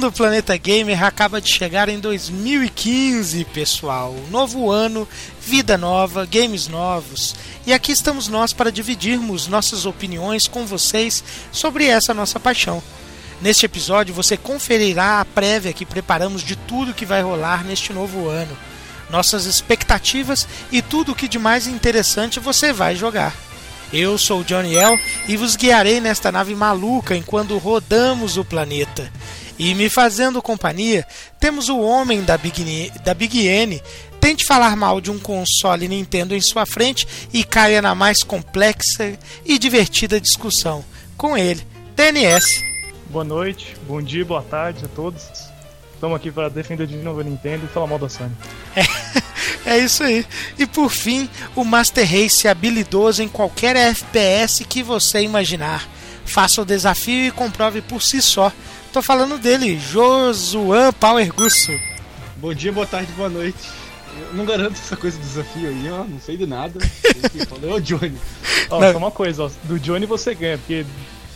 Rodando o Planeta Gamer acaba de chegar em 2015, pessoal. Novo ano, vida nova, games novos. E aqui estamos nós para dividirmos nossas opiniões com vocês sobre essa nossa paixão. Neste episódio você conferirá a prévia que preparamos de tudo que vai rolar neste novo ano, nossas expectativas e tudo o que de mais interessante você vai jogar. Eu sou o Johnny El e vos guiarei nesta nave maluca enquanto rodamos o planeta. E me fazendo companhia, temos o homem da Big, da Big N. Tente falar mal de um console Nintendo em sua frente e caia na mais complexa e divertida discussão. Com ele, DNS. Boa noite, bom dia, boa tarde a todos. Estamos aqui para defender de novo a Nintendo e falar mal da Sony. É, é isso aí. E por fim, o Master Race habilidoso em qualquer FPS que você imaginar. Faça o desafio e comprove por si só. Tô falando dele, Josuan Power Gusso. Bom dia, boa tarde, boa noite. Eu não garanto essa coisa do desafio aí, ó. Não sei de nada. Falei, ô Johnny. Ó, só uma coisa, ó. Do Johnny você ganha, porque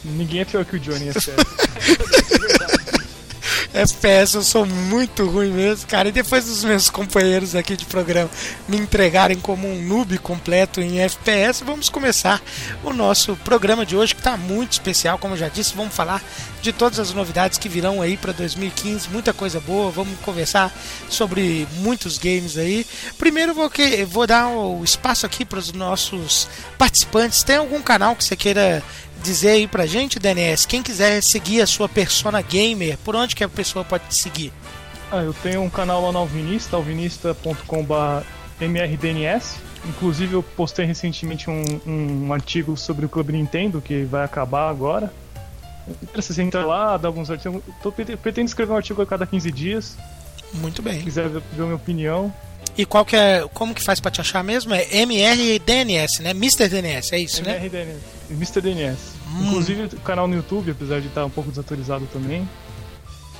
ninguém é pior que o Johnny, é sério. FPS eu sou muito ruim mesmo, cara. E depois dos meus companheiros aqui de programa me entregarem como um noob completo em FPS, vamos começar o nosso programa de hoje que está muito especial, como eu já disse. Vamos falar de todas as novidades que virão aí para 2015, muita coisa boa. Vamos conversar sobre muitos games aí. Primeiro vou que vou dar o espaço aqui para os nossos participantes. Tem algum canal que você queira dizer aí pra gente, DNS, quem quiser seguir a sua persona gamer, por onde que a pessoa pode te seguir? Ah, eu tenho um canal lá no Alvinista, alvinista.com.br Inclusive eu postei recentemente um, um, artigo sobre o Clube Nintendo, que vai acabar agora. Você entra lá, dá alguns artigos. Tô, pretendo escrever um artigo a cada 15 dias. Muito bem. Se quiser ver, ver a minha opinião. E qual que é, como que faz para te achar mesmo? É MRDNS, né? Mr. DNS, é isso, MR né? Mr. DNS. Hum. Inclusive o canal no YouTube, apesar de estar um pouco desatualizado também.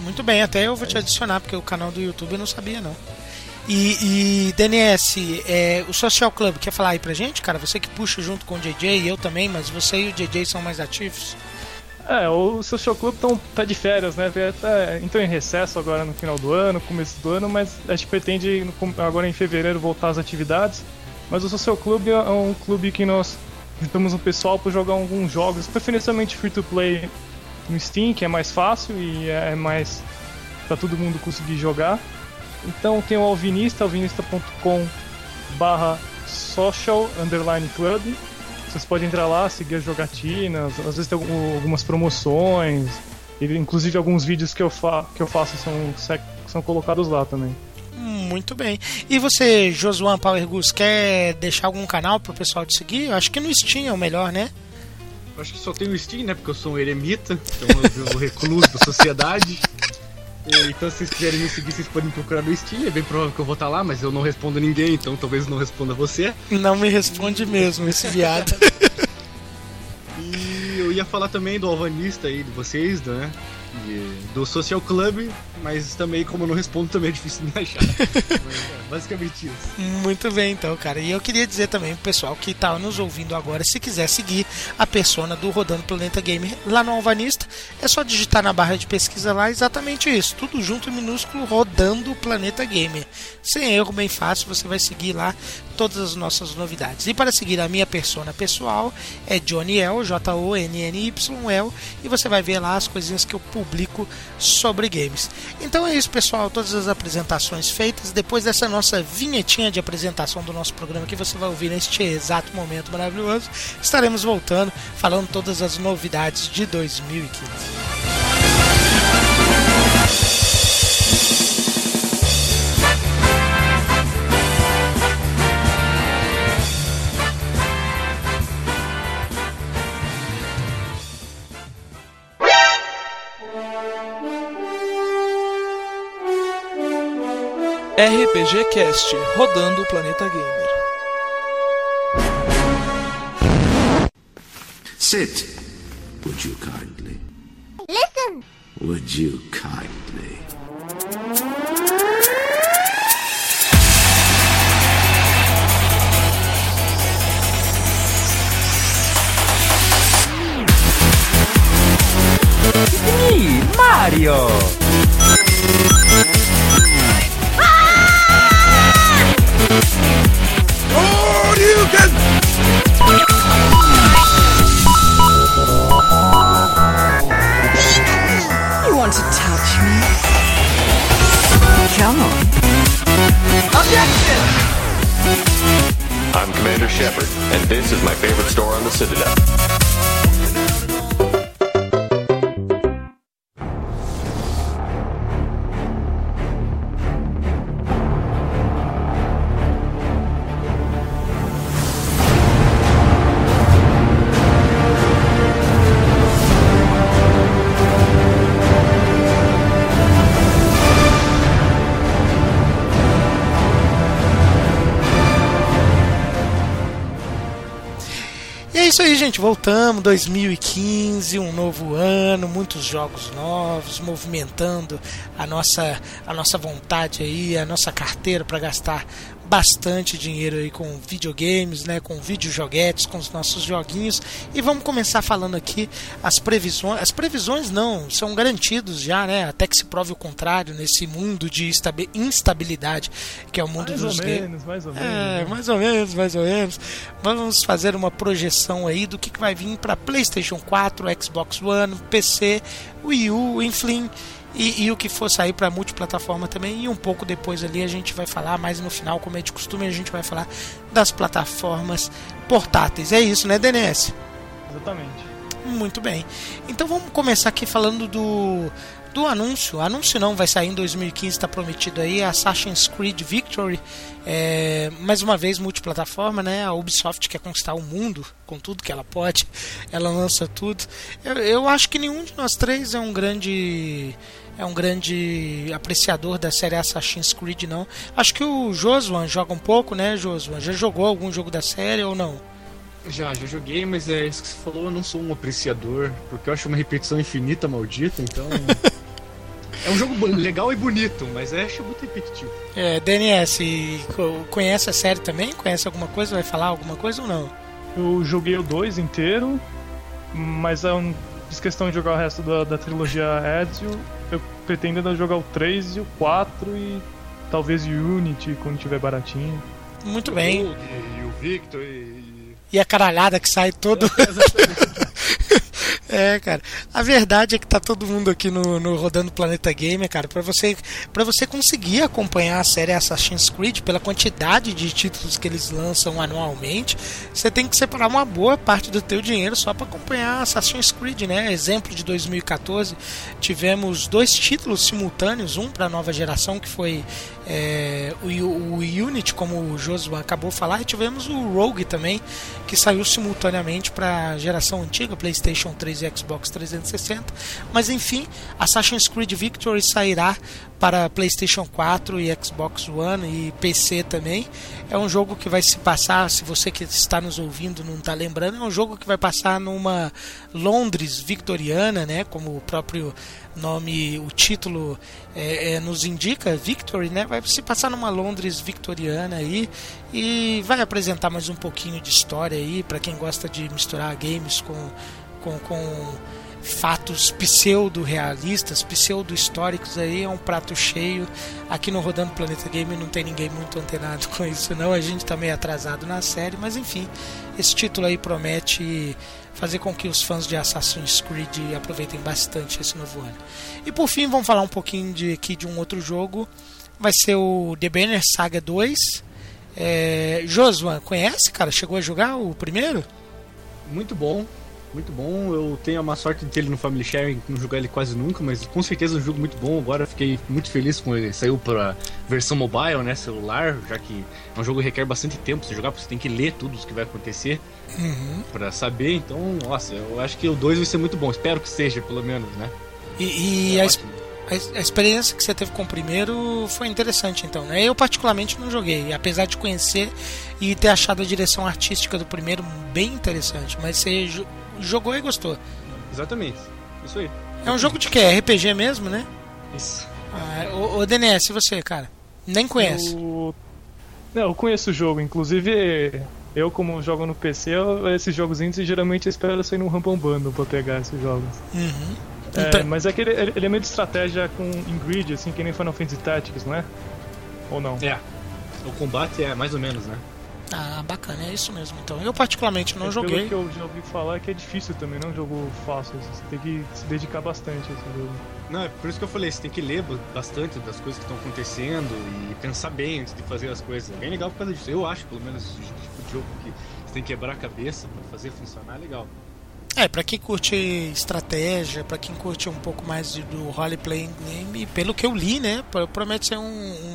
Muito bem, até eu vou te adicionar, porque o canal do YouTube eu não sabia não. E, e DNS, é, o Social Club, quer falar aí pra gente, cara? Você que puxa junto com o JJ e eu também, mas você e o JJ são mais ativos. É, o Social Club tão, tá de férias, né? Tá, entrou em recesso agora no final do ano, começo do ano, mas a gente pretende agora em fevereiro voltar às atividades. Mas o Social Club é um clube que nós juntamos um pessoal para jogar alguns jogos, preferencialmente free to play no Steam, que é mais fácil e é mais para todo mundo conseguir jogar. Então tem o Alvinista, alvinista.com barra social underline club vocês podem entrar lá, seguir as jogatinas, às vezes tem algumas promoções, inclusive alguns vídeos que eu, fa que eu faço são, são colocados lá também. Muito bem. E você, Josuan Power Goose, quer deixar algum canal pro pessoal te seguir? Eu acho que no Steam é o melhor, né? Eu acho que só tem o Steam, né? Porque eu sou um eremita, então eu vivo recluso da sociedade. Então, se vocês quiserem me seguir, vocês podem procurar no Steam. É bem provável que eu vou estar lá, mas eu não respondo ninguém, então talvez não responda você. Não me responde mesmo, esse viado. e eu ia falar também do alvanista aí de vocês, né? do Social Club, mas também, como eu não respondo, também é difícil de achar. é basicamente isso. Muito bem, então, cara. E eu queria dizer também pro pessoal que tá nos ouvindo agora, se quiser seguir a persona do Rodando Planeta Gamer lá no Alvanista, é só digitar na barra de pesquisa lá exatamente isso. Tudo junto em minúsculo, Rodando Planeta Gamer. Sem erro, bem fácil, você vai seguir lá todas as nossas novidades. E para seguir a minha persona pessoal é Johnny El, J-O-N-N-Y-L, e você vai ver lá as coisinhas que eu publico sobre games. Então é isso, pessoal. Todas as apresentações feitas. Depois dessa nossa vinhetinha de apresentação do nosso programa que você vai ouvir neste exato momento maravilhoso, estaremos voltando falando todas as novidades de 2015. RPG Cast rodando o planeta gamer. Sit, would you kindly? Listen, would you kindly? Me, Mario! Come on. I'm Commander Shepard, and this is my favorite store on the Citadel. Aí, gente. Voltamos. 2015, um novo ano, muitos jogos novos, movimentando a nossa, a nossa vontade aí, a nossa carteira para gastar bastante dinheiro aí com videogames, né, com videojoguetes, com os nossos joguinhos. E vamos começar falando aqui as previsões. As previsões não, são garantidos já, né, até que se prove o contrário nesse mundo de instabi- instabilidade que é o mundo Mais dos ou games. menos, mais ou menos. É, mais ou menos, mais ou menos. Vamos fazer uma projeção aí do que, que vai vir para PlayStation 4, Xbox One, PC, Wii U, enfim, e, e o que for sair para multiplataforma também. E um pouco depois ali a gente vai falar, mais no final, como é de costume, a gente vai falar das plataformas portáteis. É isso, né, DNS? Exatamente. Muito bem. Então vamos começar aqui falando do, do anúncio. Anúncio não, vai sair em 2015, está prometido aí. Assassin's Creed Victory. É, mais uma vez multiplataforma, né? A Ubisoft quer conquistar o mundo com tudo que ela pode. Ela lança tudo. Eu, eu acho que nenhum de nós três é um grande é um grande apreciador da série Assassin's Creed, não. Acho que o Josuan joga um pouco, né, Josuan? Já jogou algum jogo da série ou não? Já, já joguei, mas é isso que você falou, eu não sou um apreciador, porque eu acho uma repetição infinita maldita, então. é um jogo legal e bonito, mas é acho muito repetitivo. É, DNS, co- conhece a série também? Conhece alguma coisa? Vai falar alguma coisa ou não? Eu joguei o 2 inteiro, mas é um, fiz questão de jogar o resto da, da trilogia Ezio. Eu pretendo ainda jogar o 3 e o 4 e talvez o Unity quando tiver baratinho. Muito bem. O Doug E o Victor e. E a caralhada que sai todo. É, cara. A verdade é que tá todo mundo aqui no, no Rodando Planeta Gamer, cara, para você para você conseguir acompanhar a série Assassin's Creed pela quantidade de títulos que eles lançam anualmente, você tem que separar uma boa parte do teu dinheiro só para acompanhar Assassin's Creed, né? Exemplo de 2014, tivemos dois títulos simultâneos, um para nova geração que foi é, o, o Unity, como o Josué acabou de falar, e tivemos o Rogue também, que saiu simultaneamente para a geração antiga, PlayStation 3 e Xbox 360. Mas enfim, Assassin's Creed Victory sairá para PlayStation 4 e Xbox One e PC também. É um jogo que vai se passar, se você que está nos ouvindo não está lembrando, é um jogo que vai passar numa Londres victoriana, né? Como o próprio nome, o título é, é, nos indica, Victory, né? Vai se passar numa Londres victoriana aí e vai apresentar mais um pouquinho de história aí para quem gosta de misturar games com, com, com fatos pseudo-realistas, pseudo-históricos aí, é um prato cheio. Aqui no Rodando Planeta Game não tem ninguém muito antenado com isso não, a gente tá meio atrasado na série, mas enfim, esse título aí promete fazer com que os fãs de Assassin's Creed aproveitem bastante esse novo ano. E por fim, vamos falar um pouquinho de, aqui de um outro jogo, vai ser o The Banner Saga 2. É, Josuan, conhece, cara? Chegou a jogar o primeiro? Muito bom, muito bom. Eu tenho a má sorte de ter ele no Family Sharing, não jogar ele quase nunca, mas com certeza é um jogo muito bom. Agora fiquei muito feliz com ele. Saiu pra versão mobile, né? Celular, já que é um jogo que requer bastante tempo você jogar, porque você tem que ler tudo o que vai acontecer pra saber. Então, nossa, eu acho que o 2 vai ser muito bom. Espero que seja, pelo menos, né? E, e É a, a- a experiência que você teve com o primeiro foi interessante, então, né? Eu, particularmente, não joguei, apesar de conhecer e ter achado a direção artística do primeiro bem interessante, mas você jogou e gostou. Exatamente. Isso aí. É um jogo de quê? RPG mesmo, né? Isso. Ah, ô, ô DNS, e você, cara? Nem conhece. Eu... Não, eu conheço o jogo, inclusive eu como jogo no PC, eu- esses jogos indies geralmente eu espero sair num Rumble Bundle pra pegar esses jogos. Uhum. É, Então- mas é que ele, ele- ele é meio de estratégia com ingrid, assim, que nem Final Fantasy Tactics, não é? Ou não? É. O combate é mais ou menos, né? Ah, bacana, é isso mesmo. Então, eu particularmente não É, joguei. Pelo que eu já ouvi falar é que é difícil também, não é um jogo fácil. assim, Você tem que se dedicar bastante a esse jogo. Não, é por isso que eu falei, você tem que ler bastante das coisas que estão acontecendo e pensar bem antes de fazer as coisas. É bem legal por causa disso. Eu acho, pelo menos, esse tipo de jogo que você tem que quebrar a cabeça pra fazer funcionar, é legal. É, pra quem curte estratégia, pra quem curte um pouco mais do role playing game, pelo que eu li, né, pro- promete ser um,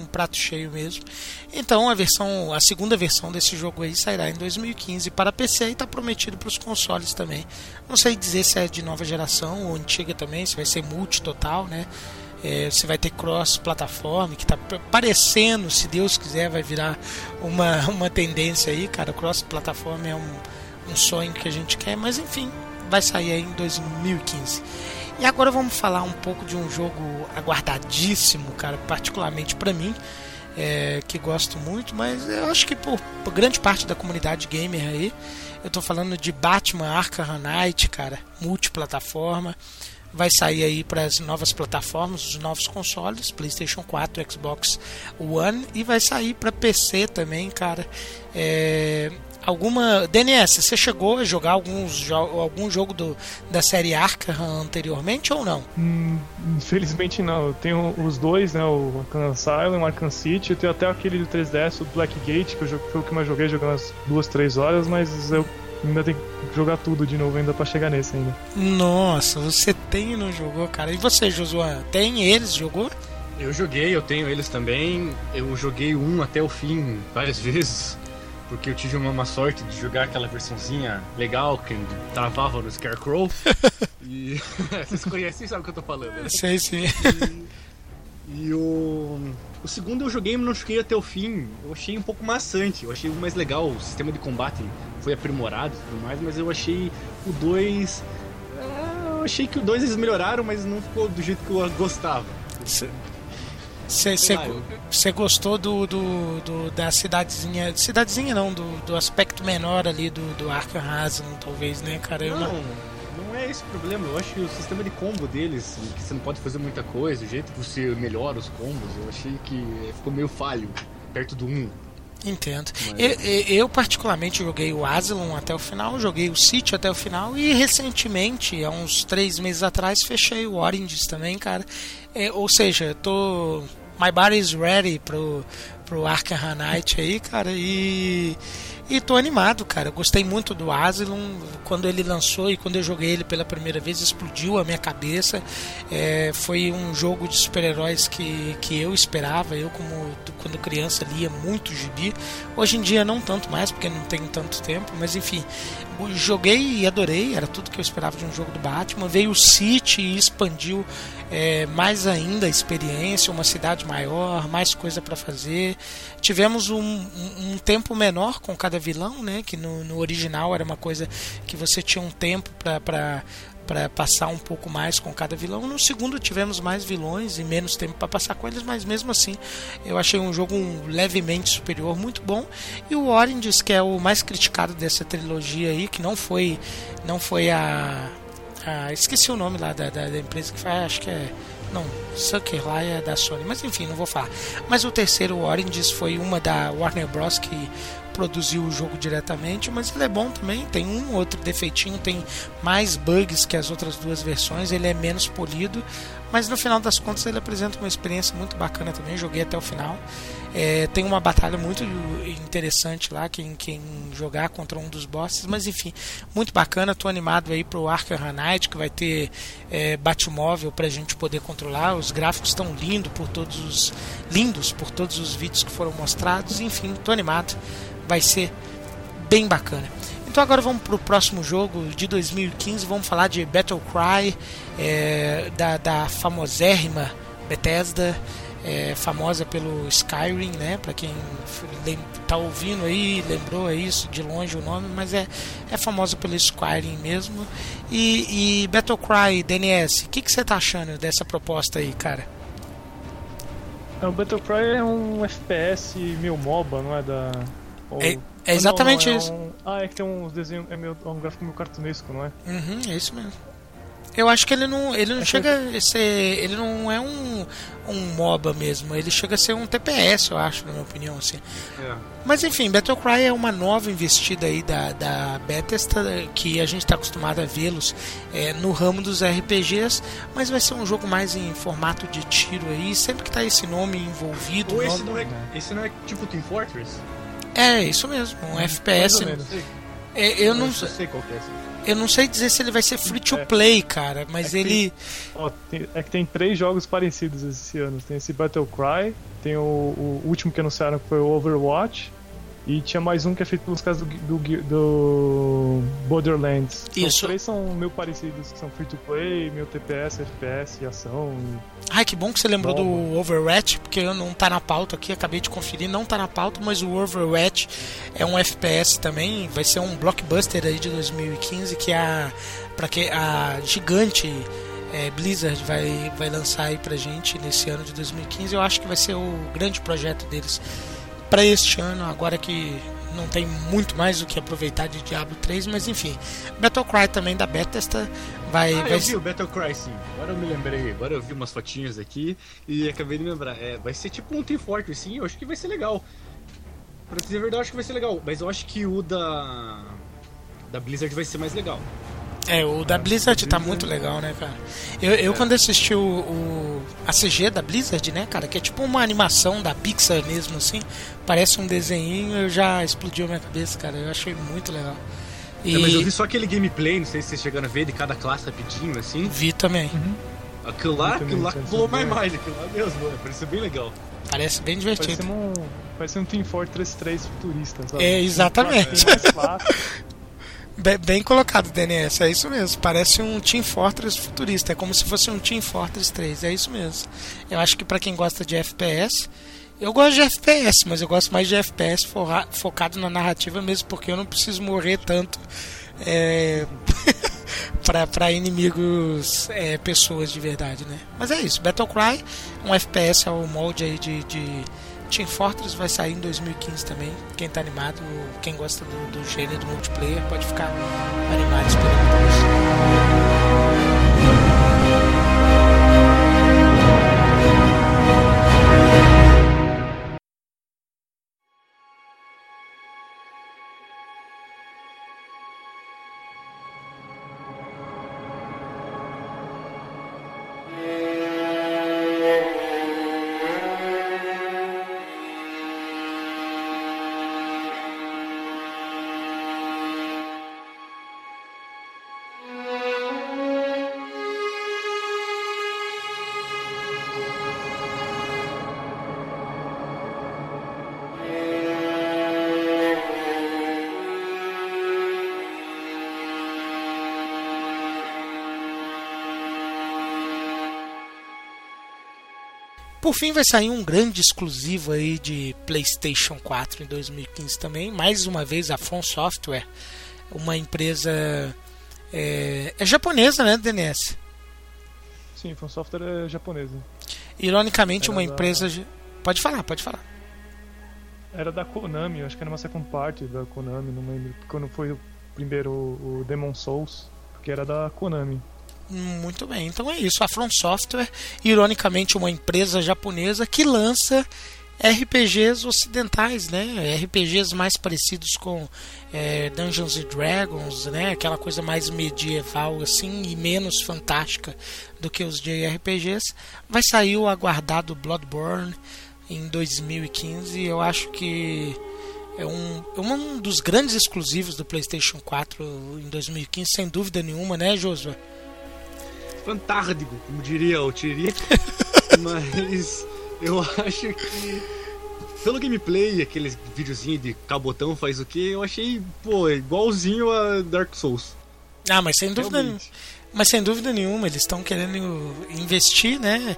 um prato cheio mesmo. Então a versão, a segunda versão desse jogo aí sairá em 2015 para PC e tá prometido para os consoles também. Não sei dizer se é de nova geração ou antiga também, se vai ser multi total, né? É, você vai ter cross plataforma que tá p- parecendo, se Deus quiser, vai virar uma, uma tendência aí, cara. Cross plataforma é um, um sonho que a gente quer, mas enfim, vai sair aí em 2015. E agora vamos falar um pouco de um jogo aguardadíssimo, cara, particularmente pra mim, é, que gosto muito, mas eu acho que por, por grande parte da comunidade gamer aí, eu tô falando de Batman Arkham Knight, cara, multiplataforma. Vai sair aí para as novas plataformas, os novos consoles, PlayStation 4, Xbox One e vai sair para PC também, cara. É, alguma DNS, você chegou a jogar alguns jo algum jogo do, da série Arkham anteriormente ou não? Hum, infelizmente não. Eu tenho os dois, né? O Arkham Asylum, o Arkham City. Eu tenho até aquele do 3DS, o Blackgate, que eu foi o que mais joguei, jogando umas duas, três horas, mas eu ainda tenho que jogar tudo de novo ainda pra chegar nesse ainda. Nossa, você tem e não jogou, cara. E você, Josué, tem eles? Jogou? Eu joguei, eu tenho eles também. Eu joguei um até o fim várias vezes. Porque eu tive uma, uma sorte de jogar aquela versãozinha legal que travava no Scarecrow. e vocês conhecem, sabem o que eu tô falando. Né? Sei sim. E o. O segundo eu joguei, mas não joguei até o fim. Eu achei um pouco maçante. Eu achei mais legal. O sistema de combate foi aprimorado e tudo mais, mas eu achei o 2. Eu achei que o 2 eles melhoraram, mas não ficou do jeito que eu gostava. Você gostou do, do, do- da cidadezinha. Cidadezinha não, do, do aspecto menor ali do, do Arkham Asylum, talvez, né, cara? Eu Não, não é esse o problema. Eu acho que o sistema de combo deles, que você não pode fazer muita coisa, o jeito que você melhora os combos, eu achei que ficou meio falho perto do 1. Entendo. Mas- Eu, eu- particularmente joguei o Asylum até o final, joguei o City até o final e recentemente, há uns três meses atrás, fechei o Oranges também, cara. É, ou seja, eu tô. My body is ready pro, pro Arkham Knight aí, cara, e. E tô animado, cara. Eu Gostei muito do Asylum. Quando ele lançou e quando eu joguei ele pela primeira vez, explodiu a minha cabeça. É, foi um jogo de super-heróis que, que eu esperava. Eu, como quando criança, lia muito gibi. Hoje em dia, não tanto mais, porque não tenho tanto tempo. Mas enfim, joguei e adorei. Era tudo que eu esperava de um jogo do Batman. Veio o City e expandiu é, mais ainda experiência. Uma cidade maior, mais coisa para fazer. Tivemos um, um, um tempo menor com cada vilão, né? Que no, no original era uma coisa que você tinha um tempo para para passar um pouco mais com cada vilão. No segundo tivemos mais vilões e menos tempo para passar com eles, mas mesmo assim eu achei um jogo levemente superior, muito bom. E o Oranges, que é o mais criticado dessa trilogia aí, que não foi não foi a, a esqueci o nome lá da, da, da empresa que faz, acho que é não, Sucker lá é da Sony, mas enfim, não vou falar. Mas o terceiro, Oranges, foi uma da Warner Bros. que produziu o jogo diretamente, mas ele é bom também. Tem um outro defeitinho, tem mais bugs que as outras duas versões, ele é menos polido, mas no final das contas ele apresenta uma experiência muito bacana também. Joguei até o final. É, tem uma batalha muito interessante lá, quem, quem jogar contra um dos bosses, mas enfim, muito bacana. Tô animado aí pro Arkham Knight, que vai ter é, Batmóvel pra gente poder controlar. Os gráficos estão lindos por todos os lindos por todos os vídeos que foram mostrados. Enfim, tô animado. Vai ser bem bacana. Então agora vamos para o próximo jogo de 2015. Vamos falar de Battle Cry, é, da, da famosérrima Bethesda, é, famosa pelo Skyrim, né? Para quem tá ouvindo aí, lembrou é isso de longe o nome, mas é, é famosa pelo Skyrim mesmo. E, e Battle Cry DNS, o que, que você tá achando dessa proposta aí, cara? É, o Battle Cry é um FPS meio MOBA, não é da. Ou... É, é exatamente não, não, é isso. um- Ah, é que tem uns desenhos. É, meio, é um gráfico meio cartunesco, não é? Uhum, é isso mesmo. Eu acho que ele não, ele não chega a ser. Ele não é um, um MOBA mesmo. Ele chega a ser um TPS, eu acho, na minha opinião. Assim. É. Mas enfim, Battlecry é uma nova investida aí da, da Bethesda que a gente está acostumado a vê-los é, no ramo dos RPGs, mas vai ser um jogo mais em formato de tiro aí, sempre que tá esse nome envolvido. Ou esse nome- não, é, esse não é tipo Team Fortress? É, isso mesmo, um Mais FPS. ou menos. É, eu, não, Eu sei qual que é esse. eu não sei dizer se ele vai ser free to É. play, cara, mas É ele. Ó, tem- é que tem três jogos parecidos esse ano. Tem esse Battle Cry, tem o, o último que anunciaram que foi o Overwatch, e tinha mais um que é feito pelos caras do, do, do Borderlands. Então, Isso. Os três são meio parecidos, que são free to play, meio TPS, FPS e ação. Ai, que bom que você lembrou Bom, do Overwatch, porque eu não tá na pauta aqui, acabei de conferir, não tá na pauta, mas o Overwatch é um FPS também, vai ser um blockbuster aí de 2015 que a para que a gigante é, Blizzard vai vai lançar aí pra gente nesse ano de 2015. Eu acho que vai ser o grande projeto deles para este ano, agora que não tem muito mais o que aproveitar de Diablo 3, mas enfim, Battlecry também da Bethesda vai Ah, vai eu vi o Battlecry sim. Agora eu me lembrei. Agora eu vi umas fotinhas aqui e acabei de lembrar. É, vai ser tipo um Team Fortress sim. Eu acho que vai ser legal. Pra dizer a verdade, eu acho que vai ser legal. Mas eu acho que o da. Da Blizzard vai ser mais legal. É, o da Blizzard tá muito legal, né, cara? Eu, eu quando assisti o, o- a CG da Blizzard, né, cara, que é tipo uma animação da Pixar mesmo, assim, parece um desenho, eu já explodiu a minha cabeça, cara. Eu achei muito legal. E É, mas eu vi só aquele gameplay, não sei se vocês chegaram a ver, de cada classe rapidinho, assim. vi também. Aquilo lá, aquilo lá my bem. mind, aquilo lá mesmo, né? Pareceu bem legal. Parece bem divertido. Parece um, parece um Team Fortress 3 futurista, sabe? É, exatamente. Mais classes, Bem, bem colocado, DNS, é isso mesmo. Parece um Team Fortress futurista, é como se fosse um Team Fortress 3, é isso mesmo. Eu acho que pra quem gosta de FPS, eu gosto de FPS, mas eu gosto mais de FPS focado na narrativa mesmo, porque eu não preciso morrer tanto é, pra inimigos, é, pessoas de verdade, né? Mas é isso, Battlecry, um FPS ao molde aí de, de Team Fortress vai sair em 2015 também. Quem tá animado, quem gosta do, do gênero do multiplayer, pode ficar animado esperando por isso. Por fim, vai sair um grande exclusivo aí de PlayStation 4 em 2015 também. Mais uma vez, a From Software, uma empresa é, é japonesa, né, DNS? Sim, um software é, japonesa. Ironicamente, Era uma da- empresa. Pode falar, pode falar. Era da Konami, acho que era uma second party da Konami, não lembro. Quando foi o primeiro, o Demon Souls, porque era da Konami. Muito bem, então é isso. A From Software, ironicamente, uma empresa japonesa que lança RPGs ocidentais, né? RPGs mais parecidos com é, Dungeons and Dragons, né? Aquela coisa mais medieval assim e menos fantástica do que os JRPGs. Vai sair o aguardado Bloodborne em 2015. Eu acho que é um, é um dos grandes exclusivos do PlayStation 4 em 2015, sem dúvida nenhuma, né, Josué? Fantárdico, como diria o Thierry. Mas eu acho que pelo gameplay, aqueles videozinhos de cabotão faz o que, eu achei, pô, igualzinho a Dark Souls. Ah, mas sem dúvida, Realmente. mas sem dúvida nenhuma, eles estão querendo investir, né?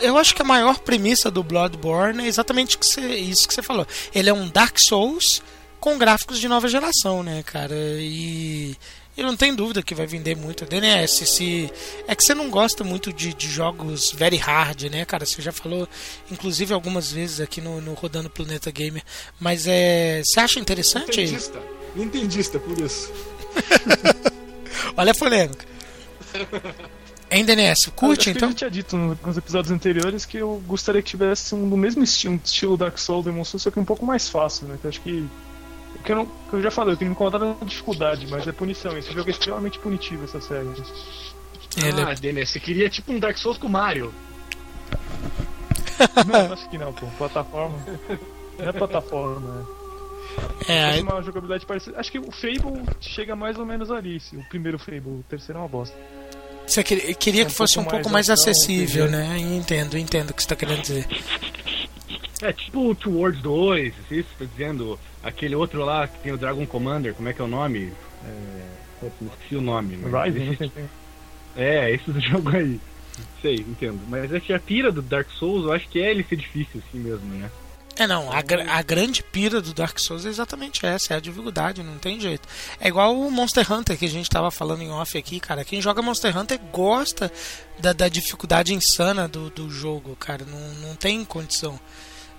Eu acho que a maior premissa do Bloodborne é exatamente isso que você falou. Ele é um Dark Souls com gráficos de nova geração, né, cara? E eu não tenho dúvida que vai vender muito. DNS, se é que você não gosta muito de, de jogos very hard, né, cara? Você já falou, inclusive algumas vezes aqui no, no rodando Planeta Gamer. Mas é, você acha interessante? Nintendista. Nintendista, por isso. Olha a polêmica. Hein, DNS? Curte que então? Eu já tinha dito no- nos episódios anteriores que eu gostaria que tivesse um do mesmo estilo, estilo Dark Souls Demon Souls, só que um pouco mais fácil, né? Que eu acho que. O Que eu, não, que eu já falei, eu tenho me incomodado na dificuldade, mas é punição. Esse jogo é extremamente punitivo, essa série. Ele- Ah, Denis, você queria tipo um Dark Souls com Mario. Não, acho que não, pô. Plataforma. Não é plataforma, é. É, Acho uma jogabilidade parecida. Acho que o Fable chega mais ou menos ali, se o primeiro Fable, o terceiro é uma bosta. você queria, queria É um que fosse um pouco mais mais acessível, né? Entendo, entendo o que você está querendo dizer. É tipo o Towards 2, isso, tô dizendo. Aquele outro lá que tem o Dragon Commander, como é que é o nome? É... putz, não esqueci o nome. Rising, não esse- sei tem. É, esse do jogo aí. Sei, entendo. Mas essa é a pira do Dark Souls, eu acho que é ele ser difícil assim mesmo, né? É, não, a, gra- a grande pira do Dark Souls é exatamente essa, é a dificuldade, não tem jeito. É igual o Monster Hunter que a gente tava falando em off aqui, cara. Quem joga Monster Hunter gosta da, da dificuldade insana do, do jogo, cara. Não, não tem condição.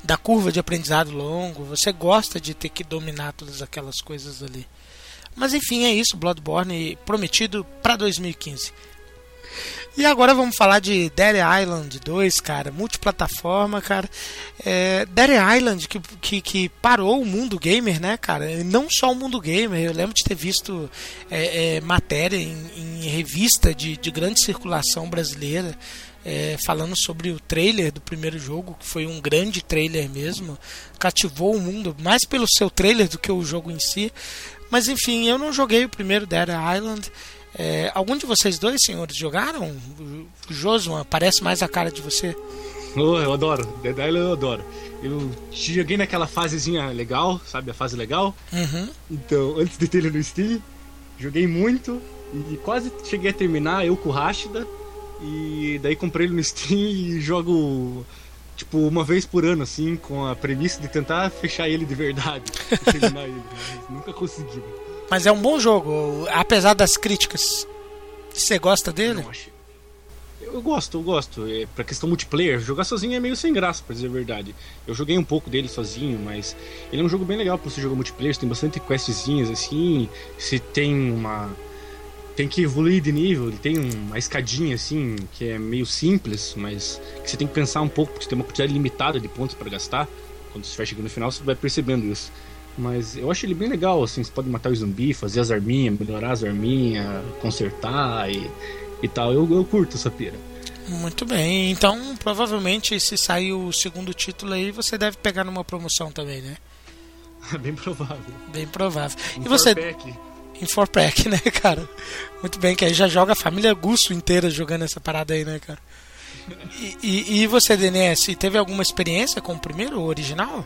Da curva de aprendizado longo, você gosta de ter que dominar todas aquelas coisas ali. Mas enfim, é isso, Bloodborne prometido para 2015. E agora vamos falar de Dead Island 2, cara, multiplataforma, cara. É, Dead Island que, que, que parou o mundo gamer, né, cara? E Não só o mundo gamer, eu lembro de ter visto é, é, matéria em, em revista de, de grande circulação brasileira. É, falando sobre o trailer do primeiro jogo, que foi um grande trailer mesmo, cativou o mundo mais pelo seu trailer do que o jogo em si. Mas enfim, eu não joguei o primeiro Dead Island. É, algum de vocês dois, senhores, jogaram? O Josuan parece mais a cara de você. Oh, eu adoro, Dead Island eu adoro. Eu joguei naquela fasezinha legal, sabe? A fase legal. Uhum. Então, antes de ter ele no Steam, joguei muito e quase cheguei a terminar, eu com o Rashida. E daí comprei ele no Steam e jogo tipo uma vez por ano, assim, com a premissa de tentar fechar ele de verdade. terminar ele. Mas nunca consegui. Mas é um bom jogo, apesar das críticas. Você gosta dele? Achei. Eu gosto, eu gosto. É, pra questão multiplayer, jogar sozinho é meio sem graça, pra dizer a verdade. Eu joguei um pouco dele sozinho, mas ele é um jogo bem legal pra você jogar multiplayer. Você tem bastante questzinhas assim. Você tem uma. Tem que evoluir de nível, ele tem uma escadinha assim, que é meio simples, mas que você tem que pensar um pouco, porque você tem uma quantidade limitada de pontos pra gastar. Quando você vai chegando no final, você vai percebendo isso. Mas eu acho ele bem legal, assim, você pode matar o zumbi, fazer as arminhas, melhorar as arminhas, consertar e, e tal. Eu, eu curto essa pira. Muito bem. Então, provavelmente, se sair o segundo título aí, você deve pegar numa promoção também, né? bem provável. Bem provável. Um E você. four-pack. Em 4-pack, né, cara? Muito bem, que aí já joga a família Gusto inteira jogando essa parada aí, né, cara? E, e, e você, DNS, teve alguma experiência com o primeiro, o original?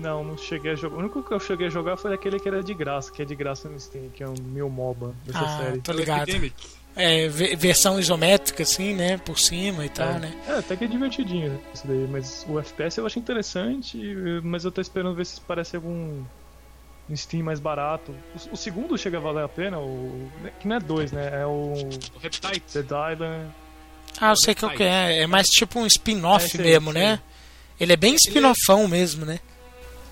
Não, não cheguei a jogar. O único que eu cheguei a jogar foi aquele que era de graça, que é de graça no Steam, que é um Mil MOBA dessa Ah, série. tô ligado. É, ve- versão isométrica, assim, né? Por cima e tal, É. né? É, até que é divertidinho isso daí, mas o FPS eu acho interessante, mas eu tô esperando ver se parece algum um Steam mais barato. O, o segundo chega a valer a pena, o, que não é dois, né? É o O Reptite. Dead Island. Ah, eu sei que é o que é. É mais tipo um spin-off É, mesmo, sei. né? Ele é bem spin-offão mesmo, né?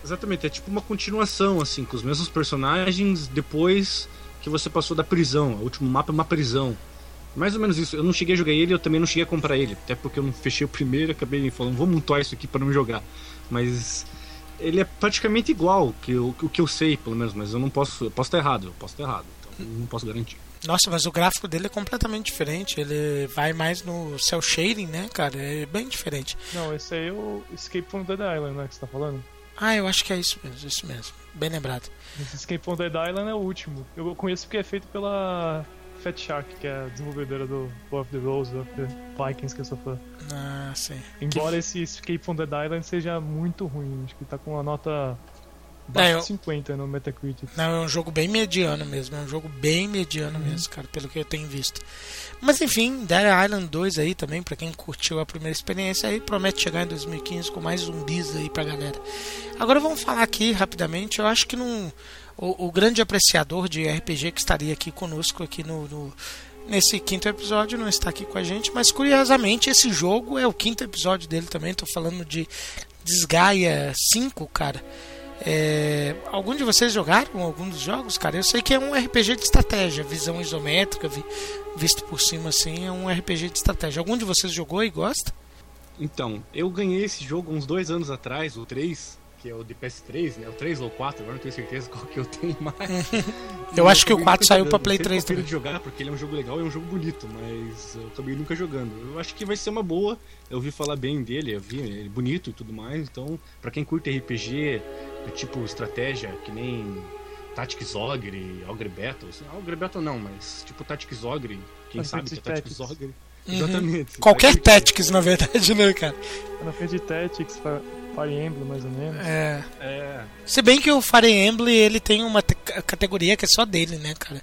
Exatamente, é tipo uma continuação, assim, com os mesmos personagens depois que você passou da prisão. O último mapa é uma prisão. Mais ou menos isso. Eu não cheguei a jogar ele, eu também não cheguei a comprar ele. Até porque eu não fechei o primeiro e acabei falando, vou montar isso aqui para não jogar. Mas ele é praticamente igual que o, o que eu sei, pelo menos, mas eu não posso. Eu posso estar errado, eu posso estar errado. Então não posso garantir. Nossa, mas o gráfico dele é completamente diferente. Ele vai mais no cel shading, né, cara? É bem diferente. Não, esse aí é o Escape from Dead Island, né? Que você tá falando? Ah, eu acho que é isso mesmo, isso mesmo. Bem lembrado. Esse Escape from Dead Island é o último. Eu conheço porque é feito pela Fat Shark, que é a desenvolvedora do War of the Rose, of the Vikings, que eu sou fã. Ah, sim. Embora esse Escape from Dead Island seja muito ruim, acho que tá com uma nota abaixo É, eu- de 50 no Metacritic. Não, é um jogo bem mediano mesmo. É um jogo bem mediano mesmo, cara, pelo que eu tenho visto. Mas enfim, Dead Island 2 aí também, pra quem curtiu a primeira experiência aí, promete chegar em 2015 com mais zumbis aí pra galera. Agora vamos falar aqui rapidamente. Eu acho que não. O, o grande apreciador de RPG que estaria aqui conosco aqui no, no- nesse quinto episódio não está aqui com a gente, mas curiosamente esse jogo é o quinto episódio dele também. Tô falando de Desgaia 5, cara. É, algum de vocês jogaram algum dos jogos, cara? Eu sei que é um RPG de estratégia, visão isométrica, vi- visto por cima assim, é um RPG de estratégia. Algum de vocês jogou e gosta? Então, eu ganhei esse jogo uns dois anos atrás, o 3, que é o de PS3, né? O 3 ou 4, agora não tenho certeza qual que eu tenho mais. Eu E acho que o acabei 4 nunca saiu pra Play Sempre 3 confiro também. de jogar, porque ele é um jogo legal e é um jogo bonito, mas eu acabei nunca jogando. Eu acho que vai ser uma boa, eu ouvi falar bem dele, eu vi ele é bonito e tudo mais, então, pra quem curte RPG, tipo estratégia, que nem Tactics Ogre, Ogre Battle, assim, Ogre Battle não, mas tipo Tactics Ogre, quem Mas sabe que é Tactics. Tactics Ogre. Uhum. Exatamente. Qualquer. Tactics, na verdade, né, cara? Final Fantasy Tactics, Fi- Fire Emblem, mais ou menos. É. É, Se bem que o Fire Emblem ele tem uma te- categoria que é só dele, né, cara?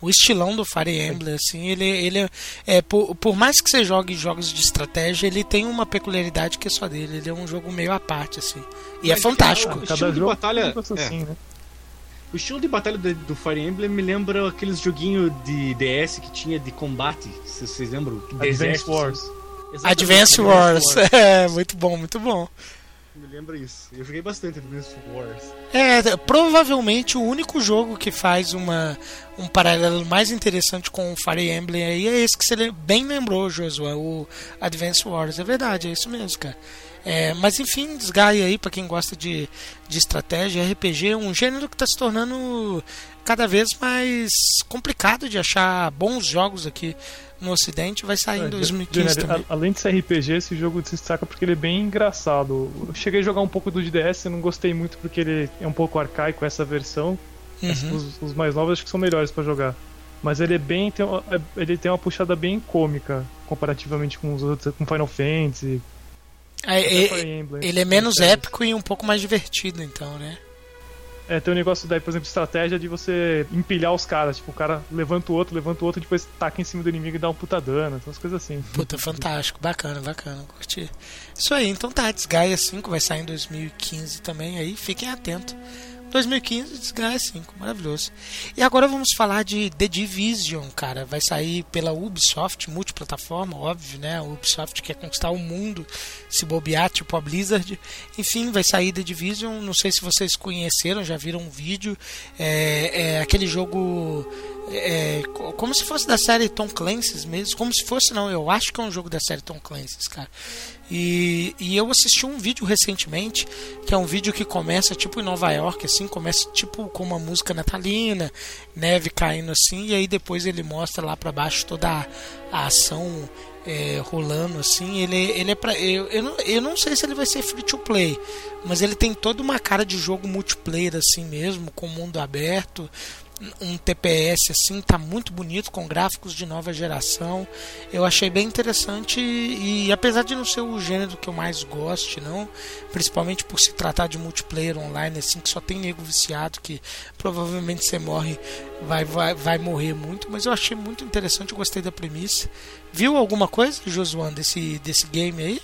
O estilão do Fire Emblem, assim, ele, ele é, é por, por mais que você jogue jogos de estratégia, ele tem uma peculiaridade que é só dele. Ele é um jogo meio à parte, assim. E é Mas, fantástico. cara, estilo de batalha- é é. assim, né? O estilo de batalha do, do Fire Emblem me lembra aqueles joguinhos de DS que tinha de combate, se vocês lembram? De Advance Wars. Exatamente, Advance Wars. É, muito bom, muito bom. Me lembra isso. Eu joguei bastante Advance Wars. É, provavelmente o único jogo que faz uma, um paralelo mais interessante com o Fire Emblem aí é esse que você bem lembrou, Josué, o Advance Wars. É verdade, é isso mesmo, cara. É, mas enfim, desgaia aí pra quem gosta de, de estratégia, RPG é um gênero que está se tornando cada vez mais complicado de achar bons jogos aqui no Ocidente. Vai sair em É, 2015 Jenner, também. a- Além de ser RPG, esse jogo se destaca porque ele é bem engraçado. Eu cheguei a jogar um pouco do DS, eu não gostei muito porque ele é um pouco arcaico essa versão. Uhum. Os, os mais novos acho que são melhores pra jogar. Mas ele é bem. Tem uma, é- ele tem uma puxada bem cômica comparativamente com os outros, com Final Fantasy. É, é, Emblem. ele é menos É, épico e um pouco mais divertido, então, né? É, tem um negócio daí, por exemplo, estratégia de você empilhar os caras. Tipo, o cara levanta o outro, levanta o outro, depois taca em cima do inimigo e dá um puta dano. Essas coisas assim. Puta, fantástico, bacana, bacana, curti. Isso aí, então tá, Desgaia 5 vai sair em 2015 também, aí fiquem atentos. 2015, Desgaia 5, maravilhoso. E agora vamos falar de The Division, cara. Vai sair pela Ubisoft, multiplataforma, óbvio, né? A Ubisoft quer conquistar o mundo, se bobear, tipo a Blizzard. Enfim, vai sair The Division. Não sei se vocês conheceram, já viram um vídeo. É, é aquele jogo é, co- como se fosse da série Tom Clancy's mesmo, como se fosse não, eu acho que é um jogo da série Tom Clancy's, cara. E, e eu assisti um vídeo recentemente, que é um vídeo que começa tipo em Nova York, assim, começa tipo com uma música natalina, neve caindo assim, e aí depois ele mostra lá pra baixo toda a, a ação é, rolando assim. Ele, ele é pra. Eu, eu, não, eu não sei se ele vai ser free to play, mas ele tem toda uma cara de jogo multiplayer assim mesmo, com mundo aberto um TPS assim, tá muito bonito com gráficos de nova geração. Eu achei bem interessante e, e apesar de não ser o gênero que eu mais goste, não, principalmente por se tratar de multiplayer online assim que só tem nego viciado que provavelmente você morre, vai vai vai morrer muito, mas eu achei muito interessante, eu gostei da premissa. Viu alguma coisa, Josuan, desse desse game aí?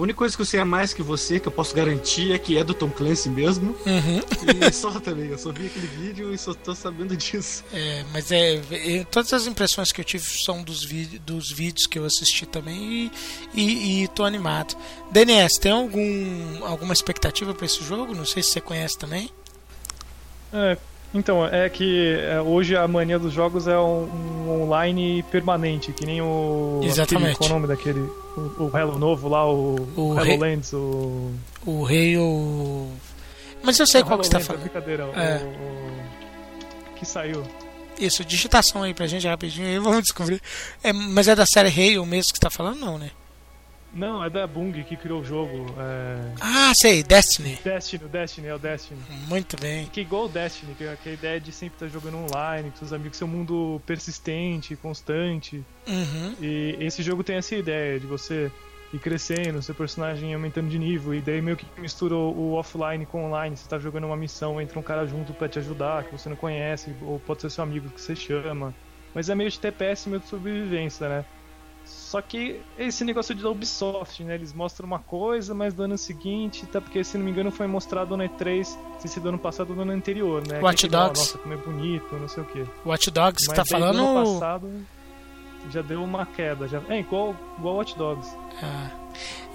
A única coisa que eu sei a mais que você, que eu posso garantir, é que é do Tom Clancy mesmo. Uhum. E só também, eu só vi aquele vídeo e só tô sabendo disso. É, mas é, é, todas as impressões que eu tive são dos, dos vídeos que eu assisti também e, e, e tô animado. DNS, tem algum, alguma expectativa para esse jogo? Não sei se você conhece também. É, então, é que é, hoje a mania dos jogos é um, um online permanente, que nem o. Exatamente. Aquele, qual é o nome daquele? O, o Hello novo lá, o, O o HoloLens, o. O rei ou. Mas eu sei Não, qual que você tá é falando. brincadeira, o- É. o- que saiu. Isso, digitação aí pra gente rapidinho aí, vamos descobrir. É, mas é da série Halo mesmo que você tá falando, não, né? Não, é da Bung que criou o jogo. É... Ah, sei, Destiny. Destiny, o Destiny, é o Destiny. Muito bem. Que igual o Destiny, que é que a ideia de sempre estar jogando online, com seus amigos, ser um mundo persistente, constante. Uhum. E esse jogo tem essa ideia de você ir crescendo, seu personagem aumentando de nível, e daí meio que mistura o offline com o online. Você tá jogando uma missão, entra um cara junto pra te ajudar, que você não conhece, ou pode ser seu amigo que você chama. Mas é meio de TPS, meio de sobrevivência, né? Só que esse negócio de Ubisoft, né? Eles mostram uma coisa, mas no ano seguinte, tá? Porque se não me engano foi mostrado no E3, se esse do ano passado ou do ano anterior, né? Watch Dogs. Nossa, como é bonito, não sei o quê. Watch Dogs, Mas tá daí, do ano falando. passado já deu uma queda. Já... É igual, igual Watch Dogs. Ah,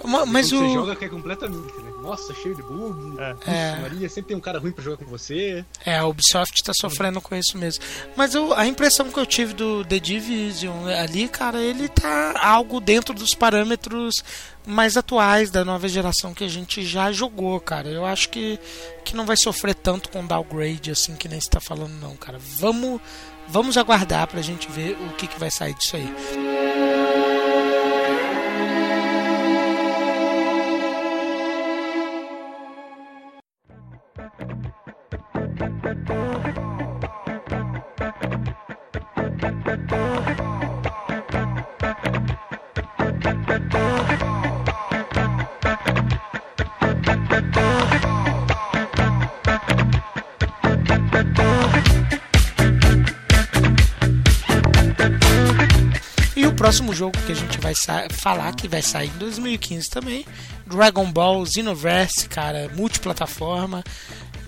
Ma- Mas o. você joga cai completamente, né? Nossa, cheio de bug. É. Ixi, É. Maria, sempre tem um cara ruim pra jogar com você. É, a Ubisoft tá sofrendo com isso mesmo. Mas eu- a impressão que eu tive do The Division ali, cara, ele tá algo dentro dos parâmetros mais atuais da nova geração que a gente já jogou, cara. Eu acho que, que não vai sofrer tanto com downgrade assim que nem você tá falando, não, cara. Vamos, vamos aguardar pra gente ver o que, que vai sair disso aí. E o próximo jogo que a gente vai falar, que vai sair em 2015 também, Dragon Ball Xenoverse, cara, multiplataforma.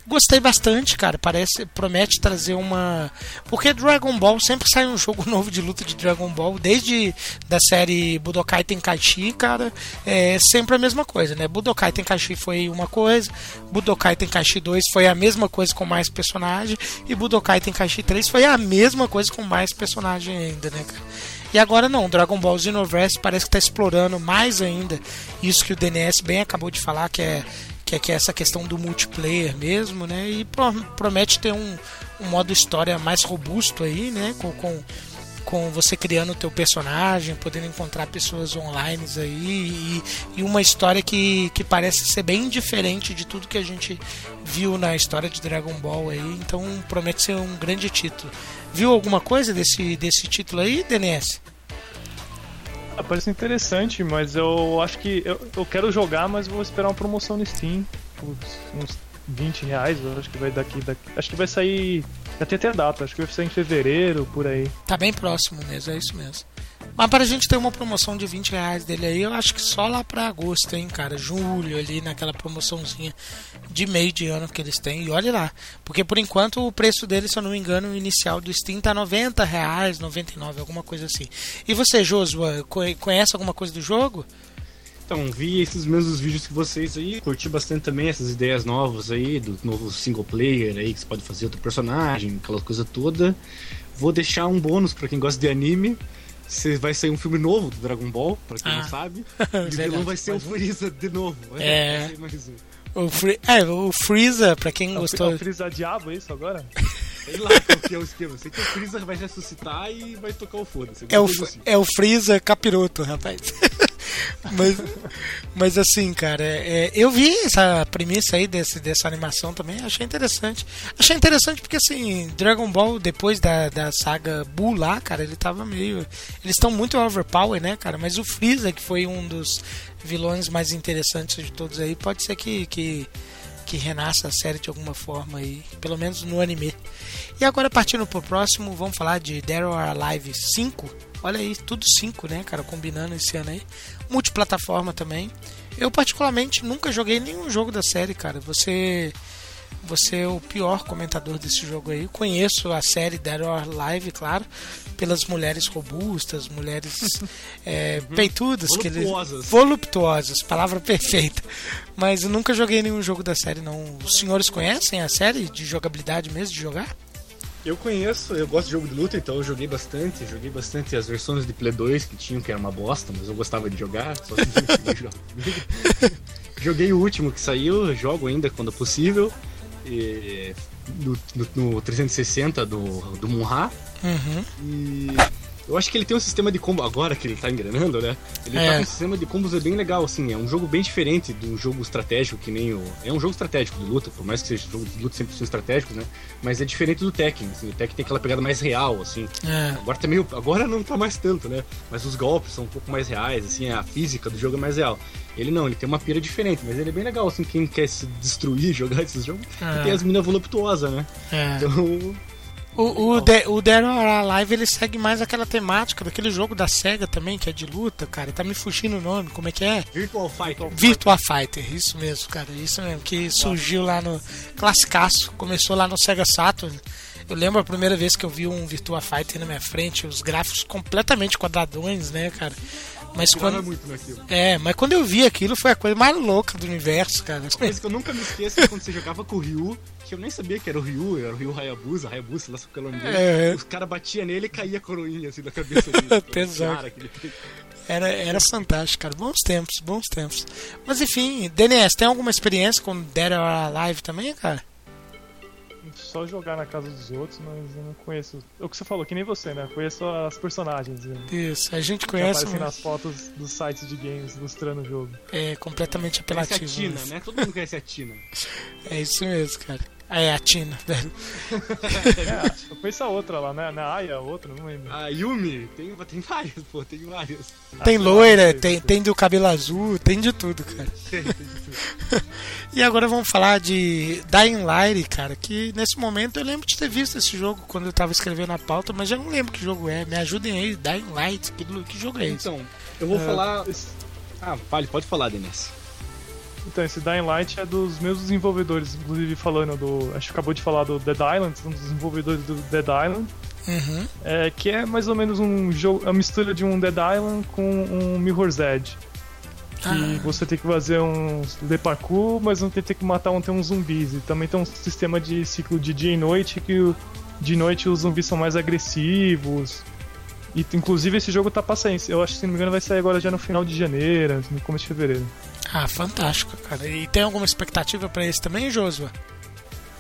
Gostei bastante, cara. Parece, promete trazer uma. Porque Dragon Ball sempre sai um jogo novo de luta de Dragon Ball, desde da série Budokai Tenkaichi, cara. É sempre a mesma coisa, né? Budokai Tenkaichi foi uma coisa, Budokai Tenkaichi 2 foi a mesma coisa com mais personagem, e Budokai Tenkaichi 3 foi a mesma coisa com mais personagem ainda, né, cara? E agora não, Dragon Ball Xenoverse parece que está explorando mais ainda isso que o DNS bem acabou de falar, que é, que é, que é essa questão do multiplayer mesmo, né? E pro- promete ter um, um modo história mais robusto aí, né? Com, com, com você criando o teu personagem, podendo encontrar pessoas online aí, e, e uma história que, que parece ser bem diferente de tudo que a gente viu na história de Dragon Ball aí, então promete ser um grande título. Viu alguma coisa desse, desse título aí, DNS? Ah, parece interessante, mas eu acho que. Eu, eu quero jogar, mas vou esperar uma promoção no Steam. Putz, uns 20 reais, eu acho que vai daqui, daqui. Acho que vai sair. Já tem até data, acho que vai sair em fevereiro, por aí. Tá bem próximo mesmo, é isso mesmo. Mas para a gente ter uma promoção de 20 reais dele aí, eu acho que só lá para agosto, hein, cara? Julho ali, naquela promoçãozinha de meio de ano que eles têm. E olha lá. Porque por enquanto o preço dele, se eu não me engano, o inicial do Steam tá 90 reais, 99, alguma coisa assim. E você, Josua, co- conhece alguma coisa do jogo? Então, vi esses mesmos vídeos que vocês aí, curti bastante também essas ideias novas aí, do novo single player aí, que você pode fazer outro personagem, aquela coisa toda. Vou deixar um bônus pra quem gosta de anime. Vai sair um filme novo do Dragon Ball, pra quem Ah. não sabe. E o Verdade. vilão vai ser o Freeza de novo. É. Um. O, Free... é, o Freeza, pra quem É o gostou. Freeza Diabo isso agora? Sei lá qual que é o esquema. Sei que o Freeza vai ressuscitar e vai tocar o foda-se. É o, assim. é o Freeza capiroto, rapaz. mas, mas assim, cara, é, eu vi essa premissa aí desse, dessa animação também, achei interessante. Achei interessante porque, assim, Dragon Ball, depois da, da saga Buu lá, cara, ele tava meio. Eles estão muito overpower, né, cara? Mas o Freeza, que foi um dos vilões mais interessantes de todos aí, pode ser que. que que renasça a série de alguma forma aí, pelo menos no anime. E agora partindo pro próximo, vamos falar de or Alive 5. Olha aí, tudo 5, né, cara, combinando esse ano aí. Multiplataforma também. Eu particularmente nunca joguei nenhum jogo da série, cara. Você você é o pior comentador desse jogo aí. Conheço a série Dead or Alive, claro, pelas mulheres robustas, mulheres é, peitudas, que eles- Voluptuosas. voluptuosas, palavra perfeita. Mas eu nunca joguei nenhum jogo da série, não. Os senhores conhecem a série de jogabilidade mesmo, de jogar? Eu conheço, eu gosto de jogo de luta, então eu joguei bastante. Joguei bastante as versões de Play 2 que tinham, que era uma bosta, mas eu gostava de jogar. Só que. Joguei o último que saiu, jogo ainda quando possível. E, no, no- no 360 do, do Munha. Uhum. E eu acho que ele tem um sistema de combo, agora que ele tá engrenando, né? Ele É. tá com um sistema de combos bem legal, assim. É um jogo bem diferente do jogo estratégico, que nem o. É um jogo estratégico de luta, por mais que seja jogo de luta sempre são estratégicos, né? Mas é diferente do Tekken, assim. O Tekken tem aquela pegada mais real, assim. É. Agora tá meio. Agora não tá mais tanto, né? Mas os golpes são um pouco mais reais, assim, a física do jogo é mais real. Ele não, ele tem uma pira diferente, mas ele é bem legal, assim, quem quer se destruir jogar esses jogos. É. E tem as minas voluptuosas, né? É. Então. O, o, De- o Dead or Alive ele segue mais aquela temática daquele jogo da SEGA também, que é de luta, cara. Tá me fugindo o nome, como é que é? Virtual Fighter. Virtua Fighter, isso mesmo, cara, isso mesmo, que surgiu lá no classicaço, começou lá no Sega Saturn. Eu lembro a primeira vez que eu vi um Virtua Fighter na minha frente, os gráficos completamente quadradões, né, cara? Mas quando, muito naquilo. é, mas quando eu vi aquilo foi a coisa mais louca do universo, cara. Coisa que eu nunca me esqueço é quando você jogava com o Ryu, que eu nem sabia que era o Ryu, era o Ryu Hayabusa, Hayabusa, lá o nome dele. É. Os caras batiam nele e caía a coroinha assim da cabeça dele. Cara, aquele- Era, era fantástico, cara. Bons tempos, bons tempos. Mas enfim, DNS, tem alguma experiência com Dead or Alive também, cara? Só jogar na casa dos outros, mas eu não conheço. É o que você falou, que nem você, né? Conheço as personagens. né? Isso, a gente Que conhece, aparecem mas nas fotos dos sites de games ilustrando o jogo. é completamente Conhece a apelativo. Tina, né? Todo mundo conhece a Tina. É isso mesmo, cara. Ah, é a Tina, velho. É, eu conheço a outra lá, né? Na Aya, a outra, não lembro. A Yumi, tem, tem várias, pô, tem várias. Tem Ah, loira, tem, tem do cabelo azul, tem de tudo, cara. Tem, tem de tudo. E agora vamos falar de Dying Light, cara, que nesse momento eu lembro de ter visto esse jogo quando eu tava escrevendo a pauta, mas já não lembro que jogo é. Me ajudem aí, Dying Light, que, que jogo é esse? Então, eu vou É, falar. Ah, fale, pode falar, Denis. Então, esse Dying Light é dos meus desenvolvedores, inclusive falando do. Acho que acabou de falar do Dead Island, um dos desenvolvedores do Dead Island. Uhum. É, que é mais ou menos um jogo, a mistura de um Dead Island com um Mirror's Edge. Que Ah. você tem que fazer um de parkour, mas não tem, tem que matar um, tem uns zumbis. E também tem um sistema de ciclo de dia e noite, que de noite os zumbis são mais agressivos. E inclusive esse jogo tá passando. Eu acho que se não me engano vai sair agora já no final de janeiro, no começo de fevereiro. Ah, fantástico, cara. E tem alguma expectativa pra esse também, Josua?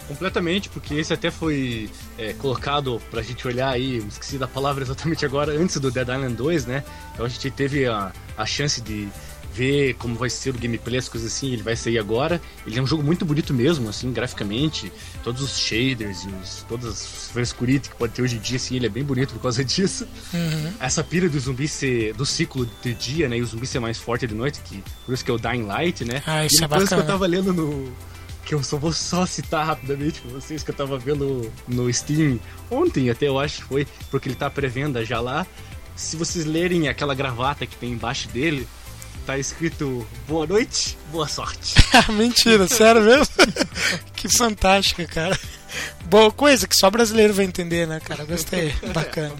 Completamente, porque esse até foi é, colocado pra gente olhar aí, esqueci da palavra exatamente agora, antes do Dead Island 2, né? Então a gente teve a, a chance de ver como vai ser o gameplay, as coisas assim, ele vai sair agora. Ele é um jogo muito bonito mesmo, assim, graficamente, todos os shaders e os, todas as frescuritas que pode ter hoje em dia, assim, ele é bem bonito por causa disso. Uhum. Essa pira do zumbi ser, do ciclo de dia, né, e o zumbi ser mais forte de noite, que por isso que é o Dying Light, né? Ah, isso e é coisa que eu bacana. tava lendo no, que eu só vou só citar rapidamente pra vocês que eu tava vendo no Steam ontem até eu acho que foi, porque ele tá à pré-venda já lá. Se vocês lerem aquela gravata que tem embaixo dele, tá escrito boa noite, boa sorte. Mentira, sério mesmo? que fantástica, cara. Boa coisa que só brasileiro vai entender, né, cara? Gostei. Bacana.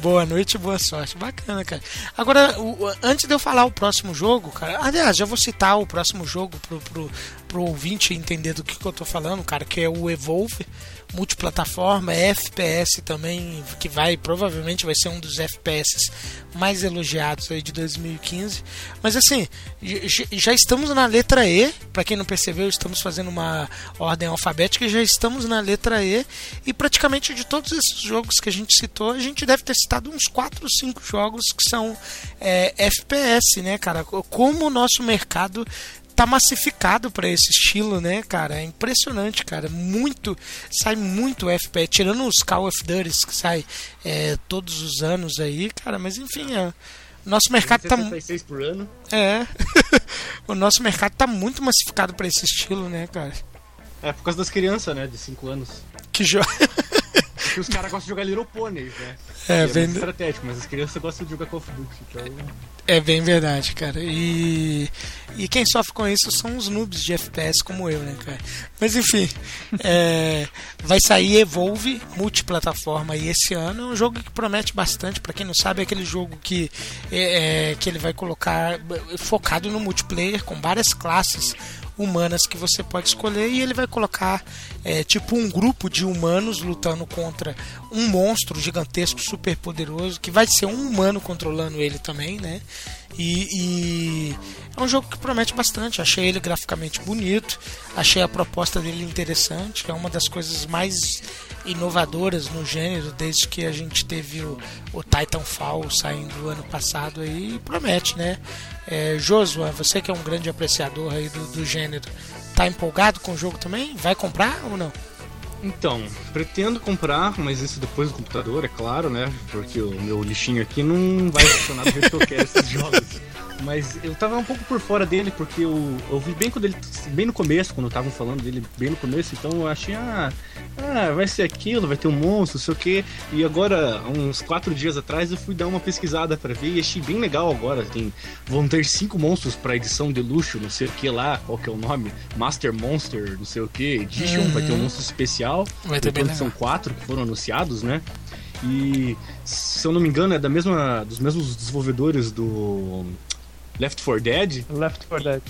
Boa noite boa sorte. Bacana, cara. Agora, o- antes de eu falar o próximo jogo, cara. Aliás, já vou citar o próximo jogo pro, pro, pro ouvinte entender do que, que eu tô falando, cara, que é o Evolve. Multiplataforma, é FPS também, que vai, provavelmente vai ser um dos FPS mais elogiados aí de 2015. Mas assim, já estamos na letra E, para quem não percebeu, estamos fazendo uma ordem alfabética já estamos na letra E. E praticamente de todos esses jogos que a gente citou, a gente deve ter citado uns 4 ou 5 jogos que são é, FPS, né, cara? Como o nosso mercado tá massificado para esse estilo, né, cara? É impressionante, cara. Muito, sai muito FPS, tirando os Call of Duty que sai é, todos os anos aí, cara. Mas enfim, é, nosso mercado tá, mu- 66 por ano. é, o nosso mercado tá muito massificado para esse estilo, né, cara? É por causa das crianças, né, de 5 anos. Que jogo. Porque os caras gostam de jogar Little Ponies, né? É, é bem, estratégico, mas as crianças gostam de jogar Call of Duty, então... é bem verdade, cara. E, e quem sofre com isso são os noobs de FPS como eu, né, cara? Mas enfim, é, vai sair Evolve multiplataforma aí esse ano. É um jogo que promete bastante. Pra quem não sabe, é aquele jogo que, é, é, que ele vai colocar focado no multiplayer com várias classes humanas que você pode escolher e ele vai colocar é, tipo um grupo de humanos lutando contra um monstro gigantesco super poderoso que vai ser um humano controlando ele também, né? E, e é um jogo que promete bastante. Achei ele graficamente bonito, achei a proposta dele interessante. É uma das coisas mais inovadoras no gênero desde que a gente teve o, o Titanfall saindo ano passado aí. E promete, né? É, você que é um grande apreciador aí do, do gênero, tá empolgado com o jogo também? Vai comprar ou não? Então, pretendo comprar, mas isso depois do computador, é claro, né? Porque o meu lixinho aqui não vai funcionar do jeito que eu quero esses jogos. Mas eu tava um pouco por fora dele, porque eu, eu vi bem quando ele. bem no começo, quando estavam falando dele bem no começo, então eu achei, ah, ah, vai ser aquilo, vai ter um monstro, não sei o quê. E agora, uns quatro dias atrás, eu fui dar uma pesquisada pra ver e achei bem legal agora. Tem, vão ter cinco monstros pra edição de luxo, não sei o que lá, qual que é o nome? Master Monster, não sei o que, Edition, vai ter um monstro especial. Vai ter bem Enquanto são legal. quatro que foram anunciados, né? E se eu não me engano, é da mesma dos mesmos desenvolvedores do Left 4 Dead. Left 4 Dead.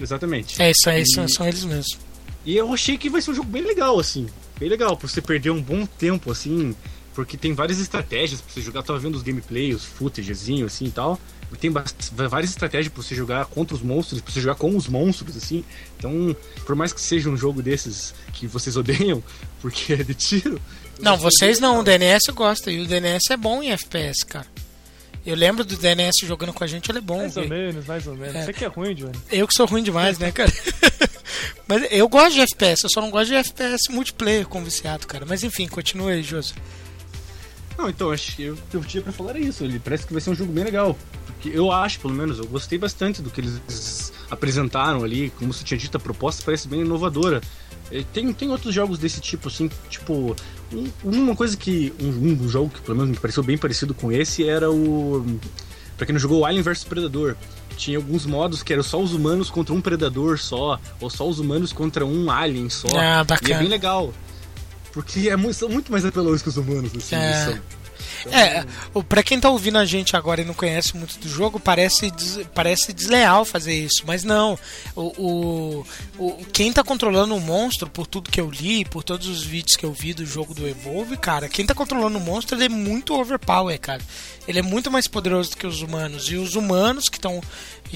Exatamente. É isso aí, E- são, são eles mesmos. E eu achei que vai ser um jogo bem legal, assim. Bem legal, pra você perder um bom tempo, assim. Porque tem várias estratégias pra você jogar. Eu tava vendo os gameplays, os footagezinho, assim e tal. Tem várias estratégias pra você jogar contra os monstros, pra você jogar com os monstros, assim. Então, por mais que seja um jogo desses que vocês odeiam, porque é de tiro. Não, vocês não, o. DNS gosta. E o DNS é bom em FPS, cara. Eu lembro do DNS jogando com a gente, ele é bom. Mais ou menos, mais ou menos. É. Você que é ruim, Johnny. Eu que sou ruim demais, né, cara? Mas eu gosto de FPS, eu só não gosto de FPS multiplayer com viciado, cara. Mas enfim, continua aí, Josi. Não, então, acho que eu- o que eu tinha pra falar é isso. Ele parece que vai ser um jogo bem legal. Porque eu acho, pelo menos, eu gostei bastante do que eles apresentaram ali. Como você tinha dito, a proposta parece bem inovadora. Tem, tem outros jogos desse tipo, assim, tipo. um- uma coisa que. Um, um jogo que pelo menos me pareceu bem parecido com esse era o. Pra quem não jogou, o Alien vs Predador. Tinha alguns modos que eram só os humanos contra um predador só, ou só os humanos contra um alien só. Ah, E é bem legal. Porque é muito, são muito mais apelosos que os humanos, assim, É. eles É, pra quem tá ouvindo a gente agora e não conhece muito do jogo, parece, des- parece desleal fazer isso, mas não. O, o, o- quem tá controlando o monstro, por tudo que eu li, por todos os vídeos que eu vi do jogo do Evolve, cara, quem tá controlando o monstro, ele é muito overpower, cara. Ele é muito mais poderoso do que os humanos. E os humanos que estão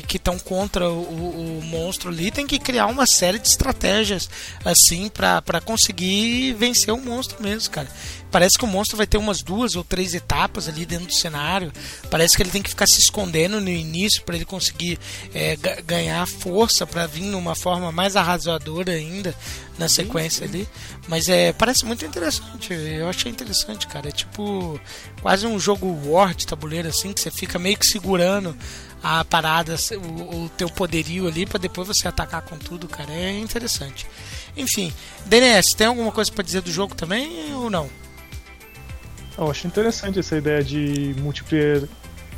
que estão contra o, o- monstro ali tem que criar uma série de estratégias assim pra conseguir vencer o monstro mesmo, cara. Parece que o monstro vai ter umas duas ou três etapas ali dentro do cenário. Parece que ele tem que ficar se escondendo no início para ele conseguir é, ga- ganhar força para vir numa forma mais arrasadora ainda na sequência ali. Mas é parece muito interessante. Eu achei interessante, cara. É tipo quase um jogo war de tabuleiro assim que você fica meio que segurando a parada, o, o teu poderio ali para depois você atacar com tudo, cara. É interessante. Enfim, DNS, tem alguma coisa para dizer do jogo também ou não? Eu acho interessante essa ideia de multiplayer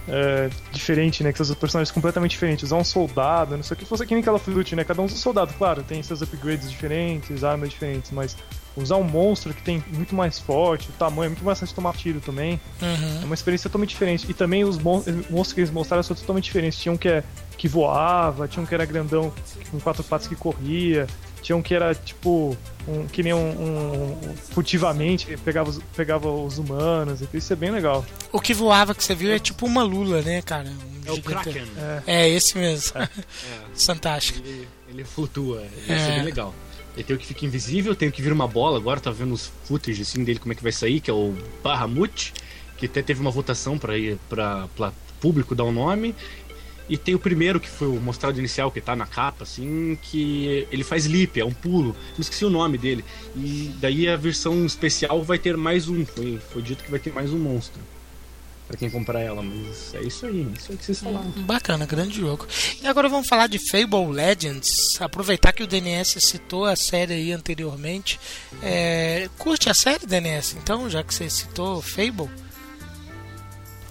é, diferente, né? Que são os personagens completamente diferentes. Usar um soldado, não sei o que fosse que nem of Duty, né? Cada um usa um soldado, claro, tem seus upgrades diferentes, armas diferentes, mas usar um monstro que tem muito mais forte, o tamanho, é muito mais fácil de tomar tiro também. Uhum. É uma experiência totalmente diferente. E também os mon- monstros que eles mostraram são totalmente diferentes. Tinha um que, é, que voava, tinha um que era grandão com quatro patas que corria, tinha um que era tipo. Um, que nem um, um- um- furtivamente pegava os, pegava os humanos, então isso é bem legal. O que voava que você viu é tipo uma lula, né, cara? Um É o. Kraken. É, esse mesmo. É, Fantástico. ele, ele flutua. Isso É. é bem legal. Ele tem o que fica invisível, tem o que vira uma bola. Agora tá vendo os footage assim, dele, como é que vai sair, que é o Bahamut, que até teve uma votação para ir para público dar o nome. E tem o primeiro, que foi o mostrado inicial, que tá na capa, assim, que ele faz leap, é um pulo. Não esqueci o nome dele. E daí a versão especial vai ter mais um. Foi, foi dito que vai ter mais um monstro. Pra quem comprar ela, mas é isso aí, isso aí que vocês falaram. Bacana, grande jogo. E agora vamos falar de Fable Legends. Aproveitar que o DNS citou a série aí anteriormente. É, curte a série, DNS? Então, já que você citou Fable?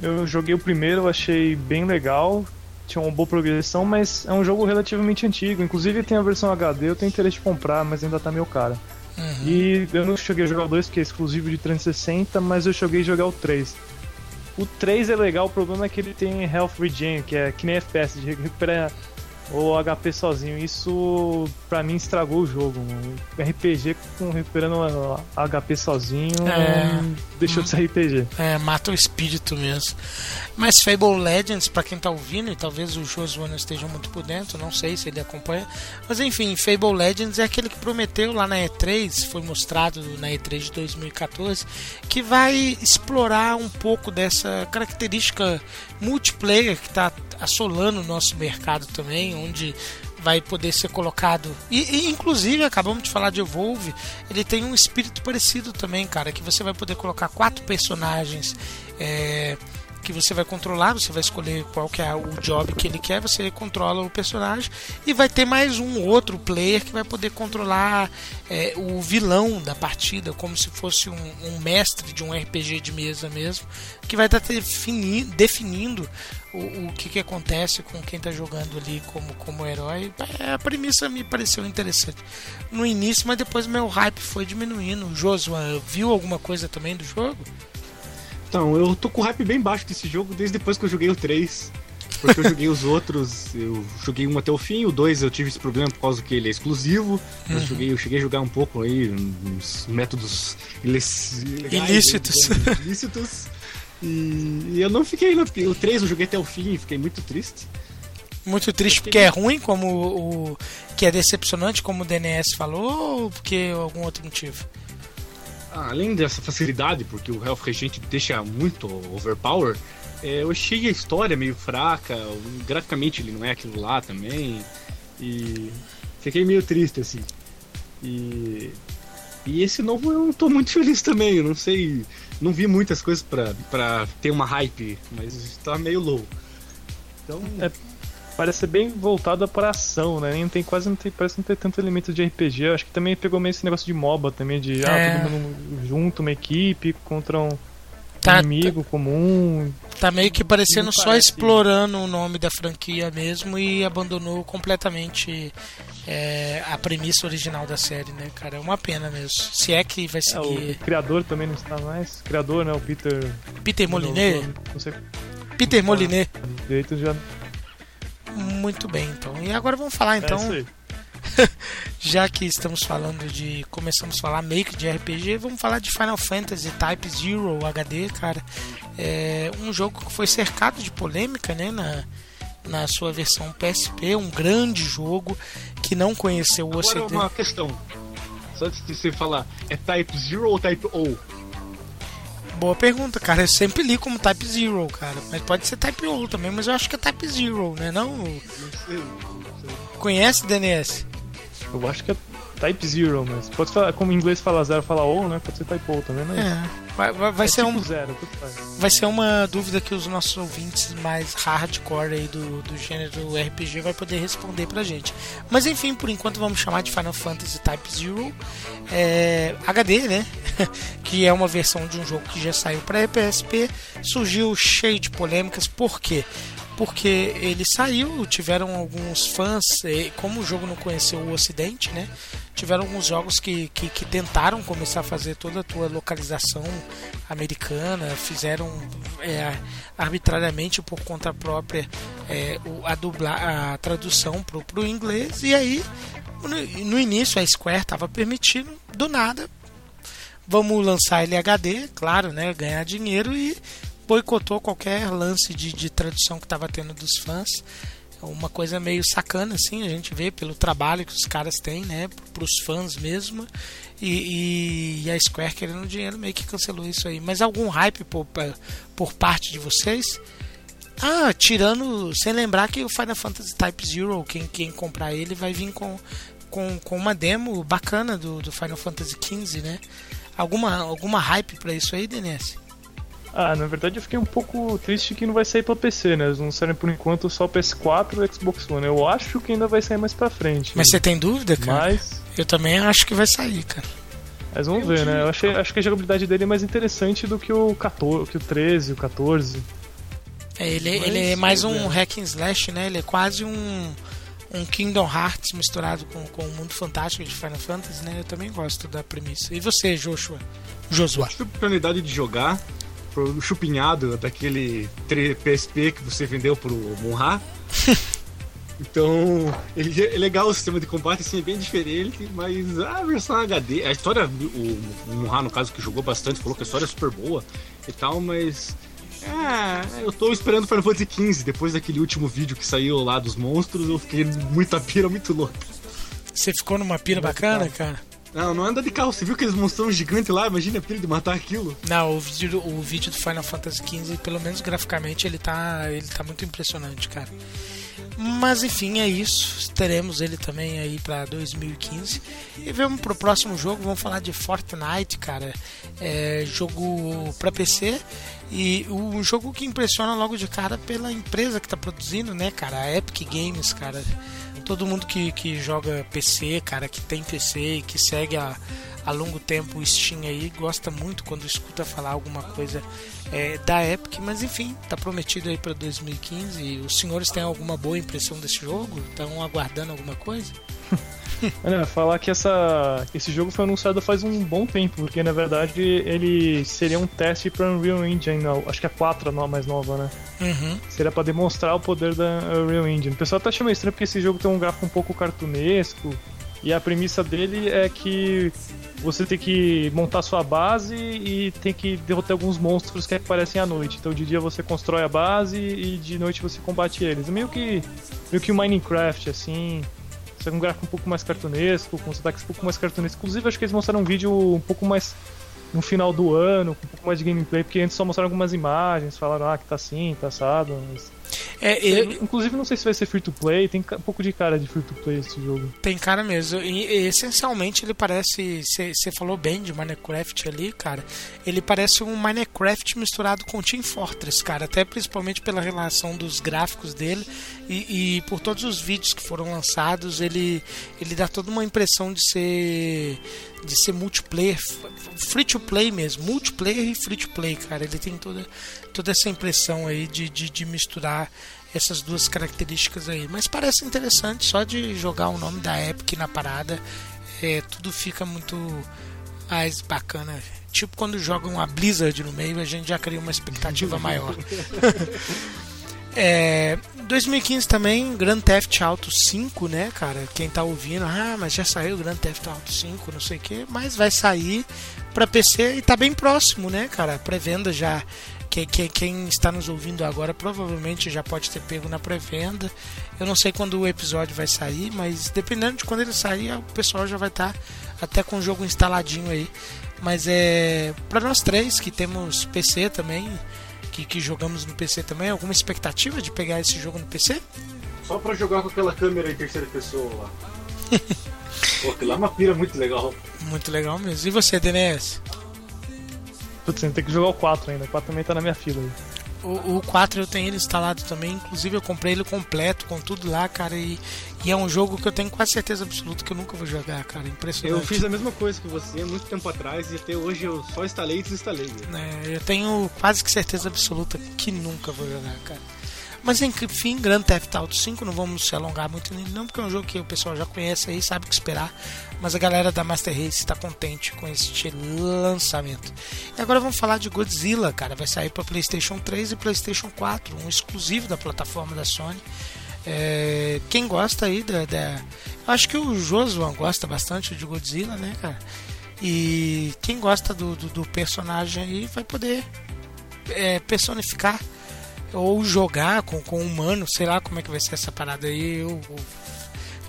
Eu joguei o primeiro, achei bem legal, tinha uma boa progressão, mas é um jogo relativamente antigo. Inclusive tem a versão HD, eu tenho interesse de comprar, mas ainda tá meio cara. Uhum. E eu não cheguei a jogar o 2 porque é exclusivo de 360, mas eu cheguei a jogar o 3. O 3 é legal, o problema é que ele tem Health Regen, que é que nem FPS, de recuperar o HP sozinho. Isso pra mim estragou o jogo. mano. RPG com recuperando HP sozinho É. deixou de ser RPG. É, mata o espírito mesmo. Mas Fable Legends, pra quem tá ouvindo, e talvez o Josué não esteja muito por dentro, não sei se ele acompanha. Mas enfim, Fable Legends é aquele que prometeu lá na E3, foi mostrado na E3 de 2014, que vai explorar um pouco dessa característica multiplayer que tá assolando o nosso mercado também, onde vai poder ser colocado. E, e, inclusive, acabamos de falar de Evolve, ele tem um espírito parecido também, cara, que você vai poder colocar quatro personagens. é, que você vai controlar, você vai escolher qual que é o job que ele quer, você controla o personagem e vai ter mais um outro player que vai poder controlar é, o vilão da partida, como se fosse um, um mestre de um RPG de mesa mesmo, que vai estar defini definindo o, o que, que acontece com quem está jogando ali como, como herói. É, A premissa me pareceu interessante no início, mas depois meu hype foi diminuindo. O Josué viu alguma coisa também do jogo? Então, eu tô com o hype bem baixo desse jogo desde depois que eu joguei o 3. Porque eu joguei os outros, eu joguei um até o fim, o 2 eu tive esse problema por causa que ele é exclusivo. Eu, joguei, eu cheguei a jogar um pouco aí, uns métodos ilegais, Ilícitos. né, ilícitos. E, e eu não fiquei, não, fiquei- o 3 eu joguei até o fim e fiquei muito triste. Muito triste porque é ruim, como o. que é decepcionante, como o DNS falou, ou porque algum outro motivo? Além dessa facilidade, porque o Health Regent deixa muito overpower, é, eu achei a história meio fraca, graficamente ele não é aquilo lá também, e fiquei meio triste assim. E, e esse novo eu não tô muito feliz também, eu não sei, não vi muitas coisas pra ter uma hype, mas tá meio low. Então, É, Parece ser bem voltada pra ação, né? Nem tem, quase não tem, parece não ter tanto elemento de RPG. Eu acho que também pegou meio esse negócio de MOBA também, de É. ah, todo mundo junto, uma equipe contra um Tá, inimigo comum. Tá meio que parecendo Não só parece. explorando o nome da franquia mesmo e abandonou completamente é, a premissa original da série, né, cara? É uma pena mesmo. Se é que vai É, o seguir. criador também não está mais. Criador, né? O Peter. Peter Molinet? Não sei Peter Molinet. direito já. Muito bem, então. E agora vamos falar é então. aí. já que estamos falando de. Começamos a falar meio que de RPG, vamos falar de Final Fantasy Type Zero HD, cara. É um jogo que foi cercado de polêmica, né? Na, na sua versão PSP, um grande jogo que não conheceu o agora Ocidente. uma questão. Só antes de você falar, é Type Zero ou Type O? Boa pergunta, cara. Eu sempre li como Type Zero, cara. Mas pode ser Type O também, mas eu acho que é Type Zero, né? Não. Não sei. Conhece DNS? Eu acho que é Type Zero, mas pode falar, como em inglês fala zero, fala O, né? Pode ser Type O também, né? É. Vai, vai, vai é ser tipo um. zero. Vai ser uma dúvida que os nossos ouvintes mais hardcore aí do, do gênero RPG vai poder responder pra gente. Mas enfim, por enquanto vamos chamar de Final Fantasy Type Zero é, HD, né? que é uma versão de um jogo que já saiu para PSP, surgiu cheio de polêmicas. Por quê? Porque ele saiu, tiveram alguns fãs, como o jogo não conheceu o Ocidente, né? Tiveram alguns jogos que, que, que tentaram começar a fazer toda a tua localização americana, fizeram é, arbitrariamente por conta própria é, a, dublar, a tradução pro, pro inglês, e aí no, no início a Square estava permitindo, do nada, vamos lançar ele HD, claro, né, ganhar dinheiro e boicotou qualquer lance de, de tradução que estava tendo dos fãs. Uma coisa meio sacana, assim, a gente vê pelo trabalho que os caras têm, né, pros fãs mesmo. E, e- e a Square querendo dinheiro meio que cancelou isso aí. Mas algum hype por, pa- por parte de vocês? Ah, tirando, sem lembrar que o Final Fantasy Type Zero, quem, quem comprar ele vai vir com, com, com uma demo bacana do, do Final Fantasy XV, né? Alguma, alguma hype pra isso aí, DNS? Ah, na verdade eu fiquei um pouco triste que não vai sair pra PC, né? Eles não saem por enquanto só PS4 e Xbox One. Eu acho que ainda vai sair mais pra frente. Mas você tem dúvida, cara? Mas, Eu também acho que vai sair, cara. mas vamos ver, né? Eu achei, acho que a jogabilidade dele é mais interessante do que o 14, que o 13, o 14. É, ele, Mas, ele é mais um é. hack and slash, né? Ele é quase um, um Kingdom Hearts misturado com, com o mundo fantástico de Final Fantasy, né? Eu também gosto da premissa. E você, Joshua? Joshua. tive a oportunidade de jogar pro chupinhado daquele 3 PSP que você vendeu pro Monra. então, ele é legal o sistema de combate, assim, é bem diferente, mas a versão HD, a história, o, o Monra, no caso, que jogou bastante, falou que a história é super boa e tal, mas. É, eu tô esperando Final Fantasy XV, depois daquele último vídeo que saiu lá dos monstros, eu fiquei muita pira, muito louca. Você ficou numa pira bacana, cara? Não, não anda de carro, você viu aqueles monstrão gigantes lá? Imagina a pira de matar aquilo. Não, o vídeo, o vídeo do Final Fantasy XV, pelo menos graficamente, ele tá, ele tá muito impressionante, cara. Mas enfim, é isso. Teremos ele também aí pra 2015. E vamos pro próximo jogo. Vamos falar de Fortnite, cara. É jogo pra PC. E um jogo que impressiona logo de cara pela empresa que tá produzindo, né, cara? A Epic Games, cara. Todo mundo que, que joga PC, cara, que tem PC e que segue a, há longo tempo o Steam aí, gosta muito quando escuta falar alguma coisa é, da Epic, mas enfim, tá prometido aí para 2015. E os senhores têm alguma boa impressão desse jogo? Estão aguardando alguma coisa? É, falar que essa, esse jogo foi anunciado faz um bom tempo, porque na verdade ele seria um teste para Unreal Engine, não, acho que é a 4 a mais nova, né? Uhum. Seria para demonstrar o poder da Unreal Engine. O pessoal tá achando estranho porque esse jogo tem um gráfico um pouco cartunesco, e a premissa dele é que você tem que montar sua base e tem que derrotar alguns monstros que aparecem à noite. Então de dia você constrói a base e de noite você combate eles. Meio que meio que o Minecraft assim, que um gráfico um pouco mais cartunesco, com sotaques um pouco mais cartunesco. Inclusive acho que eles mostraram um vídeo um pouco mais no final do ano, com um pouco mais de gameplay, porque antes só mostraram algumas imagens, falaram ah, que tá assim, tá assado, mas É, eu- Inclusive, não sei se vai ser free to play, tem um pouco de cara de free to play esse jogo. Tem cara mesmo. E, e, essencialmente ele parece. Você falou bem de Minecraft ali, cara. Ele parece um Minecraft misturado com Team Fortress, cara. Até principalmente pela relação dos gráficos dele e, e por todos os vídeos que foram lançados, ele, ele dá toda uma impressão de ser de ser multiplayer, free to play mesmo, multiplayer e free to play, cara. Ele tem toda, toda essa impressão aí de, de, de misturar essas duas características aí. Mas parece interessante, só de jogar o nome da Epic na parada, é, tudo fica muito mais bacana. Tipo quando jogam a Blizzard no meio, a gente já cria uma expectativa maior. É, 2015 também, Grand Theft Auto 5, né, cara? Quem tá ouvindo, ah, mas já saiu Grand Theft Auto 5, não sei o que, mas vai sair pra PC e tá bem próximo, né, cara? Pré-venda já. Que, que- quem está nos ouvindo agora provavelmente já pode ter pego na pré-venda. Eu não sei quando o episódio vai sair, mas dependendo de quando ele sair, o pessoal já vai estar até com o jogo instaladinho aí. Mas é. Pra nós três que temos PC também, que, que jogamos no PC também, alguma expectativa de pegar esse jogo no PC? Só pra jogar com aquela câmera em terceira pessoa lá. Pô, aquilo lá é uma pira muito legal. Muito legal mesmo. E você, DNS? Putz, tem que jogar o 4 ainda, o 4 também tá na minha fila aí. O, o 4 eu tenho ele instalado também, inclusive eu comprei ele completo, com tudo lá, cara, e, e é um jogo que eu tenho quase certeza absoluta que eu nunca vou jogar, cara. Impressionante. Eu fiz a mesma coisa que você há muito tempo atrás e até hoje eu só instalei e desinstalei. É, eu tenho quase que certeza absoluta que nunca vou jogar, cara. Mas enfim, Grand Theft Auto 5, não vamos se alongar muito nele, não, porque é um jogo que o pessoal já conhece aí, sabe o que esperar. Mas a galera da Master Race está contente com este lançamento. E agora vamos falar de Godzilla, cara. Vai sair para PlayStation 3 e PlayStation 4, um exclusivo da plataforma da Sony. É, quem gosta aí da, da. Acho que o Josuan gosta bastante de Godzilla, né, cara? E quem gosta do, do, do personagem aí vai poder é, personificar ou jogar com, com um humano, sei lá como é que vai ser essa parada aí. Eu, eu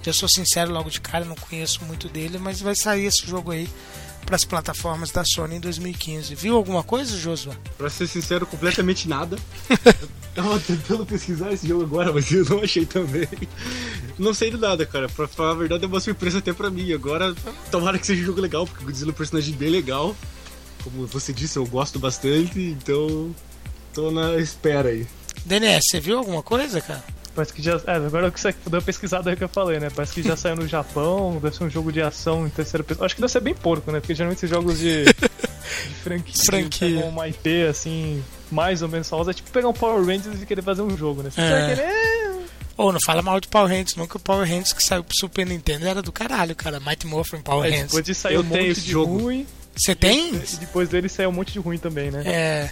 já sou sincero logo de cara, não conheço muito dele, mas vai sair esse jogo aí para as plataformas da Sony em 2015. Viu alguma coisa, Josué? Pra ser sincero, completamente nada. Eu tava tentando pesquisar esse jogo agora, mas eu não achei também. Não sei de nada, cara. Pra falar a verdade, é uma surpresa até pra mim. Agora, tomara que seja um jogo legal, porque o Godzilla é um personagem bem legal. Como você disse, eu gosto bastante, então tô na espera aí. DNS, você viu alguma coisa, cara? Parece que já. É, agora que você deu uma pesquisada aí que eu falei, né? Parece que já saiu no Japão, deve ser um jogo de ação em terceira pessoa. Acho que deve ser bem porco, né? Porque geralmente esses jogos de, de franquia, Franquia. pegam uma IP assim, mais ou menos famosa, é tipo pegar um Power Rangers e querer fazer um jogo, né? Você É. vai querer. Ou não fala mal de Power Rangers, nunca o Power Rangers que saiu pro Super Nintendo era do caralho, cara. Mighty Morphin Power É, Rangers. depois de sair Eu um monte de jogo. ruim, Você tem? e depois dele saiu um monte de ruim também, né? É.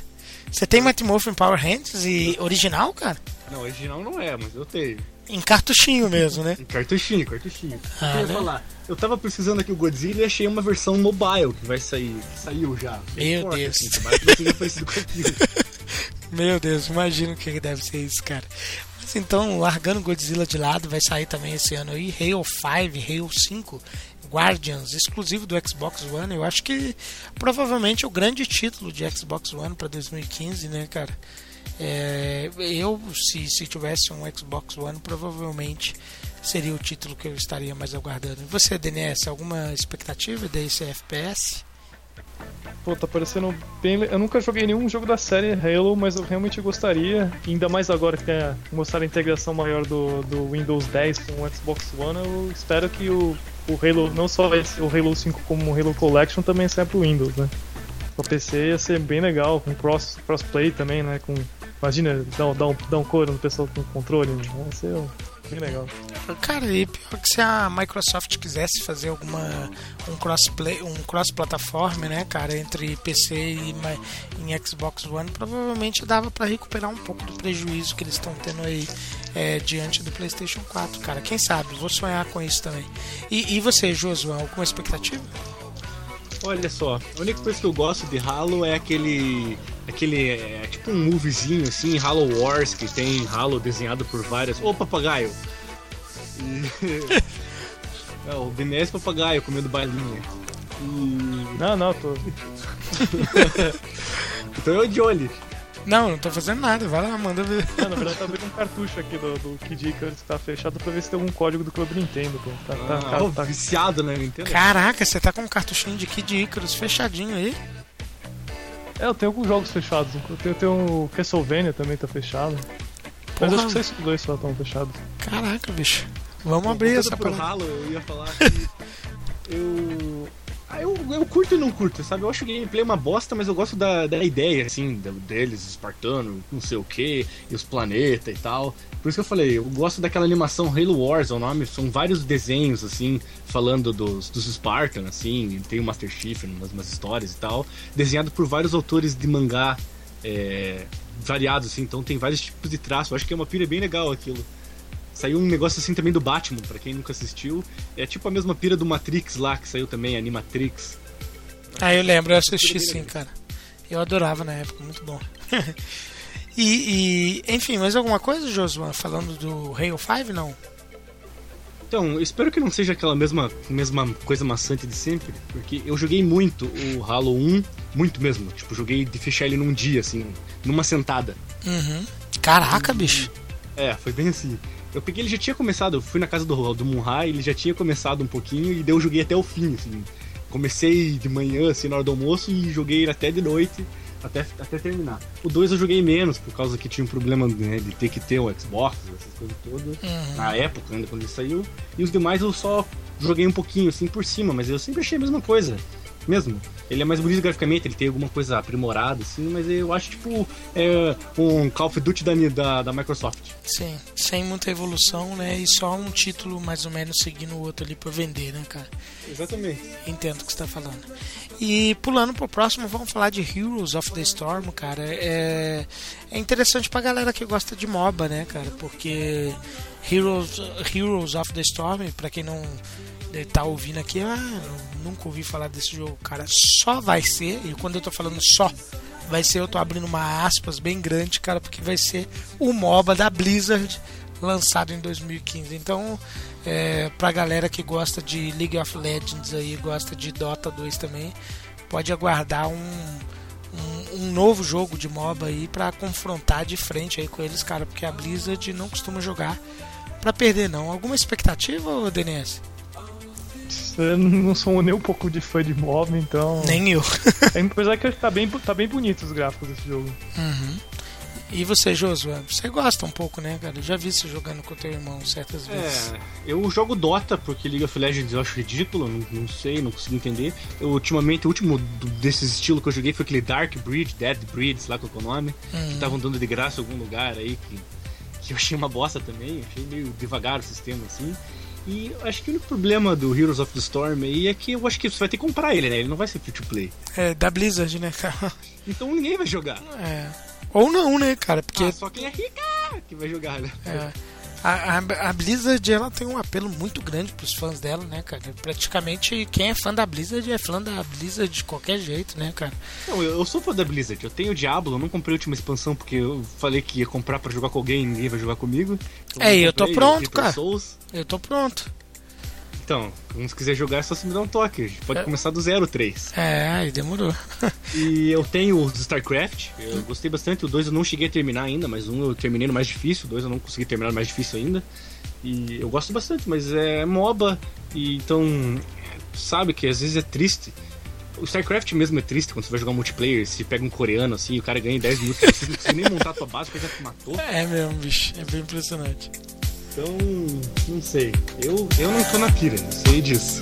Você tem Mighty Morphin Power Rangers e original, cara? Não, original não é, mas eu tenho. Em cartuchinho mesmo, né? Cartuchinho, cartuchinho. Ah, eu né? falar, eu tava precisando aqui o Godzilla e achei uma versão mobile que vai sair. Que saiu já. Meu forte, Deus. Assim. Meu Deus, imagino o que deve ser isso, cara. Mas então, largando Godzilla de lado, vai sair também esse ano aí Halo 5, Halo 5, Guardians, exclusivo do Xbox One. Eu acho que provavelmente é o grande título de Xbox One para 2015, né, cara? É, eu, se, se tivesse um Xbox One, provavelmente seria o título que eu estaria mais aguardando. E você, DNS, alguma expectativa desse FPS? Pô, tá parecendo bem. Eu nunca joguei nenhum jogo da série Halo, mas eu realmente gostaria. Ainda mais agora que é mostrar a integração maior do, do Windows 10 com o Xbox One, eu espero que o o Halo, não só esse, o Halo 5 como o Halo Collection também sai pro Windows, né? Pra PC ia ser bem legal, com cross, crossplay também, né? Com, imagina, dar, um- dar, um, couro no pessoal com controle, né? ia ser bem legal. Cara, e pior que se a Microsoft quisesse fazer alguma um crossplay, um cross plataforma, né, cara, entre PC e em Xbox One, provavelmente dava pra recuperar um pouco do prejuízo que eles estão tendo aí é, diante do PlayStation 4, cara. Quem sabe? Vou sonhar com isso também. E, e você, Josué, alguma expectativa? Olha só, a única coisa que eu gosto de Halo é aquele. aquele. É, tipo um moviezinho assim, Halo Wars, que tem Halo desenhado por várias. Ô papagaio! É, o BMS papagaio comendo balinha. E... Não, não, tô. Então eu de olho. Não, não tô fazendo nada. Vai lá, manda ver. Não, na verdade tá abrindo um cartucho aqui do, do Kid Icarus que tá fechado pra ver se tem algum código do Clube Nintendo, pô. Tá, tá, Ah, tá, tá- viciado na Nintendo. Caraca, você tá com um cartuchinho de Kid Icarus fechadinho aí? É, eu tenho alguns jogos fechados. Eu tenho, eu tenho o Castlevania também tá fechado. Mas Porra. acho que só esses dois só estão fechados. Caraca, bicho. Vamos abrir essa parada. Halo, eu ia falar que eu... Ah, eu, eu curto e não curto, sabe? Eu acho o gameplay uma bosta, mas eu gosto da, da ideia, assim, deles, espartano, não sei o que, e os planetas e tal. Por isso que eu falei, eu gosto daquela animação Halo Wars, é o nome, são vários desenhos, assim, falando dos, dos Spartans, assim, tem o Master Chief, umas, umas histórias e tal, desenhado por vários autores de mangá é, variados, assim, então tem vários tipos de traço. Eu acho que é uma pira bem legal aquilo. Saiu um negócio assim também do Batman, pra quem nunca assistiu. É tipo a mesma pira do Matrix lá, que saiu também, Animatrix. Ah, eu lembro, eu assisti sim, cara. Eu adorava na época, muito bom. e, e, enfim, mais alguma coisa, Josué? Falando do Halo 5, não? Então, espero que não seja aquela mesma, mesma coisa maçante de sempre, porque eu joguei muito o Halo 1, muito mesmo. Tipo, joguei de fechar ele num dia, assim, numa sentada. Uhum. Caraca, bicho. É, foi bem assim. Eu peguei, ele já tinha começado, eu fui na casa do, do Munhai, ele já tinha começado um pouquinho e daí eu joguei até o fim, assim. Comecei de manhã, assim, na hora do almoço e joguei ele até de noite, até, até terminar. O 2 eu joguei menos, por causa que tinha um problema né, de ter que ter o Xbox, essas coisas todas, na época, ainda quando ele saiu. E os demais eu só joguei um pouquinho, assim, por cima, mas eu sempre achei a mesma coisa. Mesmo. Ele é mais bonito graficamente, ele tem alguma coisa aprimorada, assim, mas eu acho, tipo, é um Call of Duty da, da, da Microsoft. Sim, sem muita evolução, né? E só um título mais ou menos seguindo o outro ali pra vender, né, cara? Exatamente. Entendo o que você tá falando. E pulando pro próximo, vamos falar de Heroes of the Storm, cara. É, é interessante pra galera que gosta de MOBA, né, cara? Porque Heroes, Heroes of the Storm, pra quem não tá ouvindo aqui, ah, nunca ouvi falar desse jogo, cara. Só vai ser, e quando eu tô falando só, vai ser, eu tô abrindo uma aspas bem grande, cara, porque vai ser o MOBA da Blizzard lançado em 2015. Então, é, pra galera que gosta de League of Legends aí, gosta de Dota 2 também, pode aguardar um, um, um novo jogo de MOBA aí pra confrontar de frente aí com eles, cara, porque a Blizzard não costuma jogar pra perder não. Alguma expectativa, DNS? Eu não sou nem um pouco de fã de MOBA, então. Nem eu. É, Apesar que tá bem, tá bem bonito os gráficos desse jogo. Uhum. E você, Josué? Você gosta um pouco, né, cara? Eu já vi você jogando com teu irmão certas vezes. É, eu jogo Dota porque League of Legends eu acho ridículo, não, não sei, não consigo entender. Eu, ultimamente, o último desses estilos que eu joguei foi aquele Dark Breed, Dead Breed, sei lá qual que é o nome, Uhum. que estavam dando de graça em algum lugar aí, que, que eu achei uma bosta também, achei meio devagar o sistema assim. E eu acho que o único problema do Heroes of the Storm aí é que eu acho que você vai ter que comprar ele, né? Ele não vai ser free to play. É, da Blizzard, né, cara? Então ninguém vai jogar. É. Ou não, né, cara? Porque Ah, só quem é rica que vai jogar, né? é, a, a, a Blizzard ela tem um apelo muito grande pros fãs dela, né, cara? Praticamente quem é fã da Blizzard é fã da Blizzard de qualquer jeito, né, cara? Não, eu, eu sou fã da Blizzard. Eu tenho o Diablo, eu não comprei a última expansão porque eu falei que ia comprar pra jogar com alguém e ninguém vai jogar comigo. Então, É, eu tô pronto, Reaper cara. Souls. Eu tô pronto. Então, se quiser jogar é só se me dar um toque. Pode É. começar do zero, 3. É, aí demorou. E eu tenho os StarCraft, eu gostei bastante. O 2 eu não cheguei a terminar ainda, mas um eu terminei no mais difícil, o 2 eu não consegui terminar no mais difícil ainda. E eu gosto bastante, mas é MOBA, e então sabe que às vezes é triste. O StarCraft mesmo é triste quando você vai jogar multiplayer, se pega um coreano assim, o cara ganha em 10 minutos, você nem montar a tua base, porque já te matou. É mesmo, bicho. É bem impressionante. Então, não sei. Eu, eu não tô na pira, sei disso.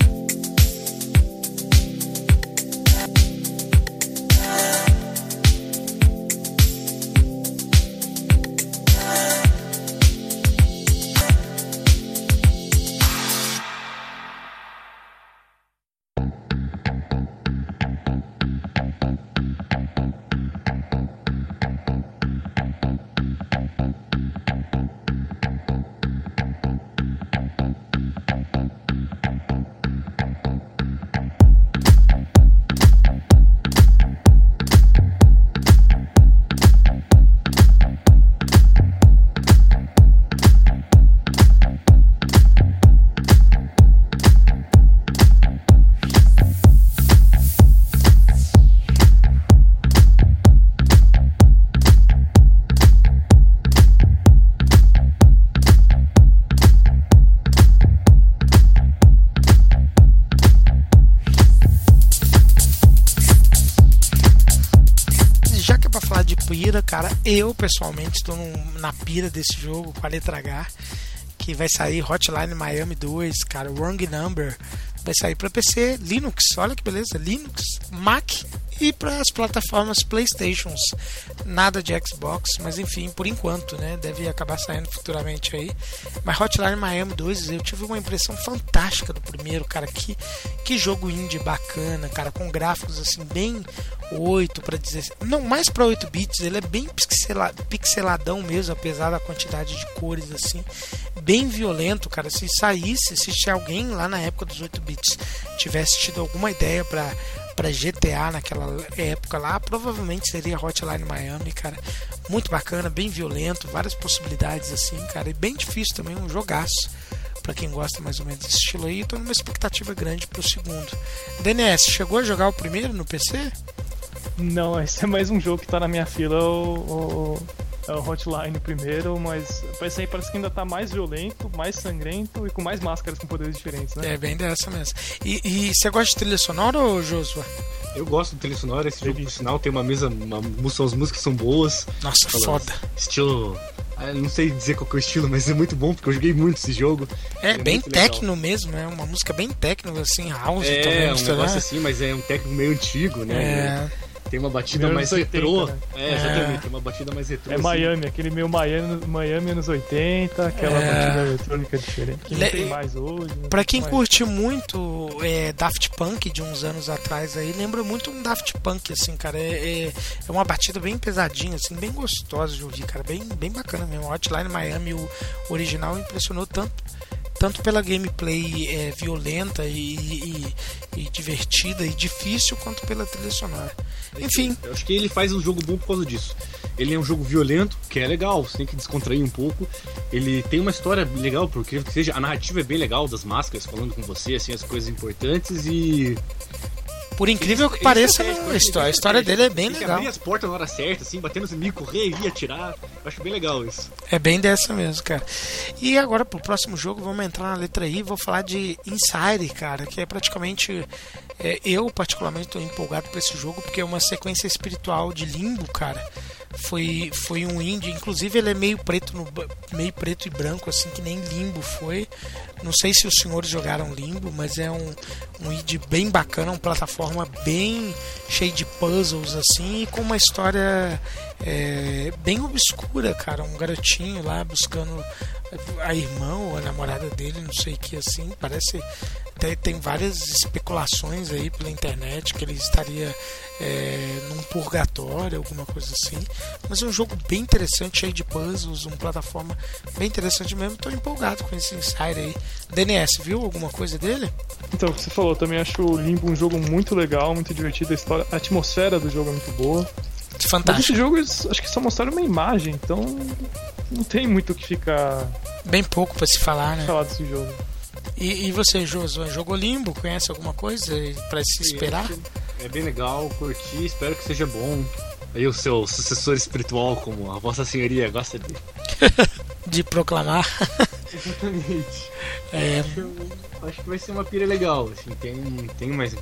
Eu pessoalmente estou na pira desse jogo com a letra H, que vai sair Hotline Miami 2, cara, Wrong Number, vai sair para PC, Linux, olha que beleza, Linux, Mac e para as plataformas PlayStations. Nada de Xbox, mas enfim, por enquanto, né? Deve acabar saindo futuramente aí. Mas Hotline Miami 2, eu tive uma impressão fantástica do primeiro, cara. Que, que jogo indie bacana, cara, com gráficos assim bem 8 para dizer, não, mais para 8 bits, ele é bem pixela, pixeladão mesmo, apesar da quantidade de cores assim, bem violento, cara. Se saísse, se alguém lá na época dos 8 bits tivesse tido alguma ideia para para GTA naquela época lá, provavelmente seria Hotline Miami, cara. Muito bacana, bem violento, várias possibilidades assim, cara, e bem difícil também, um jogaço. Pra quem gosta mais ou menos desse estilo aí, tô numa expectativa grande pro segundo. DNS, chegou a jogar o primeiro no PC? Não, esse é mais um jogo que tá na minha fila, o, o, é o Hotline primeiro, mas esse aí parece que ainda tá mais violento, mais sangrento e com mais máscaras com poderes diferentes, né? É bem dessa mesmo. E, e você gosta de trilha sonora, ou Joshua? Eu gosto do trilha sonora, esse jogo, por sinal, tem uma mesa, uma, as músicas são boas. Nossa, foda. Estilo. ah, Não sei dizer qual que é o estilo, mas é muito bom, porque eu joguei muito esse jogo. É, bem muito legal. techno mesmo, é uma música bem techno, assim, house É, também, um misturado. negócio assim, mas é um técnico meio antigo, né? É, Tem uma batida Meio mais anos 80, retrô. né? É, exatamente, tem uma batida mais retrô. É assim. Miami, aquele meio Miami, Miami anos 80, aquela É. batida eletrônica diferente, que Le- não tem mais hoje. né? Pra quem Mas- curte muito é, Daft Punk de uns anos atrás aí, lembra muito um Daft Punk, assim, cara. É, é, é uma batida bem pesadinha, assim, bem gostosa de ouvir, cara. Bem, bem bacana mesmo. Hotline Miami, o original, impressionou tanto. Tanto pela gameplay é, violenta e, e- e divertida e difícil, quanto pela trilha sonora. Enfim, Eu acho que ele faz um jogo bom por causa disso. Ele é um jogo violento, que é legal, você tem que descontrair um pouco. Ele tem uma história legal, por incrível que seja, a narrativa é bem legal das máscaras falando com você, assim, as coisas importantes e. por incrível que pareça, a história, a dele é bem tem legal. abrir as portas na hora certa, assim, bater nos inimigos, correr, ir atirar. Eu acho bem legal isso. É bem dessa mesmo, cara. E agora pro próximo jogo vamos entrar na letra I, vou falar de Inside, cara, que é praticamente é, eu particularmente tô empolgado por esse jogo porque é uma sequência espiritual de Limbo, cara. Foi, foi um indie, inclusive ele é meio preto no meio preto e branco assim que nem Limbo foi. Não sei se os senhores jogaram Limbo, mas é um, um indie bem bacana, uma plataforma bem cheia de puzzles assim e com uma história é, bem obscura, cara. Um garotinho lá buscando a irmã ou a namorada dele, não sei o que assim. Parece. Tem, tem várias especulações aí pela internet que ele estaria é, num purgatório, alguma coisa assim. Mas é um jogo bem interessante, cheio de puzzles, uma plataforma bem interessante mesmo. Tô empolgado com esse Insider aí. DNS, viu alguma coisa dele? Então, o que você falou, também acho o Limbo um jogo muito legal, muito divertido, a, história, a atmosfera do jogo é muito boa. Mas esse Fantástico. jogo, eles, acho que só mostraram uma imagem, então não tem muito o que ficar Bem pouco pra se falar, né? falar desse jogo. E, e você, Josué, jogou Limbo? Conhece alguma coisa pra se esperar? É bem legal, curti, espero que seja bom. Aí o seu sucessor espiritual, como a Vossa Senhoria gosta de. De proclamar. Exatamente. É, Acho, acho que vai ser uma pira legal, assim, tem, tem mais.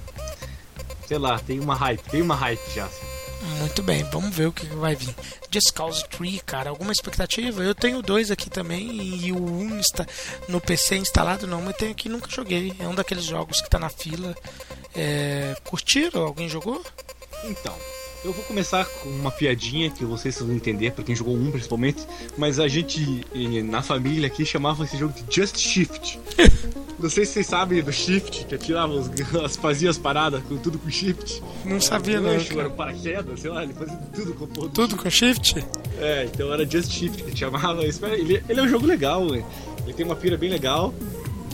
Sei lá, tem uma hype, tem uma hype já. assim. Muito bem, vamos ver o que vai vir. Just Cause 3, cara, alguma expectativa? Eu tenho dois aqui também e o um está no PC instalado não, mas tem aqui nunca joguei. É um daqueles jogos que tá na fila. É... Curtiram? Alguém jogou? Então, eu vou começar com uma piadinha que vocês vão entender, pra quem jogou um principalmente, mas a gente eh, na família aqui chamava esse jogo de Just Shift. Não sei se vocês sabem do Shift, que atirava os, as, fazia as paradas com tudo com Shift. Não sabia não. Gancho, era paraquedas, sei lá, ele fazia tudo com do Tudo com shift? É, então era Just Shift que chamava. Ele, ele é um jogo legal, ué. Ele tem uma pira bem legal.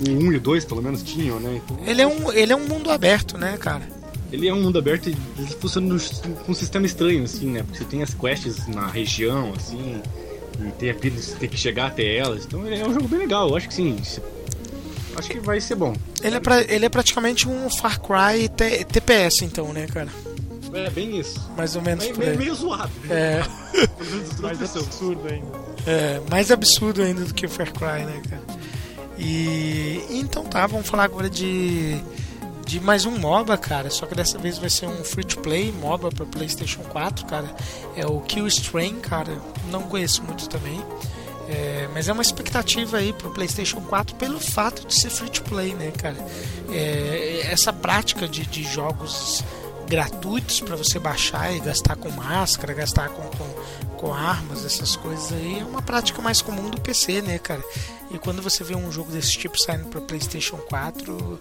O 1 e o 2, pelo menos, tinham, né? Então, Ele é um, ele é um mundo aberto, né, cara? Ele é um mundo aberto e funciona no- com um sistema estranho, assim, né? Porque você tem as quests na região, assim, e tem a você ter que chegar até elas. Então ele é um jogo bem legal, eu acho que sim. Acho que vai ser bom. Ele é, pra, ele é praticamente um Far Cry T- TPS, então, né, cara? É bem isso. Mais ou menos por aí. meio, meio zoado. É, menos das Mais absurdo ainda. é, mais absurdo ainda do que o Far Cry, né, cara? E então tá, vamos falar agora de de mais um MOBA, cara. Só que dessa vez vai ser um free to play MOBA para PlayStation 4, cara. É o Kill Strain, cara. Não conheço muito também. É, mas é uma expectativa aí pro PlayStation 4 pelo fato de ser free to play, né, cara? É, essa prática de, de jogos gratuitos para você baixar e gastar com máscara, gastar com, com, com armas, essas coisas aí, é uma prática mais comum do PC, né, cara? E quando você vê um jogo desse tipo saindo para PlayStation 4,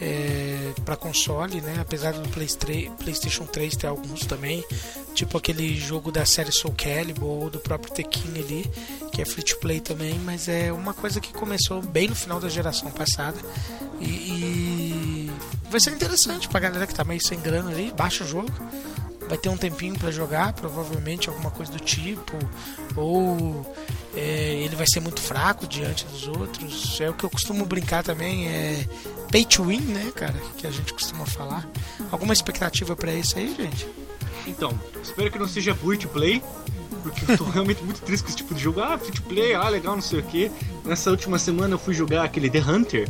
é, para console, né? Apesar do Play 3, PlayStation 3 ter alguns também, tipo aquele jogo da série Soul Calibur ou do próprio Tekken ali, que é free to play também, mas é uma coisa que começou bem no final da geração passada e, e vai ser interessante pra galera que tá meio sem grana ali, baixa o jogo. Vai ter um tempinho pra jogar, provavelmente alguma coisa do tipo, ou é, ele vai ser muito fraco diante dos outros. É o que eu costumo brincar também, é pay to win, né, cara? Que a gente costuma falar. Alguma expectativa pra isso aí, gente? Então, espero que não seja free to play, porque eu tô realmente muito triste com esse tipo de jogo. Ah, free to play, ah, legal, não sei o que. Nessa última semana eu fui jogar aquele The Hunter,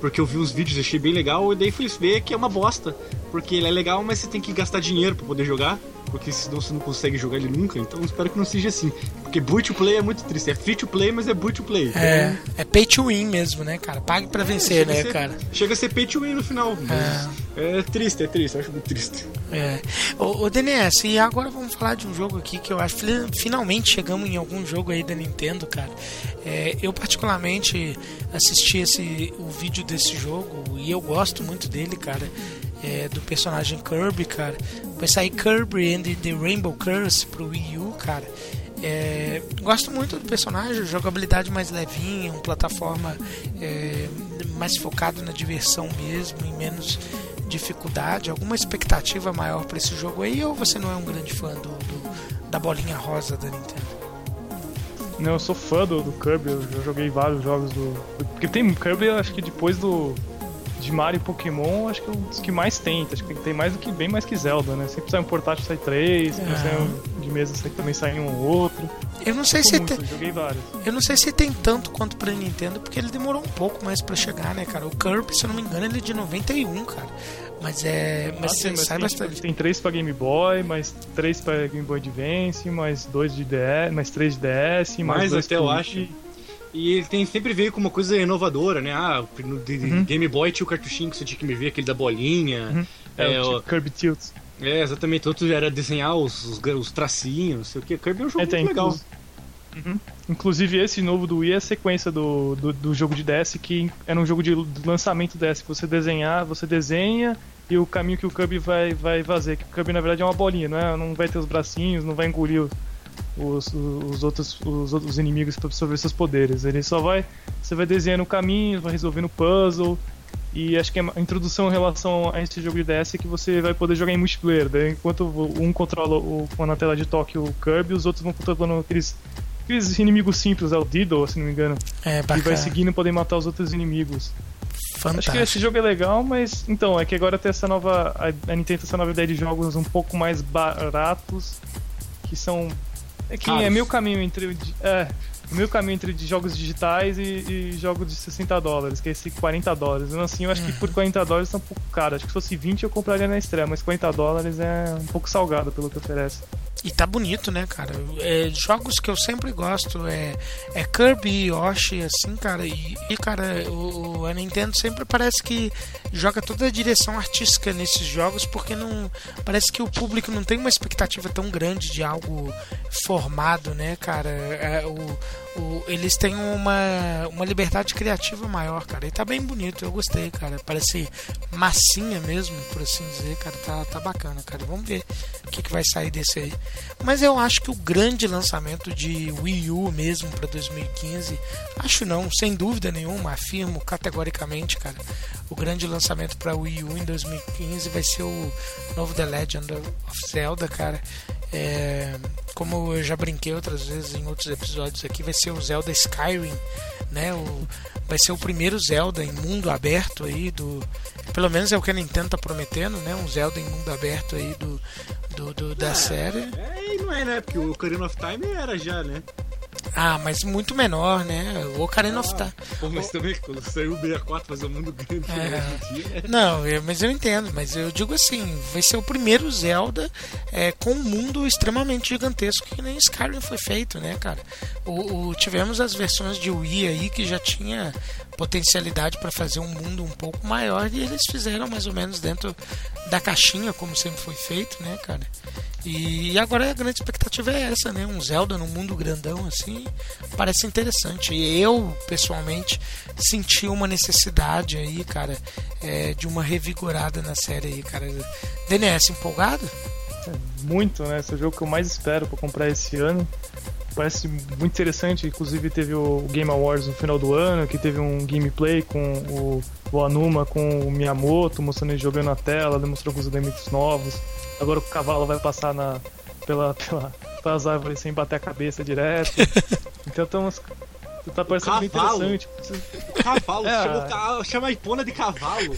porque eu vi uns vídeos achei bem legal, e daí fui ver que é uma bosta. Porque ele é legal, mas você tem que gastar dinheiro pra poder jogar, porque senão você não consegue jogar ele nunca. Então espero que não seja assim. Porque free to play é muito triste. É free to play, mas é free to play. É, é pay to win mesmo, né, cara? Pague pra vencer, chega a né, ser- cara? Chega a ser pay to win no final. Mas é. triste, é triste, eu acho muito triste. É. Ô, ô DNS, e agora vamos falar de um jogo aqui que eu acho que finalmente chegamos em algum jogo aí da Nintendo, cara. É, eu particularmente assisti esse, o vídeo desse jogo e eu gosto muito dele, cara. É, do personagem Kirby, cara. Vai sair Kirby and the Rainbow Curse pro Wii U, cara. É, gosto muito do personagem, jogabilidade mais levinha, uma plataforma é, mais focado na diversão mesmo e menos dificuldade. Alguma expectativa maior para esse jogo aí ou você não é um grande fã do, do- da bolinha rosa da Nintendo? Não, eu sou fã do, do Kirby, eu joguei vários jogos do. Porque tem Kirby, acho que depois do. De Mario e Pokémon, acho que é um dos que mais tem. Acho que tem mais do que bem mais que Zelda, né? Sempre sai um portátil, sai três, sempre Ah. sai um de mesa, sai, também sai um ou outro. Eu não sei Sou se muito, tem, eu joguei vários. eu não sei se tem tanto quanto pra Nintendo, porque ele demorou um pouco mais pra chegar, né, cara? O Kirby, se eu não me engano, ele é de 91, cara. Mas é, mas Ah, sim, mas sai tem, tipo, bastante. tem três pra Game Boy, mais três pra Game Boy Advance, mais dois de DS, mais três de DS, mais, Mais dois até eu acho. E ele tem, sempre veio com uma coisa inovadora, né? Ah, no Uhum. Game Boy tinha o cartuchinho que você tinha que me ver, aquele da bolinha. É, É, o Kirby Tilts. é, exatamente. Outro era desenhar os, os, os tracinhos, não sei o que. Kirby é um jogo É, tem, muito legal. inclus- Uhum. Inclusive esse novo do Wii é a sequência do, do, do jogo de DS que era um jogo de lançamento DS que você desenhar, você desenha e o caminho que o Kirby vai, vai fazer. Que o Kirby na verdade é uma bolinha, não, é? não vai ter os bracinhos, não vai engolir os, os, outros, os outros inimigos para absorver seus poderes. Ele só vai. Você vai desenhando o caminho, vai resolvendo puzzle. E acho que a introdução em relação a esse jogo de DS é que você vai poder jogar em multiplayer. Daí, enquanto um controla o, na tela de toque o Kirby, os outros vão controlando aqueles, aqueles inimigos simples, é o Diddle, se não me engano. É, E vai seguindo poder matar os outros inimigos. Acho Fantástico. que esse jogo é legal, mas então, é que agora tem essa nova. A, a Nintendo tem essa nova ideia de jogos um pouco mais baratos, que são É que Caros. é meio caminho entre. É, meio caminho entre jogos digitais e, e jogos de 60 dólares, que é esse 40 dólares. Então, assim, eu acho que por 40 dólares tá um pouco caro. Acho que se fosse 20 eu compraria na estreia, mas 40 dólares é um pouco salgado pelo que oferece. E tá bonito, né, cara? É, jogos que eu sempre gosto é, é Kirby, Yoshi, assim, cara. E, e, cara, o, a Nintendo sempre parece que joga toda a direção artística nesses jogos, porque não parece que o público não tem uma expectativa tão grande de algo formado, né, cara? É, o, o- eles têm uma, uma liberdade criativa maior, cara. E tá bem bonito, eu gostei, cara. Parece massinha mesmo, por assim dizer, cara. Tá, tá bacana, cara. Vamos ver o que, que vai sair desse aí. Mas eu acho que o grande lançamento de Wii U mesmo para 2015, acho não, sem dúvida nenhuma, afirmo categoricamente, cara. O grande lançamento para Wii U em 2015 vai ser o novo The Legend of Zelda, cara. É, como eu já brinquei outras vezes em outros episódios aqui, vai ser o Zelda Skyrim, né? O, vai ser o primeiro Zelda em mundo aberto aí do, pelo menos é o que a Nintendo tá prometendo, né? Um Zelda em mundo aberto aí do, do, do- da série. É, e não é, né? Porque o Ocarina of Time era já, né? Ah, mas muito menor, né? O Ocarina of Time. Pô, mas também quando saiu o 64 fazer um mundo grande É. dia. Não, eu- mas eu entendo, mas eu digo assim, vai ser o primeiro Zelda é, com um mundo extremamente gigantesco que nem Skyrim foi feito, né, cara? O, o- tivemos as versões de Wii aí que já tinha potencialidade para fazer um mundo um pouco maior e eles fizeram mais ou menos dentro da caixinha, como sempre foi feito, né, cara? E agora a grande expectativa é essa, né? Um Zelda num mundo grandão assim, parece interessante. E eu, pessoalmente, senti uma necessidade aí, cara, é, de uma revigorada na série aí, cara. DNS empolgado? Muito, né? Esse é o jogo que eu mais espero pra comprar esse ano. Parece muito interessante, inclusive teve o Game Awards no final do ano, que teve um gameplay com o, o Anuma com o Miyamoto, mostrando ele jogando na tela, demonstrou alguns elementos novos. Agora o cavalo vai passar na, pela, pela, pelas árvores sem bater a cabeça direto. Então estamos. Tá parecendo bem cavalo? interessante. O cavalo, É. chama, a Ipona de cavalo.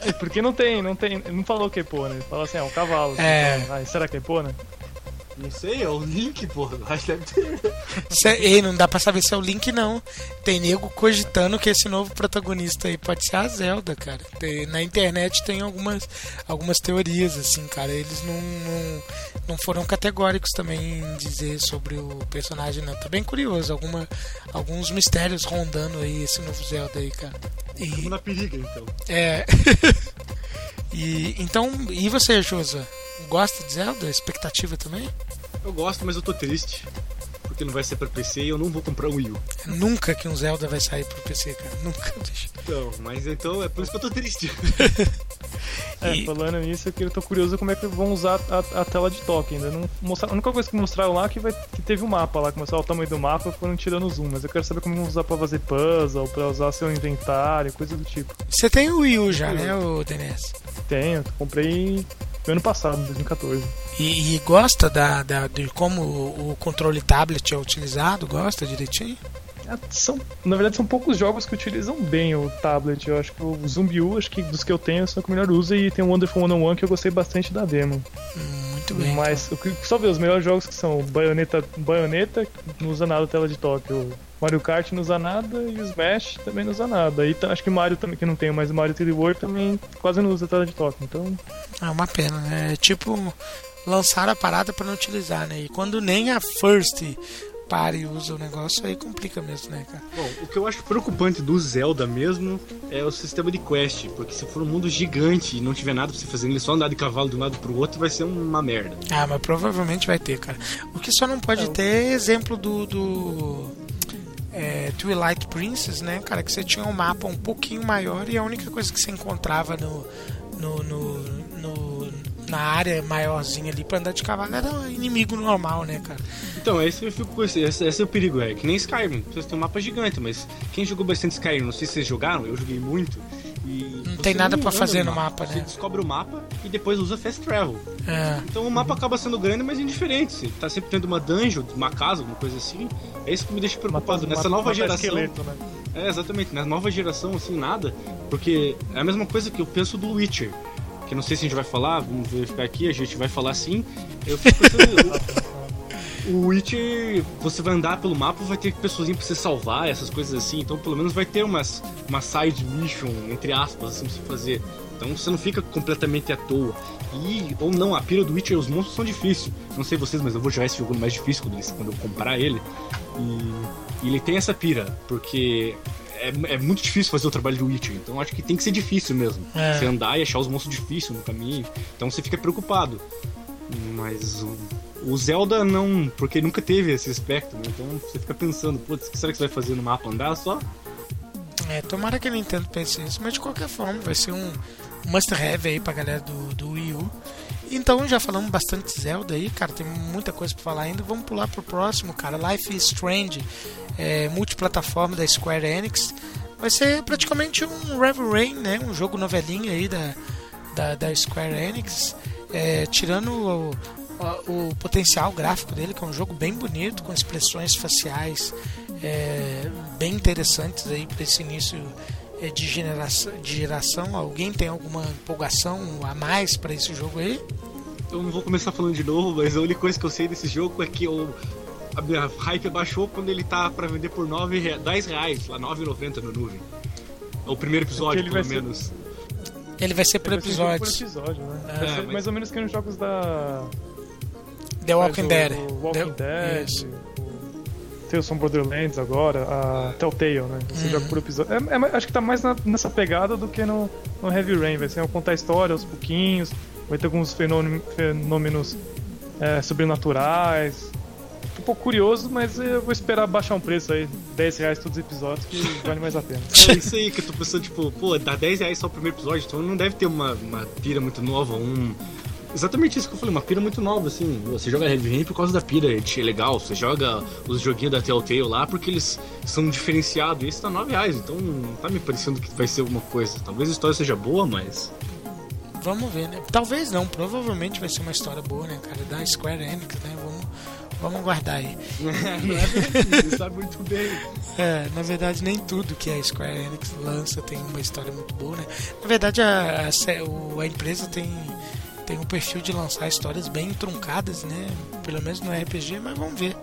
É, porque não tem, não tem. Não falou que é Epona, ele falou assim, é um cavalo. É. Então, ah, será que é Epona? Não sei, é o Link, porra. Acho que deve ter. Ei, não dá pra saber se é o Link, não. Tem nego cogitando que esse novo protagonista aí pode ser a Zelda, cara. Tem- na internet tem algumas, algumas teorias, assim, cara. Eles não, não, não foram categóricos também em dizer sobre o personagem, não. Tá bem curioso. Alguma, alguns mistérios rondando aí esse novo Zelda aí, cara. E, Vamos na periga, então. é. e então, e você, Josa? Gosta de Zelda? Expectativa também? Eu gosto, mas eu tô triste. Porque não vai ser pra PC e eu não vou comprar um Wii U. Nunca que um Zelda vai sair pro PC, cara. Nunca. Então, mas então é por isso que eu tô triste. É, E- falando nisso, eu tô curioso como é que vão usar a, a tela de toque ainda. Não mostrar, a única coisa que mostraram lá é que, vai, que teve um mapa lá, que o tamanho do mapa foram tirando o zoom. Mas eu quero saber como vão usar pra fazer puzzle, pra usar seu inventário, coisa do tipo. Você tem o Wii U já, né, o DNS? Tenho, comprei no ano passado, 2014. E, e gosta da, da- de como o, controle tablet é utilizado? Gosta direitinho? É, São, na verdade, são poucos jogos que utilizam bem o tablet. Eu acho que o Zumbi U, acho que dos que eu tenho, são o que melhor usa. E tem o Wonderful 101 que eu gostei bastante da demo. Hum, Muito bem. Mas o que só ver os melhores jogos que são Bayonetta, Bayonetta que não usa nada tela de toque, o Mario Kart não usa nada e o Smash também não usa nada. E tá- acho que o Mario também que não tem, mas o Mario 3D World também quase não usa tela de toque. Então, É uma pena, né? É tipo lançar a parada pra não utilizar, né? E quando nem a First para e usa o negócio, aí complica mesmo, né, cara? Bom, o que eu acho preocupante do Zelda mesmo é o sistema de quest. Porque se for um mundo gigante e não tiver nada pra você fazer, ele só andar de cavalo de um lado pro outro, vai ser uma merda. Ah, mas provavelmente vai ter, cara. O que só não pode ter é exemplo do. do é, Twilight Princess, né, cara? Que você tinha um mapa um pouquinho maior e a única coisa que você encontrava no. no, no, no- na área maiorzinha ali pra andar de cavalo era inimigo normal, né, cara? Então, esse eu fico com esse, esse, esse é o perigo, é que nem Skyrim. Vocês têm um mapa gigante, mas quem jogou bastante Skyrim, não sei se vocês jogaram, eu joguei muito. E Não você tem nada pra anda fazer no mapa, Você né? descobre o mapa e depois usa Fast Travel. É. Então o mapa acaba sendo grande, mas indiferente. Você tá sempre tendo uma dungeon, uma casa, alguma coisa assim. É isso que me deixa preocupado. matar- Nessa nova matar geração. né? É, exatamente. Na nova geração, assim, nada. Porque é a mesma coisa que eu penso do Witcher. Que não sei se a gente vai falar, vamos verificar aqui, a gente vai falar sim. Eu fico pensando. o Witcher, você vai andar pelo mapa, vai ter pessoas pra você salvar, essas coisas assim. Então, pelo menos vai ter umas, uma side mission, entre aspas, assim, pra você fazer. Então você não fica completamente à toa. E, ou não, a pira do Witcher, os monstros são difíceis. Não sei vocês, mas eu vou jogar esse jogo mais difícil quando, ele- quando eu comprar ele. E, e ele tem essa pira, porque é, é muito difícil fazer o trabalho do Witcher. Então acho que tem que ser difícil mesmo. É. Você andar e achar os monstros difíceis no caminho. Então você fica preocupado. Mas o, Zelda não, porque nunca teve esse aspecto, né? Então você fica pensando, putz, será que você vai fazer no mapa? Andar só? É, tomara que a Nintendo pense isso, mas de qualquer forma vai ser um must have aí pra galera do, do Wii U. Então já falamos bastante Zelda aí, cara, tem muita coisa pra falar ainda. Vamos pular pro próximo, cara. Life is Strange, é, multiplataforma da Square Enix. Vai ser praticamente um Revel Rain, né? Um jogo novelinha aí da, da, da Square Enix. É, tirando o, o, potencial gráfico dele, que é um jogo bem bonito, com expressões faciais é, bem interessantes aí para esse início é, de, generação, de geração. Alguém tem alguma empolgação a mais para esse jogo aí? Eu não vou começar falando de novo, mas a única coisa que eu sei desse jogo é que eu, a minha hype baixou quando ele tá pra vender por 9, rea- 10 reais, lá 9,90 no nuvem. É o primeiro episódio, ele pelo vai ser- menos. Ele vai ser por Vai ser jogo episódios. Por episódio, né? É, Vai ser mas- mais ou menos que nos jogos da. The Walking Dead. do Walking The- Dead. Isso. o Tales from Borderlands agora, a Telltale, né? Você Uhum. joga por episódio. É, é, acho que tá mais na- nessa pegada do que no, no Heavy Rain. Vai ser contar a história aos pouquinhos, vai ter alguns fenômenos, fenômenos é, sobrenaturais. Tô um pouco curioso, mas eu vou esperar baixar um preço aí, 10 reais todos os episódios, que vale mais a pena. É isso aí que eu tô pensando, tipo, pô, dá 10 reais só o primeiro episódio, então não deve ter uma, uma pira muito nova, um. Exatamente isso que eu falei, uma pira muito nova, assim. Você joga Heavy Rain por causa da pira, é legal. Você joga os joguinhos da Telltale lá porque eles são diferenciados. E esse tá 9 reais, então não tá me parecendo que vai ser alguma coisa. Talvez a história seja boa, mas. Vamos ver, né? Talvez não, provavelmente vai ser uma história boa, né, cara? Da Square Enix, né? Vamos, vamos aguardar aí. não é você sabe muito bem. É, na verdade, nem tudo que a Square Enix lança tem uma história muito boa, né? Na verdade, a, a, a empresa tem, tem um perfil de lançar histórias bem truncadas, né? Pelo menos no RPG, mas vamos ver.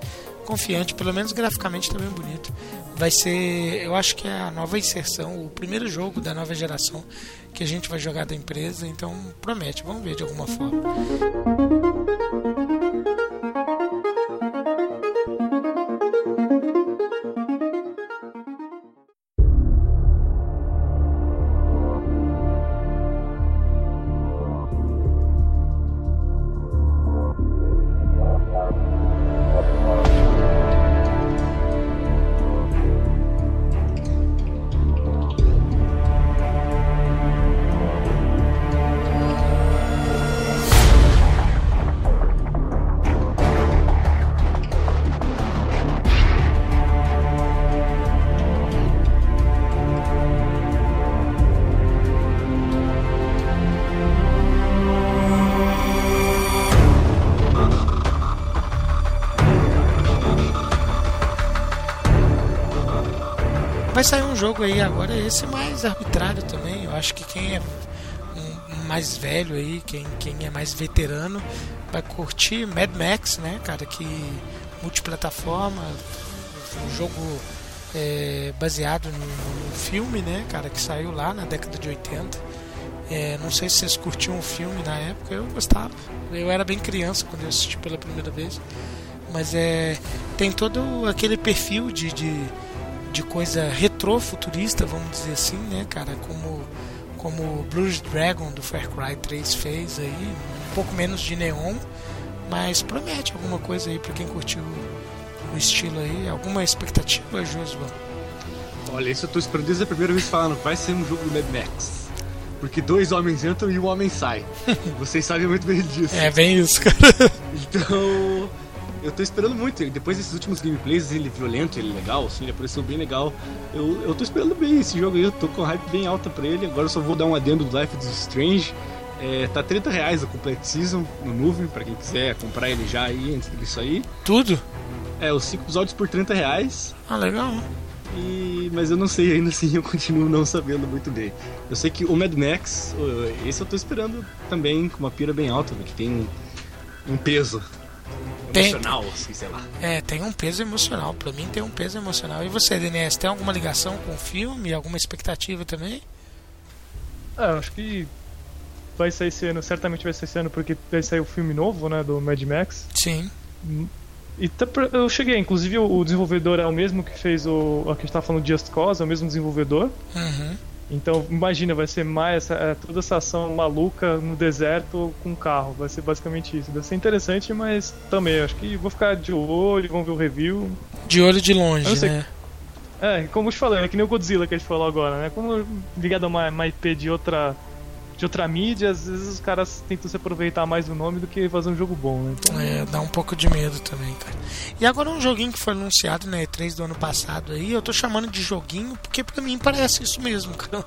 Confiante, pelo menos graficamente tá bem bonito. Vai ser, eu acho que é a nova inserção, o primeiro jogo da nova geração que a gente vai jogar da empresa, então promete, vamos ver de alguma forma. Jogo aí agora, esse mais arbitrário também. Eu acho que quem é mais velho aí, quem, quem é mais veterano, vai curtir Mad Max, né, cara? Que multiplataforma, um jogo é, baseado no filme, né, cara, que saiu lá na década de 80. É, não sei se vocês curtiam o filme na época, eu gostava. Eu era bem criança quando eu assisti pela primeira vez. Mas é, tem todo aquele perfil de, de, de coisa retrô futurista, vamos dizer assim, né, cara? Como, como o Blues Dragon do Far Cry 3 fez aí, um pouco menos de neon, mas promete alguma coisa aí pra quem curtiu o estilo aí. Alguma expectativa, Josué? Olha, isso eu tô esperando desde a primeira vez falando, vai ser um jogo do Mad Max. Porque dois homens entram e um homem sai. Vocês sabem muito bem disso. É, bem isso, cara. Então, eu tô esperando muito. Depois desses últimos gameplays, ele violento, ele legal, assim, ele apareceu bem legal. Eu, eu tô esperando bem esse jogo aí, eu tô com hype bem alta pra ele. Agora eu só vou dar um adendo do Life is Strange. É, tá 30 reais a Complete Season no nuvem, pra quem quiser comprar ele já aí antes disso aí. Tudo? É, os 5 episódios por 30 reais. Ah, legal. E... Mas eu não sei ainda assim, eu continuo não sabendo muito bem. Eu sei que o Mad Max, o- esse eu tô esperando também com uma pira bem alta, que tem um peso. Tem. emocional, assim, sei lá. É, tem um peso emocional. Pra mim tem um peso emocional. E você, DNS, tem alguma ligação com o filme? Alguma expectativa também? Ah, eu acho que vai sair esse ano, certamente vai sair esse ano, porque vai sair o filme novo, né, do Mad Max. Sim. E tá pra- eu cheguei, inclusive o desenvolvedor é o mesmo que fez o. A que a gente tava falando de Just Cause, é o mesmo desenvolvedor. Uhum. Então, imagina, vai ser mais essa, é, toda essa ação maluca no deserto com um carro. Vai ser basicamente isso. Deve ser interessante, mas também acho que vou ficar de olho, vamos ver o review. De olho de longe, né? É, como eu te falei, é que nem o Godzilla que a gente falou agora, né? Como ligado a uma, uma IP de outra, de outra mídia, às vezes os caras tentam se aproveitar mais do nome do que fazer um jogo bom, né? Então, É, dá um pouco de medo também, cara. E agora um joguinho que foi anunciado na E3 do ano passado aí, eu tô chamando de joguinho porque pra mim parece isso mesmo, cara.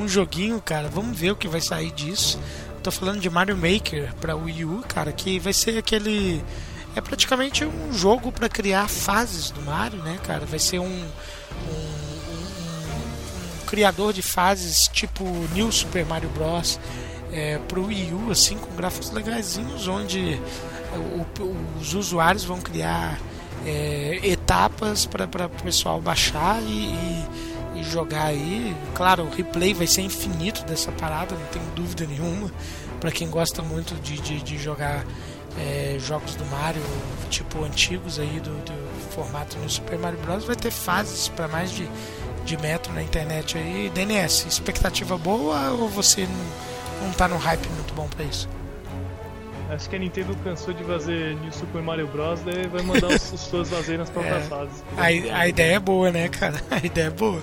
Um joguinho, cara, vamos ver o que vai sair disso. Tô falando de Mario Maker pra Wii U, cara, que vai ser aquele é praticamente um jogo pra criar fases do Mario, né, cara? Vai ser um- um criador de fases tipo New Super Mario Bros. É, pro Wii U, assim, com gráficos legaisinhos, onde o- o- os usuários vão criar é, etapas para o pessoal baixar e, e- e jogar aí. Claro, o replay vai ser infinito dessa parada, não tenho dúvida nenhuma. Para quem gosta muito de, de, de jogar é, jogos do Mario, tipo antigos aí do, do formato no Super Mario Bros, vai ter fases para mais de, de metro na internet aí. DNS, expectativa boa ou você não, não tá no hype muito bom para isso? acho que a Nintendo cansou de fazer New Super Mario Bros. Daí vai mandar os, os fãs fazerem nas próprias É. fases. A, a ideia é boa, né, cara? A ideia é boa.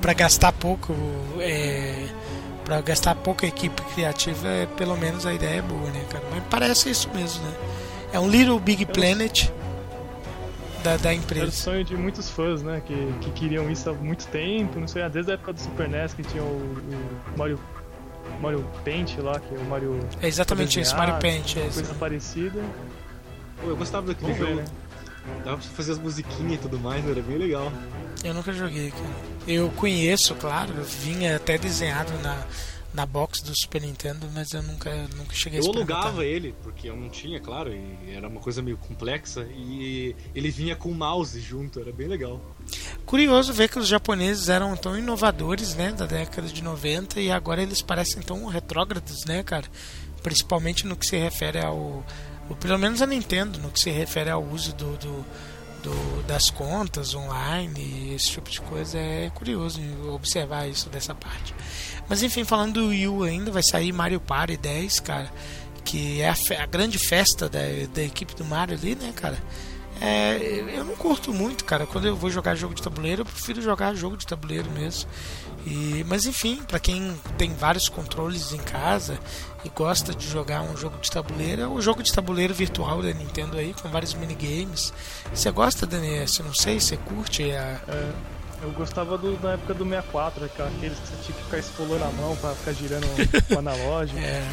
Pra gastar pouco, é, para gastar pouca equipe criativa, é, pelo menos a ideia é boa, né, cara? Mas parece isso mesmo, né? É um Little Big Planet da, da Era o empresa. sonho de muitos fãs, né? Que, que queriam isso há muito tempo. Não sei, ah, desde a época do Super NES que tinha o, o Mario, Mario Paint lá, que é o Mario. É exatamente isso, Mario Paint. É Coisa isso. parecida. Pô, eu gostava daquele Vamos ver, jogo. né? Dava pra você fazer as musiquinhas e tudo mais, era bem legal. Eu nunca joguei, cara. Eu conheço, claro, eu vinha até desenhado na, na box do Super Nintendo, mas eu nunca, nunca cheguei a Eu alugava ele, porque eu não tinha, claro, e era uma coisa meio complexa, e ele vinha com o mouse junto, era bem legal. Curioso ver que os japoneses eram tão inovadores, né, da década de 90 e agora eles parecem tão retrógrados, né, cara? Principalmente no que se refere ao, ou pelo menos a Nintendo, no que se refere ao uso do, do, do- das contas online e esse tipo de coisa. É curioso observar isso dessa parte. Mas enfim, falando do Wii U ainda, vai sair Mario Party 10, cara, que é a, a grande festa da, da equipe do Mario ali, né, cara? É, eu não curto muito, cara. Quando eu vou jogar jogo de tabuleiro, eu prefiro jogar jogo de tabuleiro mesmo. E, mas enfim, para quem tem vários controles em casa e gosta de jogar um jogo de tabuleiro, é o jogo de tabuleiro virtual da Nintendo aí, com vários minigames. Você gosta, Daniel? Não sei, você curte a. É, eu gostava do, da época do 64, né, cara, aqueles que você tinha que ficar esfolando a mão pra ficar girando o analógico. É,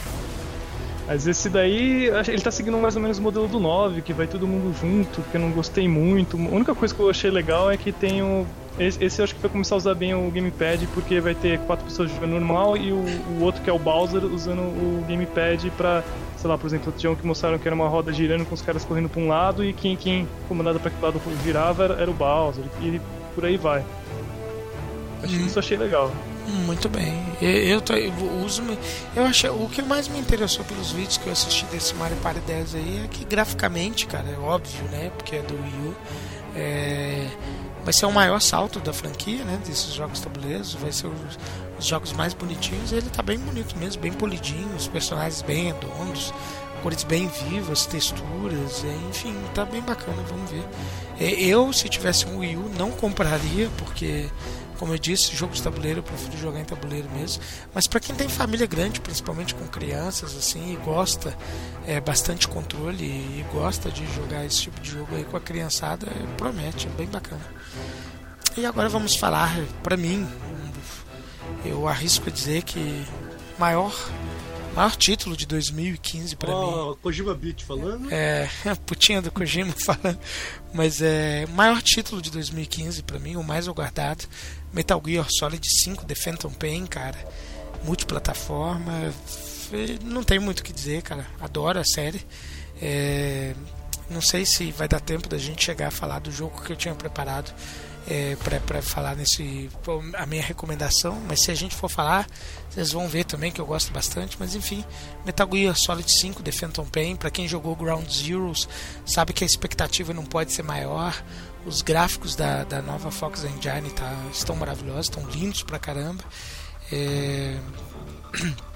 Mas esse daí, ele tá seguindo mais ou menos o modelo do 9, que vai todo mundo junto, que eu não gostei muito. A única coisa que eu achei legal é que tem o. Esse, esse eu acho que vai começar a usar bem o gamepad, porque vai ter quatro pessoas jogando normal e o, o outro, que é o Bowser, usando o gamepad pra. Sei lá, por exemplo, tinha um que mostraram que era uma roda girando com os caras correndo pra um lado e quem, quem comandado pra que lado girava era, era o Bowser, e por aí vai. Achei, Hum. Isso achei legal. muito bem. Eu, eu, eu uso. Eu achei, o que mais me interessou pelos vídeos que eu assisti desse Mario Party 10 aí é que graficamente, cara, é óbvio, né? Porque é do Wii U. é, vai ser o maior salto da franquia, né? Desses jogos tabuleiros. Vai ser os, os jogos mais bonitinhos. Ele tá bem bonito mesmo, bem polidinho, os personagens bem redondos, cores bem vivas, texturas, é, enfim, tá bem bacana, vamos ver. É, Eu, se tivesse um Wii U, não compraria, porque, como eu disse, jogo de tabuleiro eu prefiro jogar em tabuleiro mesmo. Mas para quem tem família grande, principalmente com crianças, assim, e gosta é, bastante controle e gosta de jogar esse tipo de jogo aí com a criançada, é, promete, é bem bacana. E agora vamos falar, para mim, eu arrisco dizer que maior maior título de 2015 para mim. Ó, Kojima Beat falando. É, a putinha do Kojima falando. Mas é maior título de 2015 pra mim, o mais aguardado. Metal Gear Solid 5 The Phantom Pain, cara. Multiplataforma. Não tem muito o que dizer, cara. Adoro a série. É, Não sei se vai dar tempo da gente chegar a falar do jogo que eu tinha preparado é, para falar nesse a minha recomendação, mas se a gente for falar, vocês vão ver também que eu gosto bastante, mas enfim, Metal Gear Solid 5 The Phantom Pain, para quem jogou Ground Zeroes, sabe que a expectativa não pode ser maior. Os gráficos da, da nova Fox Engine tá, estão maravilhosos, estão lindos pra caramba. É...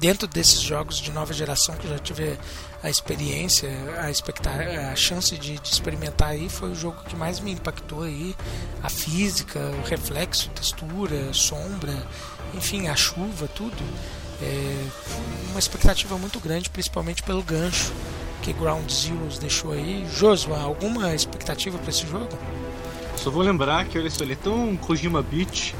Dentro desses jogos de nova geração que eu já tive a experiência, a, expectar, a chance de, de, experimentar aí foi o jogo que mais me impactou aí. A física, o reflexo, textura, sombra, enfim, a chuva, tudo. É uma expectativa muito grande, principalmente pelo gancho que Ground Zeroes deixou aí. Joshua, alguma expectativa para esse jogo? Só vou lembrar que olha só, ele é tão Kojima Beach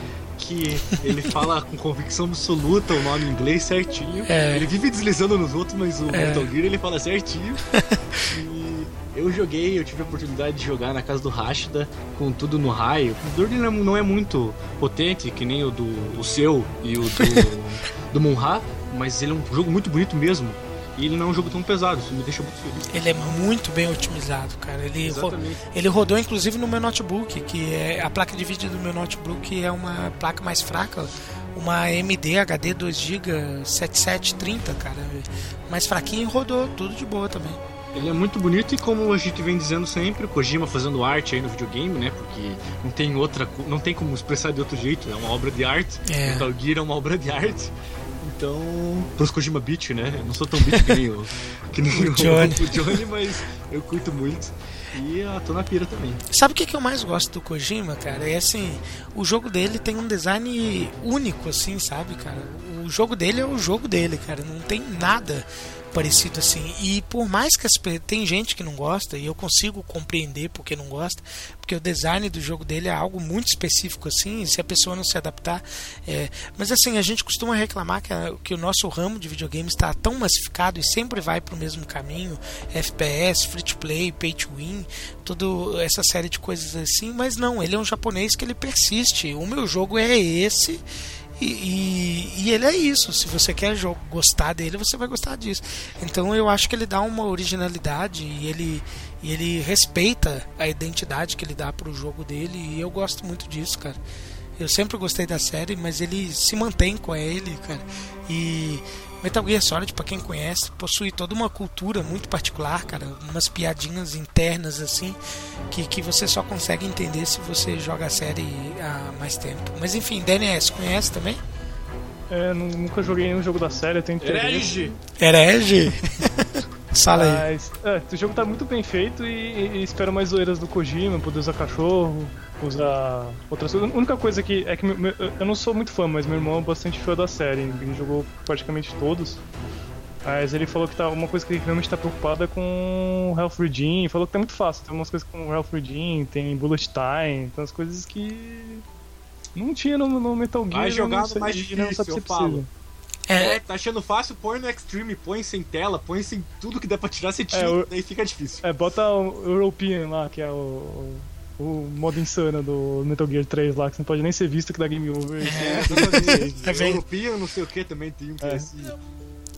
que ele fala com convicção absoluta o nome em inglês certinho. É. Ele vive deslizando nos outros, mas o é. Metal Gear ele fala certinho. e eu joguei, eu tive a oportunidade de jogar na casa do Rashida com tudo no raio. O computador não é muito potente, que nem o do o seu e o do, do Munha, mas ele é um jogo muito bonito mesmo. E ele não é um jogo tão pesado, isso me deixa muito feliz. Ele é muito bem otimizado, cara. Ele, ro ele rodou inclusive no meu notebook, que é a placa de vídeo do meu notebook é uma placa mais fraca, uma AMD HD 2GB 7730, cara. Mais fraquinho e rodou tudo de boa também. Ele é muito bonito e como a gente vem dizendo sempre, o Kojima fazendo arte aí no videogame, né? Porque não tem outra, não tem como expressar de outro jeito, é uma obra de arte. É. Metal Gear é uma obra de arte. Então, pros Kojima Beat, né? Eu não sou tão beat que nem o, que nem o, Johnny. o Johnny, mas eu curto muito. E a tô na pira também. Sabe o que, que eu mais gosto do Kojima, cara? É assim, o jogo dele tem um design único, assim, sabe, cara? O jogo dele é o jogo dele, cara. Não tem nada parecido assim. E por mais que as, tem gente que não gosta, e eu consigo compreender porque não gosta, porque o design do jogo dele é algo muito específico assim, se a pessoa não se adaptar. É, mas assim, a gente costuma reclamar que, a, que o nosso ramo de videogames está tão massificado e sempre vai para o mesmo caminho: FPS, free to play, pay to win, toda essa série de coisas assim. Mas não, ele é um japonês que ele persiste. O meu jogo é esse e, e, e, ele é isso. Se você quer gostar dele, você vai gostar disso. Então eu acho que ele dá uma originalidade e ele, e ele respeita a identidade que ele dá pro jogo dele. E eu gosto muito disso, cara. Eu sempre gostei da série, mas ele se mantém com ele, cara. E Metal Gear Solid, para quem conhece, possui toda uma cultura muito particular, cara, umas piadinhas internas assim, que, que você só consegue entender se você joga a série há mais tempo. Mas enfim, DNS, conhece também? É, nunca joguei nenhum jogo da série, eu tenho interesse. Herege! Herege? Sala aí. Mas, é, o jogo tá muito bem feito e, e espero mais zoeiras do Kojima, poder usar cachorro, usar outras coisas. A única coisa que é que meu, eu não sou muito fã, mas meu irmão é bastante fã da série. Ele jogou praticamente todos. Mas ele falou que tá uma coisa que ele realmente tá preocupado é com Health Redeem. Falou que tá muito fácil. Tem umas coisas com Health Redeem, tem Bullet Time, tem umas coisas que não tinha no, no Metal Gear. Mais jogado, mais difícil, não sabe eu falo. É, é, tá achando fácil, põe no Extreme, põe sem tela, põe sem tudo que der pra tirar, você tira, é, o, daí fica difícil. É, bota o European lá, que é o, o modo insano do Metal Gear 3 lá, que você não pode nem ser visto que dá game over. É, é, é European, não sei o que também tem um que é, é assim.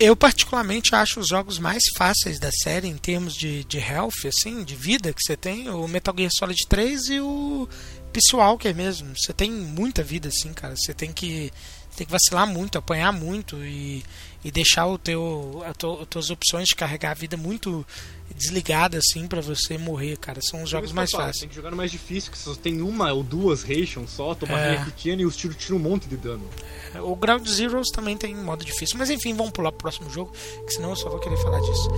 Eu particularmente acho os jogos mais fáceis da série em termos de, de health, assim, de vida que você tem, o Metal Gear Solid 3 e o Peace Walker mesmo. Você tem muita vida, assim, cara. Você tem que tem que vacilar muito, apanhar muito e, e deixar o teu, a to, as tuas opções de carregar a vida muito desligada assim para você morrer, cara. São os jogos mais fáceis. Tem que jogar no mais difícil, que só tem uma ou duas rations só, tomar é. pequena e os tiros tiram um monte de dano. É, o Ground Zeroes também tem modo difícil, mas enfim, vamos pular pro próximo jogo, que senão eu só vou querer falar disso.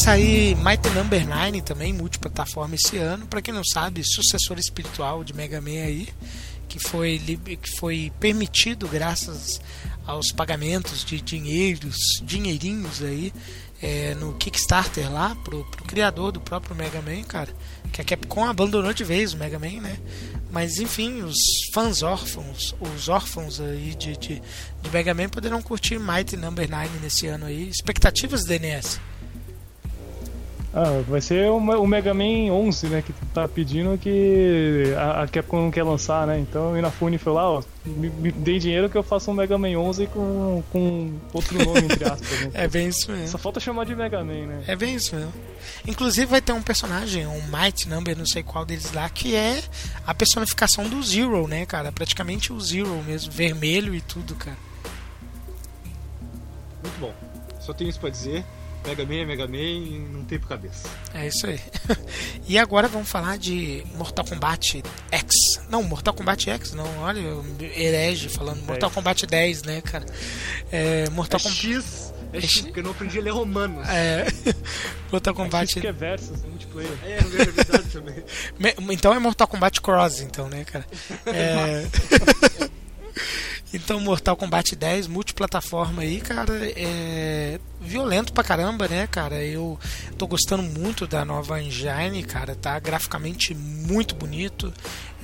Sair Might Number 9 também, multiplataforma esse ano. Para quem não sabe, sucessor espiritual de Mega Man aí, que foi, que foi permitido graças aos pagamentos de dinheiros, dinheirinhos aí é, no Kickstarter lá pro, pro criador do próprio Mega Man, cara. Que a Capcom abandonou de vez o Mega Man, né? Mas enfim, os fãs órfãos, os órfãos aí de, de, de Mega Man poderão curtir Mighty Number 9 nesse ano aí. Expectativas, DNS? Ah, vai ser o, Mega Man 11, né? Que tá pedindo que a, a Capcom não quer lançar, né? Então o Inafune foi lá, ó, me, me dei dinheiro que eu faça um Mega Man 11 com, com outro nome, entre aspas. Né? é bem isso mesmo. Só falta chamar de Mega Man, né? É bem isso mesmo. Inclusive vai ter um personagem, um Might Number, não sei qual deles lá, que é a personificação do Zero, né, cara? Praticamente o Zero mesmo, vermelho e tudo, cara. Muito bom. Só tenho isso pra dizer. Mega Man é Mega Man, não tem por cabeça. É isso aí. e agora vamos falar de Mortal Kombat X. Não, Mortal Kombat X, não, olha, herege falando. Mortal Kombat 10, né, cara? É, Mortal é Kombat. X. É X, porque eu não aprendi a ler romanos. É. Mortal Kombat. É que é versus, multiplayer. É, é verdade também. Então é Mortal Kombat Cross, então, né, cara? É. Então, Mortal Kombat 10, multiplataforma aí, cara, é violento pra caramba, né, cara? Eu tô gostando muito da nova engine, cara, tá graficamente muito bonito,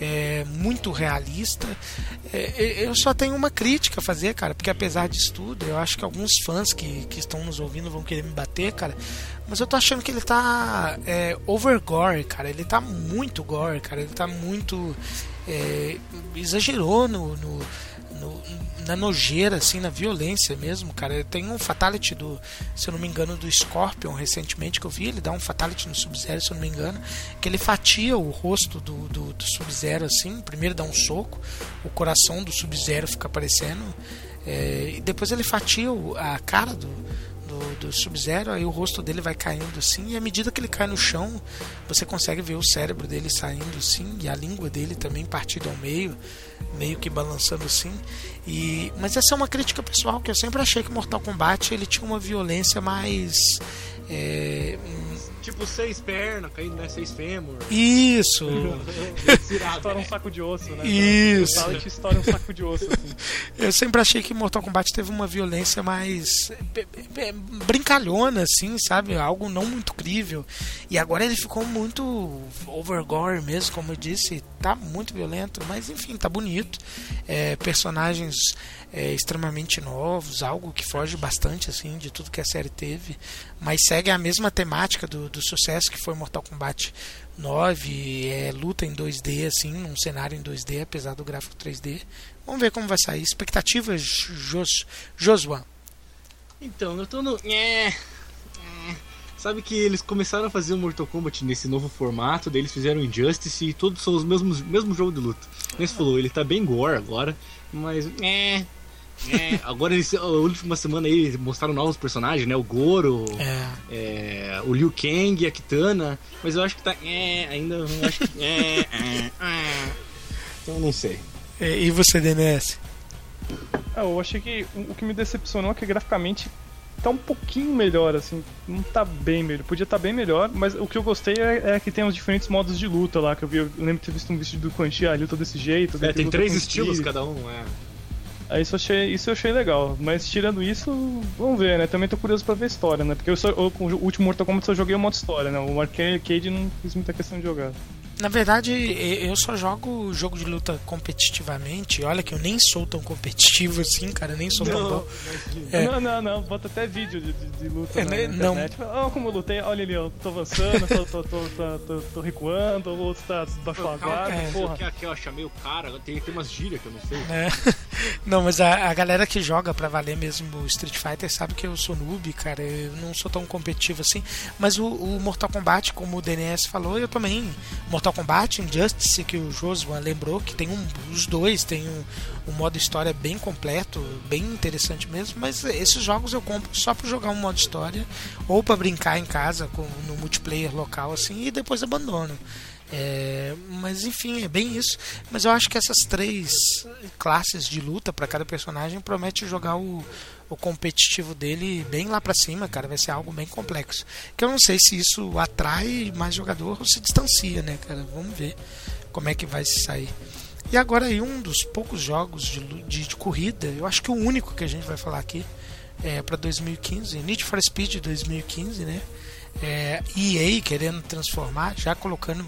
é muito realista. É, eu só tenho uma crítica a fazer, cara, porque apesar disso tudo, eu acho que alguns fãs que, que estão nos ouvindo vão querer me bater, cara, mas eu tô achando que ele tá é, over gore, cara. Ele tá muito gore, cara. Ele tá muito. É, exagerou no, no no, na nojeira, assim, na violência mesmo, cara. Tem um fatality do, se eu não me engano, do Scorpion recentemente que eu vi, ele dá um fatality no Sub-Zero, se eu não me engano, que ele fatia o rosto do, do, do Sub-Zero assim, primeiro dá um soco, o coração do Sub-Zero fica aparecendo, é, e depois ele fatia a cara do, do, do Sub-Zero, aí o rosto dele vai caindo assim, e à medida que ele cai no chão, você consegue ver o cérebro dele saindo assim, e a língua dele também partida ao meio, meio que balançando assim. E, mas essa é uma crítica pessoal, que eu sempre achei que Mortal Kombat ele tinha uma violência mais. É, Tipo seis pernas caindo, né? Seis fêmur. Isso! estoura um saco de osso, né? Isso! O te estoura um saco de osso, assim. Eu sempre achei que Mortal Kombat teve uma violência mais brincalhona, assim, sabe? Algo não muito crível. E agora ele ficou muito overgore mesmo, como eu disse. Tá muito violento, mas enfim, tá bonito. É, personagens é, extremamente novos, algo que foge bastante assim de tudo que a série teve, mas segue a mesma temática do, do sucesso que foi Mortal Kombat 9, é luta em 2D assim, num cenário em 2D, apesar do gráfico 3D. Vamos ver como vai sair. Expectativas, Jos, Josuan? Então, eu tô no. É. Sabe que eles começaram a fazer o Mortal Kombat nesse novo formato, daí eles fizeram Injustice e todos são os mesmos mesmo jogo de luta. Como você falou, ele tá bem gore agora, mas é, é, agora eles, a última semana aí mostraram novos personagens, né? O Goro, É. é, o Liu Kang e a Kitana, mas eu acho que tá. É, ainda. Eu acho que. É, é, é. Então eu não sei. É, E você, DNS? Ah, eu achei que o o que me decepcionou é que graficamente tá um pouquinho melhor, assim. Não tá bem melhor. Podia estar bem melhor, mas o que eu gostei é, é que tem os diferentes modos de luta lá, que eu vi. Eu lembro de ter visto um vídeo do Quan Chi, ah, luta desse jeito. É, tem três estilos cada um, é. Aí isso eu, achei, isso eu achei legal. Mas tirando isso, vamos ver, né? Também tô curioso pra ver a história, né? Porque eu só, eu, o último Mortal Kombat só joguei o modo história, né? O arcade não fiz muita questão de jogar. Na verdade, eu só jogo jogo de luta competitivamente. Olha que eu nem sou tão competitivo assim, cara. Nem sou tão bom. É. Não, não, não, bota até vídeo de, de, de luta É, na, né, na não. internet. Olha como eu lutei, olha ali, ó, tô avançando, tô, tô, tô, tô, tô, tô recuando, o outro tá baixou a guarda, É. porra. Que eu chamei o cara, tem, tem umas gírias que eu não sei. né? Não, mas a, a galera que joga pra valer mesmo o Street Fighter sabe que eu sou noob, cara. Eu não sou tão competitivo assim. Mas o, o Mortal Kombat, como o DNS falou, eu também. Mortal Kombat, Injustice, que o Josuan lembrou, que tem um, os dois, tem um, um modo história bem completo, bem interessante mesmo. Mas esses jogos eu compro só pra jogar um modo história ou pra brincar em casa com, no multiplayer local assim e depois abandono. É, mas enfim, é bem isso. Mas eu acho que essas três classes de luta para cada personagem promete jogar o, o competitivo dele bem lá para cima, cara. Vai ser algo bem complexo. Que eu não sei se isso atrai mais jogador ou se distancia, né, cara? Vamos ver como é que vai se sair. E agora aí um dos poucos jogos de, de, de corrida, eu acho que o único que a gente vai falar aqui é para 2015, Need for Speed 2015, né? É, EA querendo transformar, já colocando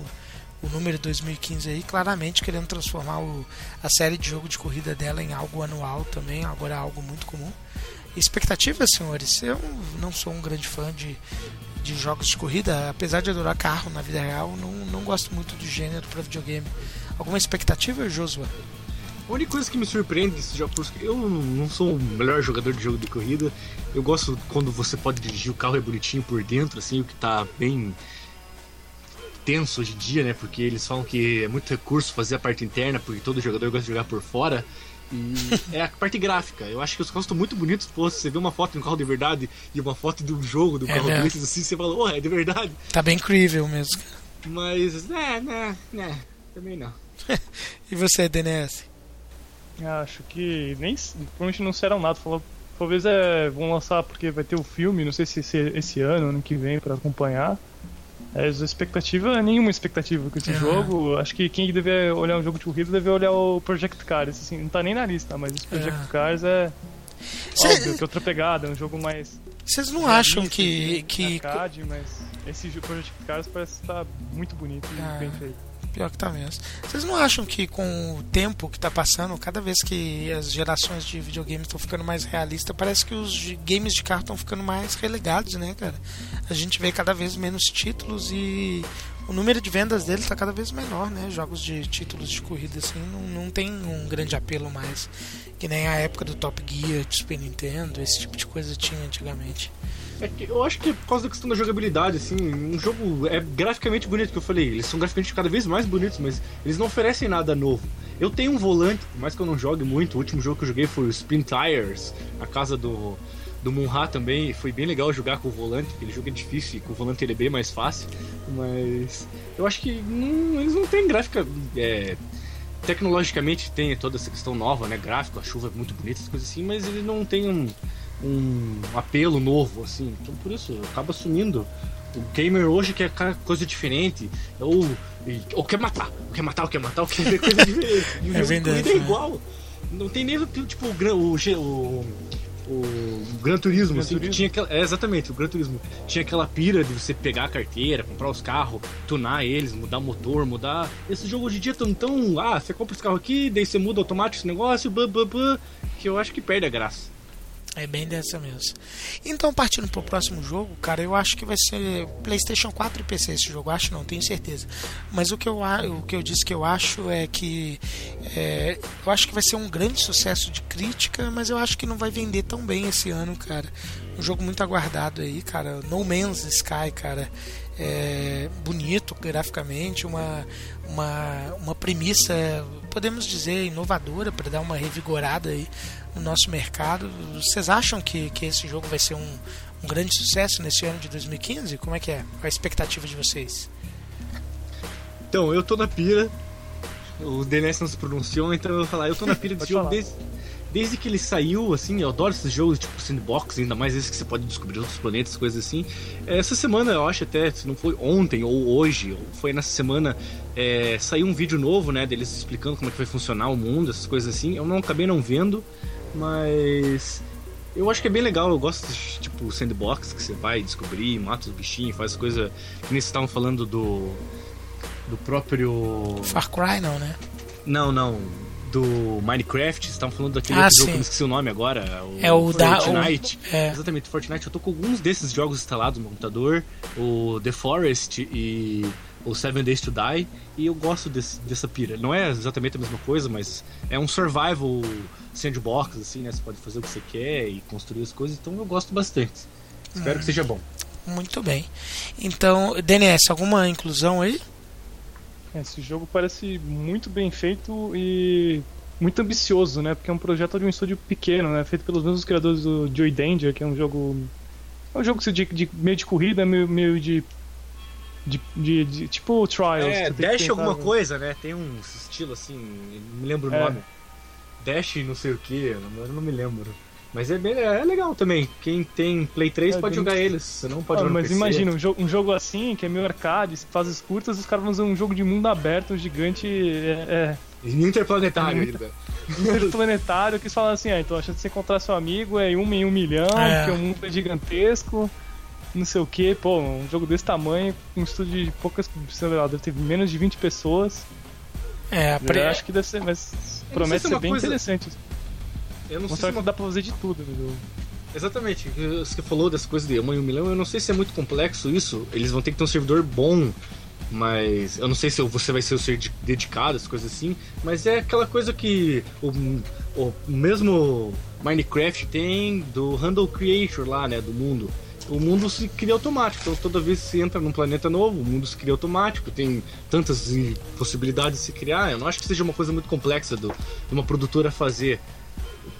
o número 2015 aí, claramente querendo transformar o, a série de jogo de corrida dela em algo anual também, agora é algo muito comum. Expectativas, senhores? Eu não sou um grande fã de, de jogos de corrida, apesar de adorar carro na vida real, não, não gosto muito do gênero para videogame. Alguma expectativa, Joshua? A única coisa que me surpreende desses jogos, eu não sou o melhor jogador de jogo de corrida. Eu gosto quando você pode dirigir o carro é bonitinho por dentro, assim, o que tá bem tenso hoje em dia, né? Porque eles falam que é muito recurso fazer a parte interna, porque todo jogador gosta de jogar por fora. E é a parte gráfica. Eu acho que os carros estão muito bonitos. Pô, você vê uma foto de um carro de verdade e uma foto de um jogo do é carro desses assim, você fala, oh, é de verdade. Tá bem incrível mesmo. Mas, né, né, né, também não. e você, DNS? Acho que nem. Provavelmente não serão nada. Falou, talvez é, vão lançar porque vai ter o filme, não sei se esse, esse ano, ano que vem, para acompanhar. É, a expectativa, nenhuma expectativa com esse uhum. jogo. Acho que quem deve olhar um jogo de corrida deve olhar o Project Cars. Assim, não tá nem na lista, mas esse Project uhum. Cars é. Cê... Óbvio, que outra pegada, é um jogo mais. Vocês não acham que. que... Arcade, mas esse Project Cars parece estar muito bonito e ah. bem feito. Pior que tá mesmo. Vocês não acham que com o tempo que tá passando, cada vez que as gerações de videogames estão ficando mais realistas, parece que os games de carro estão ficando mais relegados, né, cara? A gente vê cada vez menos títulos e o número de vendas dele está cada vez menor, né? Jogos de títulos de corrida assim não, não tem um grande apelo mais. Que nem a época do Top Gear, de Super Nintendo, esse tipo de coisa tinha antigamente. É eu acho que é por causa da questão da jogabilidade, assim, um jogo é graficamente bonito, que eu falei, eles são graficamente cada vez mais bonitos, mas eles não oferecem nada novo. Eu tenho um volante, por mais que eu não jogue muito, o último jogo que eu joguei foi o Spin Tires, a casa do, do Munha também, foi bem legal jogar com o volante, aquele jogo é difícil e com o volante ele é bem mais fácil, mas eu acho que eles não têm gráfica. É, tecnologicamente tem toda essa questão nova, né? Gráfico, a chuva é muito bonita, essas coisas assim, mas ele não tem um um apelo novo, assim. Então por isso acaba sumindo. O gamer hoje quer coisa diferente. Ou, ou quer matar, ou quer matar, ou quer matar, ou quer ver coisa diferente. E o é verdade, é igual. Não tem nem tipo o, o, o, o Gran Turismo, Gran assim, Turismo. tinha aquela. É, exatamente, o Gran Turismo. Tinha aquela pira de você pegar a carteira, comprar os carros, tunar eles, mudar motor, mudar. Esse jogo hoje em dia tão tão. Ah, você compra esse carro aqui, daí você muda automático esse negócio, blá, blá, blá, que eu acho que perde a graça. É bem dessa mesmo. Então, partindo pro próximo jogo, cara, eu acho que vai ser PlayStation 4 e PC esse jogo. Acho não, tenho certeza. Mas o que eu, o que eu disse que eu acho é que. É, eu acho que vai ser um grande sucesso de crítica, mas eu acho que não vai vender tão bem esse ano, cara. Um jogo muito aguardado aí, cara. No Man's Sky, cara. É bonito graficamente, uma, uma, uma premissa, podemos dizer, inovadora para dar uma revigorada aí no nosso mercado. Vocês acham que, que esse jogo vai ser um, um grande sucesso nesse ano de 2015? Como é que é? Qual a expectativa de vocês? Então, eu tô na pira. O DNS não se pronunciou, então eu vou falar, eu tô na pira desse jogo desde, desde que ele saiu, assim, eu adoro esses jogos tipo sandbox, ainda mais esses que você pode descobrir outros planetas, coisas assim. Essa semana, eu acho até, se não foi ontem ou hoje, ou foi nessa semana, é, saiu um vídeo novo, né, deles explicando como é que vai funcionar o mundo, essas coisas assim. Eu não acabei não vendo, mas eu acho que é bem legal, eu gosto de tipo sandbox, que você vai descobrir, mata os bichinhos, faz coisa. Que nem vocês estavam falando do. Do próprio. Far Cry não, né? Não, não. Do Minecraft, vocês estavam falando daquele ah, outro jogo que eu esqueci o nome agora. O é o Fortnite. Da, o... É. Exatamente, Fortnite. Eu tô com alguns desses jogos instalados no computador. O The Forest e o Seven Days to Die, e eu gosto desse, dessa pira. Não é exatamente a mesma coisa, mas é um survival sandbox, assim, né? Você pode fazer o que você quer e construir as coisas, então eu gosto bastante. Espero hum, que seja bom. Muito bem. Então, DNS, alguma inclusão aí? Esse jogo parece muito bem feito e muito ambicioso, né? Porque é um projeto de um estúdio pequeno, né? Feito pelos mesmos criadores do Joy Danger, que é um jogo. É um jogo de, de meio de corrida, meio, meio de De, de, de- tipo Trials. É, que Dash tentar- alguma coisa, né? Tem um estilo assim, não me lembro o É. nome. Dash não sei o que, eu não me lembro. Mas é, bem, é legal também. Quem tem Play 3 É, pode tem- jogar eles, você não pode Ah, jogar mas PC. imagina, um jogo, um jogo assim, que é meio arcade, fases curtas, os caras vão fazer um jogo de mundo aberto, gigante, é, Interplanetário É ainda. é interplanetário, que eles falam assim, ah, então a chance de você encontrar seu amigo é uma em um milhão, É. porque o mundo é gigantesco, não sei o que, pô, um jogo desse tamanho, com um estúdio de poucas, sei lá, deve ter menos de 20 pessoas, É, pre- eu acho que deve ser, mas sei promete se é ser uma bem coisa- interessante. Eu não sei Mostrar se que uma... dá pra fazer de tudo no jogo. Exatamente, você falou das coisas de em um milhão, eu não sei se é muito complexo isso. Eles vão ter que ter um servidor bom, mas eu não sei se você vai ser o ser de- dedicado, as coisas assim. Mas é aquela coisa que o, o mesmo Minecraft tem do Handle Creator lá, né, do mundo. O mundo se cria automático, então toda vez que você entra num planeta novo, o mundo se cria automático, tem tantas possibilidades de se criar. Eu não acho que seja uma coisa muito complexa do, de uma produtora fazer.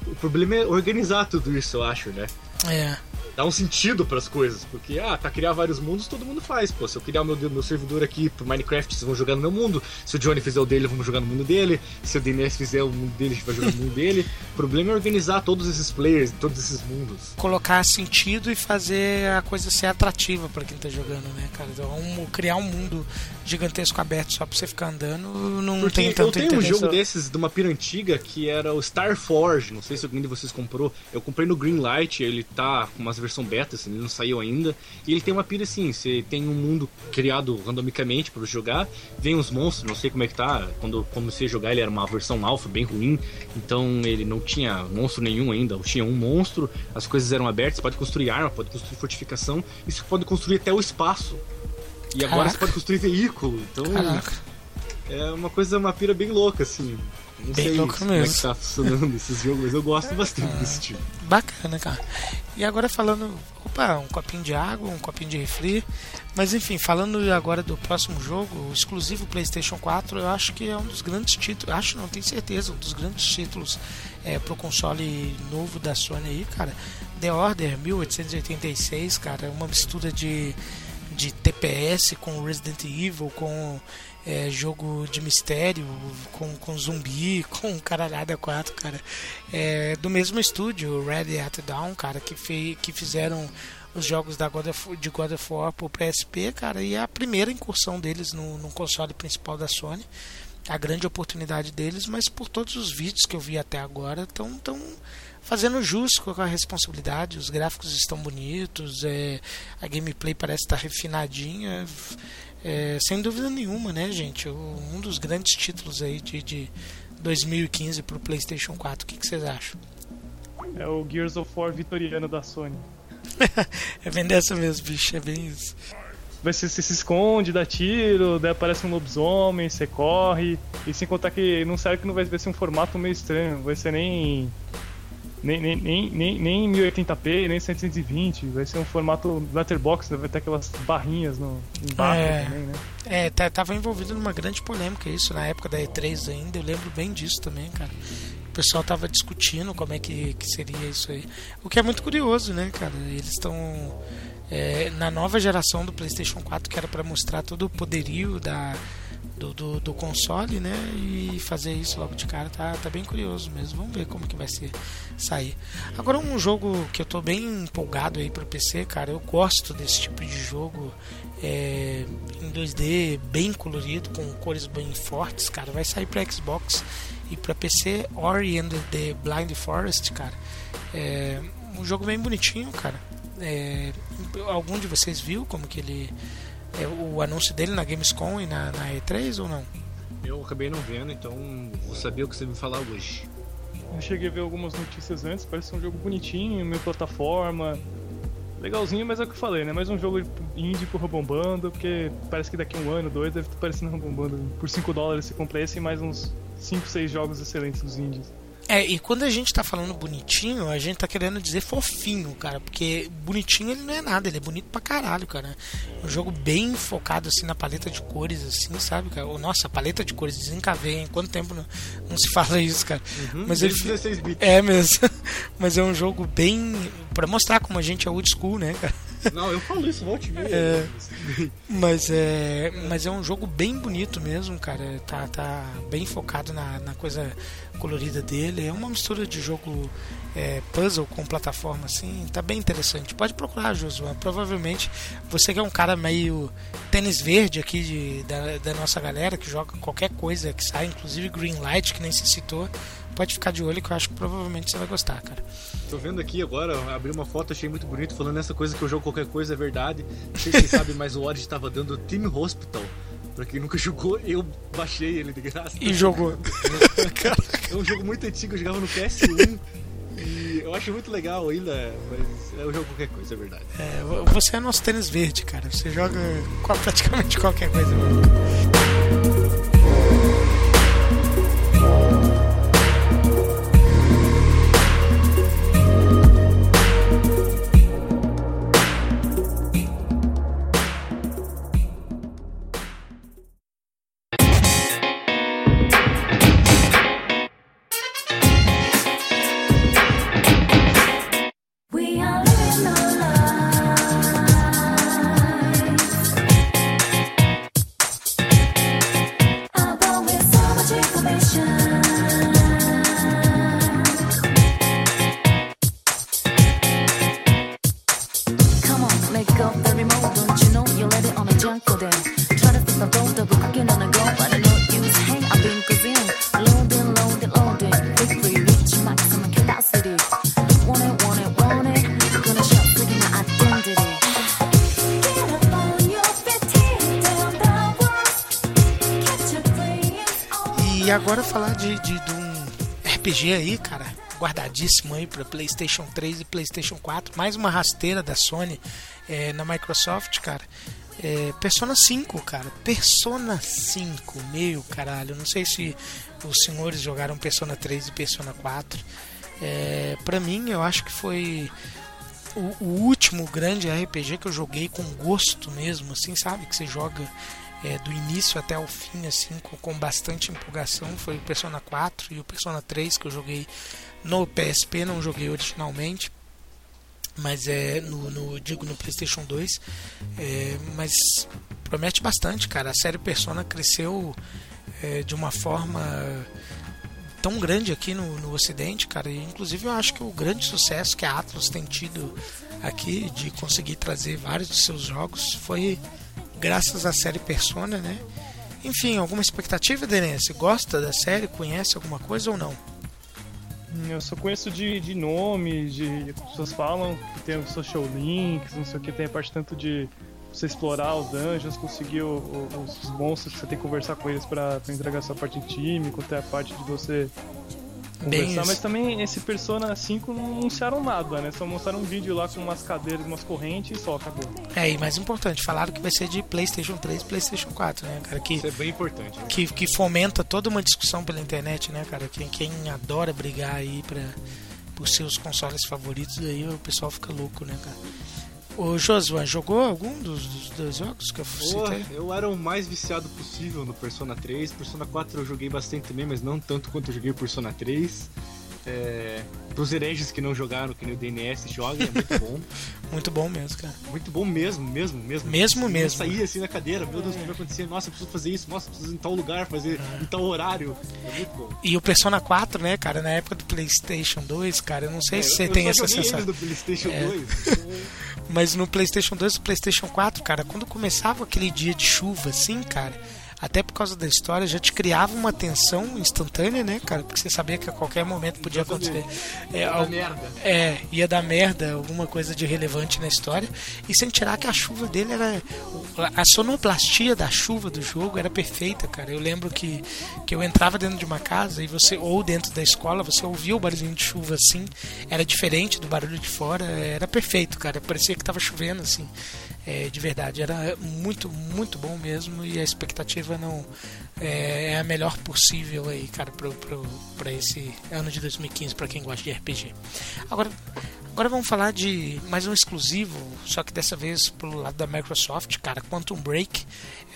O problema é organizar tudo isso, eu acho, né? é. Dá um sentido pras coisas, porque, ah, tá criar vários mundos, todo mundo faz, pô. Se eu criar o meu, meu servidor aqui pro Minecraft, vocês vão jogar no meu mundo. Se o Johnny fizer o dele, vamos jogar no mundo dele. Se o DNS fizer o mundo dele, a gente vai jogar no mundo dele. O problema é organizar todos esses players, todos esses mundos. colocar sentido e fazer a coisa ser atrativa pra quem tá jogando, né, cara? Então, um- criar um mundo gigantesco aberto só pra você ficar andando não Porque tem eu tanto tenho um jogo desses de uma pira antiga que era o Star Forge. Não sei se alguém de vocês comprou. Eu comprei no Greenlight, ele tá com umas versão beta, assim, ele não saiu ainda. E ele tem uma pira assim: você tem um mundo criado randomicamente para jogar, vem os monstros, não sei como é que tá. Quando eu comecei a jogar, ele era uma versão alpha bem ruim, então ele não tinha monstro nenhum ainda. Tinha um monstro, as coisas eram abertas, você pode construir arma, pode construir fortificação, e você pode construir até o espaço. E agora Caraca. você pode construir veículo, então. Caraca, É uma coisa, uma pira bem louca, assim. Não Bem sei louca como é mesmo. que tá funcionando esses jogos, mas eu gosto bastante desse tipo. bacana, cara. E agora falando. Opa, um copinho de água, um copinho de refri. Mas enfim, falando agora do próximo jogo, o exclusivo PlayStation 4, eu acho que é um dos grandes títulos. Acho não, tenho certeza, um dos grandes títulos é, pro console novo da Sony aí, cara. The Order 1886, cara, uma mistura de, de TPS com Resident Evil, com é, jogo de mistério, com, com zumbi, com caralhada 4, cara. É, do mesmo estúdio, Red Hat Down, cara, que, fe, que fizeram os jogos da God of, de God of War pro PSP, cara, e é a primeira incursão deles no, no console principal da Sony. A grande oportunidade deles, mas por todos os vídeos que eu vi até agora, estão tão fazendo jus com a responsabilidade. Os gráficos estão bonitos, é, a gameplay parece estar refinadinha. É, sem dúvida nenhuma, né, gente? O- Um dos grandes títulos aí de, de 2015 pro PlayStation 4. O que, que vocês acham? É o Gears of War vitoriano da Sony. É bem dessa mesmo, bicho. É bem isso. Você se esconde, dá tiro, daí aparece um lobisomem, você corre. E sem contar que não serve que não vai, vai ser um formato meio estranho, vai ser nem. Nem, nem, nem, nem, nem 1080p, nem 720, vai ser um formato letterbox, vai ter aquelas barrinhas no, embaixo É. também, né? É, tá- tava envolvido numa grande polêmica isso na época da E3 ainda. Eu lembro bem disso também, cara. O pessoal tava discutindo como é que, que seria isso aí. O que é muito curioso, né, cara? Eles estão é, na nova geração do PlayStation 4, que era para mostrar todo o poderio da, do, do, do console, né? E fazer isso logo de cara tá, tá bem curioso mesmo. Vamos ver como que vai ser sair. Agora um jogo que eu tô bem empolgado aí pro PC, cara. Eu gosto desse tipo de jogo é, em 2D bem colorido, com cores bem fortes, cara. Vai sair para Xbox e para PC Ori and the Blind Forest, cara. É um jogo bem bonitinho, cara. É, algum de vocês viu como que ele é, o anúncio dele na Gamescom e na, na E3 ou não? Eu acabei não vendo, então vou saber o que você me falar hoje. Eu cheguei a ver algumas notícias antes, parece um jogo bonitinho, meio plataforma. Legalzinho, mas é o que eu falei, né? Mais um jogo indie por Robombando, porque parece que daqui a um ano, dois, deve estar parecendo Robombando. Por 5 dólares você compra esse e mais uns 5, 6 jogos excelentes dos indies. É, e quando a gente tá falando bonitinho, a gente tá querendo dizer fofinho, cara, porque bonitinho ele não é nada, ele é bonito pra caralho, cara. Um jogo bem focado assim na paleta de cores, assim, sabe, cara? Nossa, paleta de cores desencavei, hein? Quanto tempo não, não se fala isso, cara? Mas ele Desde 16 bits. é mesmo. Mas é um jogo bem. pra mostrar como a gente é old school, né, cara? Não, eu falo isso, volte meia. É. Mas é, mas é um jogo bem bonito mesmo, cara. Tá, tá bem focado na, na coisa colorida dele. É uma mistura de jogo é, puzzle com plataforma, assim. Tá bem interessante. Pode procurar, Josué. Provavelmente você que é um cara meio tênis verde aqui de, da, da nossa galera, que joga qualquer coisa que sai, inclusive Greenlight, que nem se citou. Pode ficar de olho que eu acho que provavelmente você vai gostar, cara. Tô vendo aqui agora, abri uma foto, achei muito bonito, falando essa coisa que eu jogo qualquer coisa é verdade. Não sei se vocês sabem, mas o Odd estava dando Team Hospital. Pra quem nunca jogou, eu baixei ele de graça. E jogou. É um jogo muito antigo, eu jogava no PS1. E eu acho muito legal ainda, mas é um jogo qualquer coisa, é verdade. É, você é nosso tênis verde, cara. Você joga praticamente qualquer coisa. Guardadíssimo aí para PlayStation 3 e PlayStation 4. Mais uma rasteira da Sony é, na Microsoft, cara. É, Persona 5, cara. Persona 5, meu caralho. Não sei se os senhores jogaram Persona 3 e Persona 4. É, para mim, eu acho que foi o, o último grande RPG que eu joguei com gosto mesmo, assim, sabe? Que você joga é, do início até o fim, assim, com, com bastante empolgação. Foi o Persona 4 e o Persona 3 que eu joguei no PSP, não joguei originalmente. Mas é no, no- digo no PlayStation 2. É, mas promete bastante, cara. A série Persona cresceu é, de uma forma tão grande aqui no, no Ocidente, cara. E, inclusive eu acho que o grande sucesso que a Atlus tem tido aqui de conseguir trazer vários dos seus jogos foi graças à série Persona, né? Enfim, alguma expectativa, Denise? Gosta da série? Conhece alguma coisa ou não? Eu só conheço de, de nome, de as pessoas falam que tem social links, não sei o que, tem a parte tanto de você explorar os dungeons, conseguir o- o- os monstros que você tem que conversar com eles pra entregar sua parte em time, quanto é a parte de você conversar. Mas também esse Persona 5 não anunciaram nada, né? Só mostraram um vídeo lá com umas cadeiras, umas correntes e só, acabou. É, e mais importante, falaram que vai ser de PlayStation 3 e PlayStation 4, né, cara? Que, Isso é bem importante. né? que, que fomenta toda uma discussão pela internet, né, cara? Quem, quem adora brigar aí pra, por seus consoles favoritos, aí o pessoal fica louco, né, cara? Ô, Josué, jogou algum dos, dos, dos jogos que eu citei? eu era o mais viciado possível no Persona 3. Persona 4 eu joguei bastante também, mas não tanto quanto eu joguei o Persona 3. É, pros hereges que não jogaram, que nem o DNS joga, é muito bom. Muito bom mesmo, cara. Muito bom mesmo, mesmo, mesmo. Mesmo, Eu mesmo. saía assim na cadeira, meu Deus, o que vai acontecer? Nossa, eu preciso fazer isso, nossa, eu preciso ir em tal lugar, fazer em tal horário. É muito bom. E o Persona 4, né, cara, na época do PlayStation 2, cara, eu não sei se É, você eu tem só essa sensação. no PlayStation É. 2. Mas no PlayStation 2 e PlayStation 4, cara, quando começava aquele dia de chuva assim, cara, até por causa da história, já te criava uma tensão instantânea, né, cara? Porque você sabia que a qualquer momento podia acontecer. É, Ia dar al- merda. É, ia dar merda, alguma coisa de relevante na história. E sem tirar que a chuva dele era. A sonoplastia da chuva do jogo era perfeita, cara. Eu lembro que, que eu entrava dentro de uma casa e você, ou dentro da escola, você ouvia o barulhinho de chuva assim. Era diferente do barulho de fora, era perfeito, cara. Parecia que tava chovendo assim. É, de verdade, era muito, muito bom mesmo e a expectativa não é, é a melhor possível aí, cara, pra esse ano de 2015, pra quem gosta de RPG. Agora, agora vamos falar de mais um exclusivo, só que dessa vez pelo lado da Microsoft, cara, Quantum Break.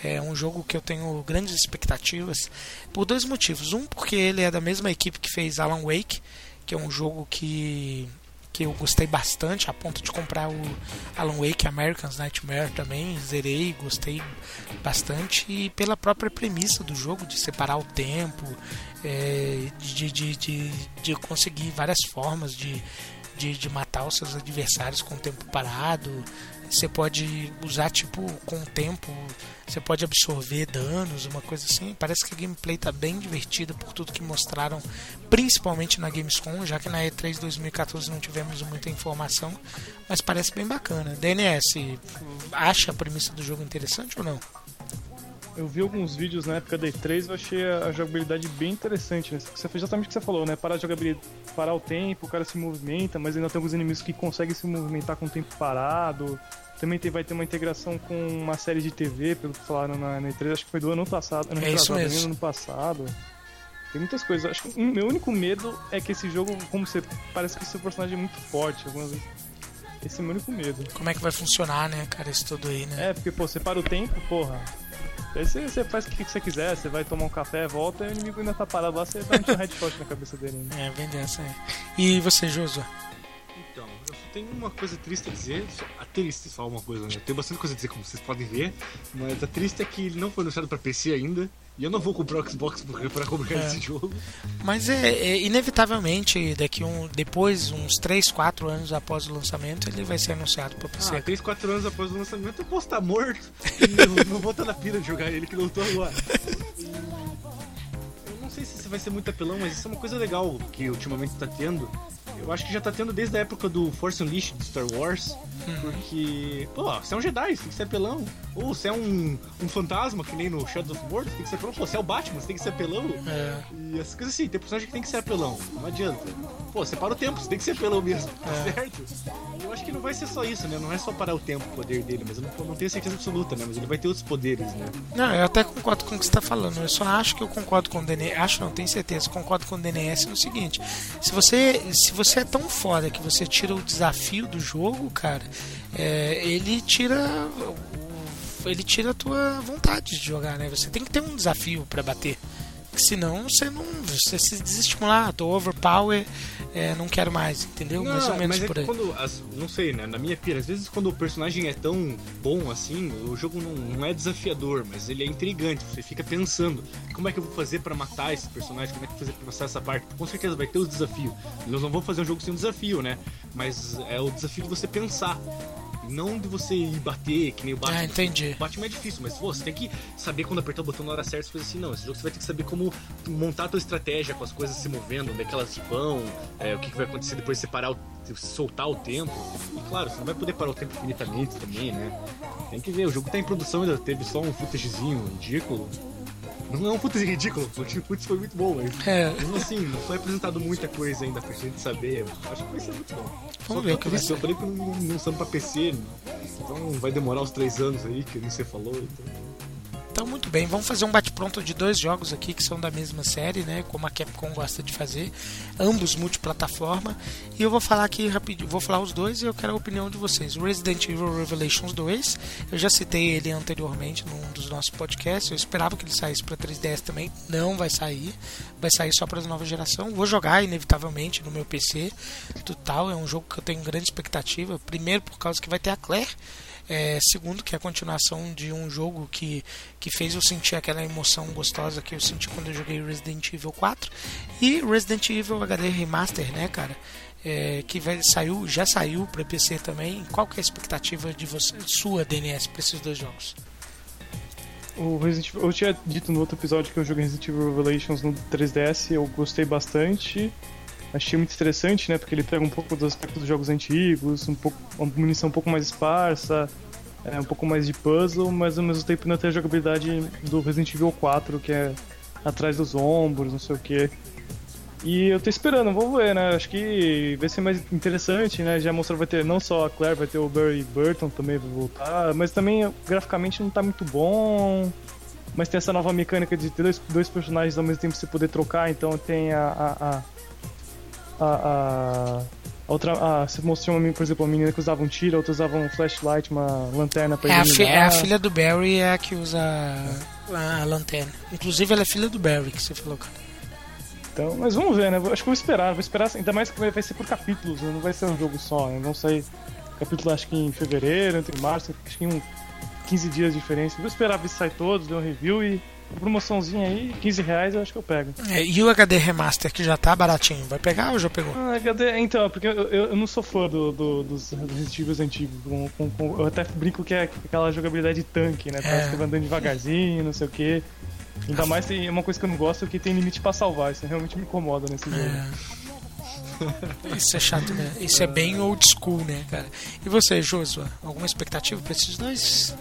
É um jogo que eu tenho grandes expectativas por dois motivos. Um, porque ele é da mesma equipe que fez Alan Wake, que é um jogo que que eu gostei bastante, a ponto de comprar o Alan Wake American's Nightmare também, zerei, gostei bastante, e pela própria premissa do jogo, de separar o tempo, é, de, de, de, de conseguir várias formas de, de, de matar os seus adversários com o tempo parado. Você pode usar tipo com o tempo, você pode absorver danos, uma coisa assim. Parece que a gameplay tá bem divertida por tudo que mostraram, principalmente na Gamescom, já que na E3 2014 não tivemos muita informação, mas parece bem bacana. DNS, acha a premissa do jogo interessante ou não? Eu vi alguns vídeos na época da E3 eu achei a, jogabilidade bem interessante. Né? Você fez exatamente o que você falou, né? Parar, jogabilidade, parar o tempo, o cara se movimenta, mas ainda tem alguns inimigos que conseguem se movimentar com o tempo parado. Também tem, vai ter uma integração com uma série de TV, pelo que falaram na, na E3, acho que foi do ano passado, ano É isso mesmo. ano passado. Tem muitas coisas. Acho que o meu único medo é que esse jogo, como você. Parece que seu personagem é muito forte. Algumas vezes. Esse é o meu único medo. Como é que vai funcionar, né, cara, isso tudo aí, né? É, porque, pô, você para o tempo, porra. Aí você, você faz o que você quiser, você vai tomar um café, volta e o inimigo ainda tá parado lá, você dá um headshot na cabeça dele. Né? É, vem dessa aí. E você, Josué? Então, eu só tenho uma coisa triste a dizer. só- A triste, só uma coisa, né? Eu tenho bastante coisa a dizer, como vocês podem ver. Mas a triste é que ele não foi anunciado pra PC ainda. E eu não vou comprar o Xbox pra pra comprar É. esse jogo. Mas é, é, inevitavelmente, daqui um, depois, uns 3, 4 anos após o lançamento, ele vai ser anunciado para PC. Ah, 3, 4 anos após o lançamento eu posso estar morto. e eu não vou estar na pira de jogar ele que não tô agora. Vai ser muito apelão, mas isso é uma coisa legal que ultimamente tá tendo. Eu acho que já tá tendo desde a época do Force Unleashed de Star Wars. Porque, pô, você é um Jedi, você tem que ser apelão. Ou você é um, um fantasma, que nem no Shadow of Mordor, você tem que ser apelão. Pô, você é o Batman, você tem que ser apelão. É. E essas coisas assim, tem personagem que tem que ser apelão. Não adianta. Pô, você para o tempo, você tem que ser apelão mesmo, tá certo? E eu acho que não vai ser só isso, né? Não é só parar o tempo o poder dele, mas eu não, não tenho certeza absoluta, né? Mas ele vai ter outros poderes, né? Não, eu até concordo com o que você está falando. Eu só acho que eu concordo com o DNS. Acho não, tenho certeza. Concordo com o DNS no seguinte: se você, se você é tão foda que você tira o desafio do jogo, cara, é, ele tira. Ele tira a tua vontade de jogar, né? Você tem que ter um desafio para bater. Senão você não. Você se desestimular, ah, tô overpower, é, não quero mais, entendeu? Mais ou menos mas é por aí. quando. as- não sei, né? Na minha pira, às vezes quando o personagem é tão bom assim, o jogo não, não é desafiador, mas ele é intrigante. Você fica pensando, como é que eu vou fazer pra matar esse personagem? Como é que eu vou fazer pra passar essa parte? Com certeza vai ter os desafios. Nós não vamos fazer um jogo sem um desafio, né? Mas é o desafio de você pensar. Não de você ir bater, que nem o Batman. Ah, entendi. O Batman é difícil, mas pô, você tem que saber quando apertar o botão na hora certa, coisas assim. Não, esse jogo você vai ter que saber como montar a tua estratégia com as coisas se movendo, onde é que elas vão, é, o que, que vai acontecer depois de você parar, o, soltar o tempo. E claro, você não vai poder parar o tempo infinitamente também, né? Tem que ver, o jogo tá em produção, ainda teve só um footagezinho ridículo. Não é um footage ridículo, porque o footage foi muito bom, mas É. mesmo assim, não foi apresentado muita coisa ainda pra gente saber. Acho que vai ser muito bom. Vamos Só ver o que vai ser. Eu falei que não, não, não pra PC, então vai demorar uns três anos aí, que você falou. Então... Então, muito bem, vamos fazer um bate-pronto de dois jogos aqui que são da mesma série, né? Como a Capcom gosta de fazer, ambos multiplataforma. E eu vou falar aqui rapidinho, vou falar os dois e eu quero a opinião de vocês. Resident Evil Revelations 2, eu já citei ele anteriormente num dos nossos podcasts. Eu esperava que ele saísse para 3DS também, não vai sair, vai sair só para a nova geração. Vou jogar inevitavelmente no meu PC, total. É um jogo que eu tenho grande expectativa. Primeiro, por causa que vai ter a Claire. É, segundo, que é a continuação de um jogo que, que fez eu sentir aquela emoção gostosa que eu senti quando eu joguei Resident Evil 4. E Resident Evil HD Remaster, né, cara? É, que vai, saiu, já saiu para PC também. Qual que é a expectativa de você, sua, DNS, para esses dois jogos? O Resident Evil, eu tinha dito no outro episódio que eu joguei Resident Evil Revelations no 3DS, eu gostei bastante. Achei muito interessante, né? Porque ele pega um pouco dos aspectos dos jogos antigos, um pouco, uma munição um pouco mais esparsa, é, um pouco mais de puzzle, mas ao mesmo tempo ainda tem a jogabilidade do Resident Evil 4, que é atrás dos ombros, não sei o que. E eu tô esperando, vamos ver, né? Acho que vai ser mais interessante, né? Já mostrou vai ter não só a Claire, vai ter o Barry Burton também vai voltar, mas também graficamente não tá muito bom. Mas tem essa nova mecânica de ter dois, dois personagens ao mesmo tempo você poder trocar, então tem a. a, a, a, a- a outra. A, você mostrou, uma, por exemplo, uma menina que usava um tiro, a outra usava um flashlight, uma lanterna pra É a, fi- é a filha do Barry, é a que usa a, a lanterna. Inclusive, ela é filha do Barry, que você falou, cara. Então, mas vamos ver, né? Acho que vou esperar, vou esperar, ainda mais que vai ser por capítulos, né? não vai ser um jogo só, né? Vão sair capítulo acho que em fevereiro, entre março, acho que em um 15 dias de diferença. Vou esperar ver se sai todos, dar um review e promoçãozinha aí, 15 reais eu acho que eu pego. É, e o HD Remaster que já tá baratinho, vai pegar ou já pegou? Ah, HD, então, porque eu, eu, eu não sou fã do, do- dos Resident Evil antigos. com- com- com- eu até brinco que é aquela jogabilidade de tanque, né? Parece É. que vai andando devagarzinho, não sei o quê. Ainda mais tem uma coisa que eu não gosto é que tem limite pra salvar. Isso realmente me incomoda nesse jogo. É. Isso é chato, né? Isso é bem old school, né, cara? E você, Joshua? Alguma expectativa pra esses dois?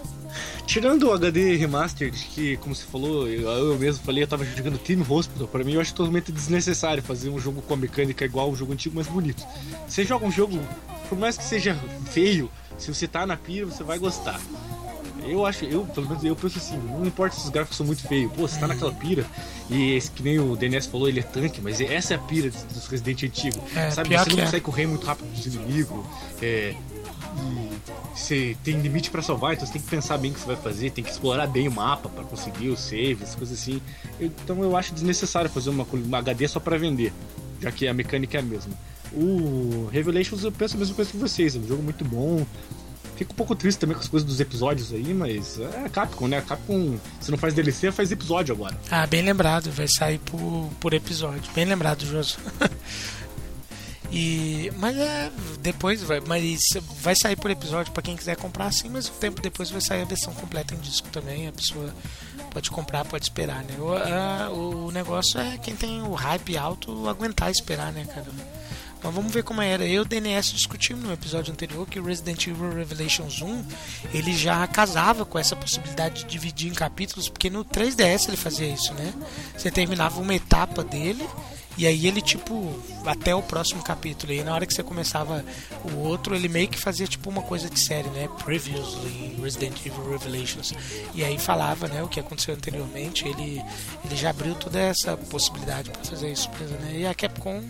Tirando o HD Remastered, que, como você falou, eu, eu mesmo falei, eu tava jogando Team Hospital, pra mim eu acho totalmente desnecessário fazer um jogo com a mecânica igual ao jogo antigo, mas bonito. Você joga um jogo, por mais que seja feio, se você tá na pira, você vai gostar. Eu acho, eu, pelo menos eu penso assim, não importa se os gráficos são muito feios, pô, você tá naquela pira, e esse, que nem o DNS falou, ele é tanque, mas essa é a pira dos- Resident antigos. É, sabe, você não é. consegue correr muito rápido dos inimigos, é, e você tem limite pra salvar, então você tem que pensar bem o que você vai fazer, tem que explorar bem o mapa pra conseguir os saves, coisas assim. Então eu acho desnecessário fazer uma, uma HD só pra vender, já que a mecânica é a mesma. O Revelations eu penso a mesma coisa que vocês, é um jogo muito bom. Fico um pouco triste também com as coisas dos episódios aí, mas é Capcom, né? Capcom, se não faz DLC, faz episódio agora. Ah, bem lembrado, vai sair por, por episódio. Bem lembrado, Joshua. E, mas é, depois vai, mas vai sair por episódio pra quem quiser comprar assim, mas o tempo depois vai sair a versão completa em disco também, a pessoa pode comprar, pode esperar, né? O, a- o negócio é quem tem o hype alto aguentar esperar, né, cara? Mas vamos ver como era. Eu e o DNS discutimos no episódio anterior que Resident Evil Revelations 1 ele já casava com essa possibilidade de dividir em capítulos, porque no 3DS ele fazia isso, né? Você terminava uma etapa dele e aí ele tipo até o próximo capítulo. E na hora que você começava o outro, ele meio que fazia tipo uma coisa de série, né? Previously Resident Evil Revelations. E aí falava, né, o que aconteceu anteriormente. Ele ele já abriu toda essa possibilidade para fazer isso, né? E a Capcom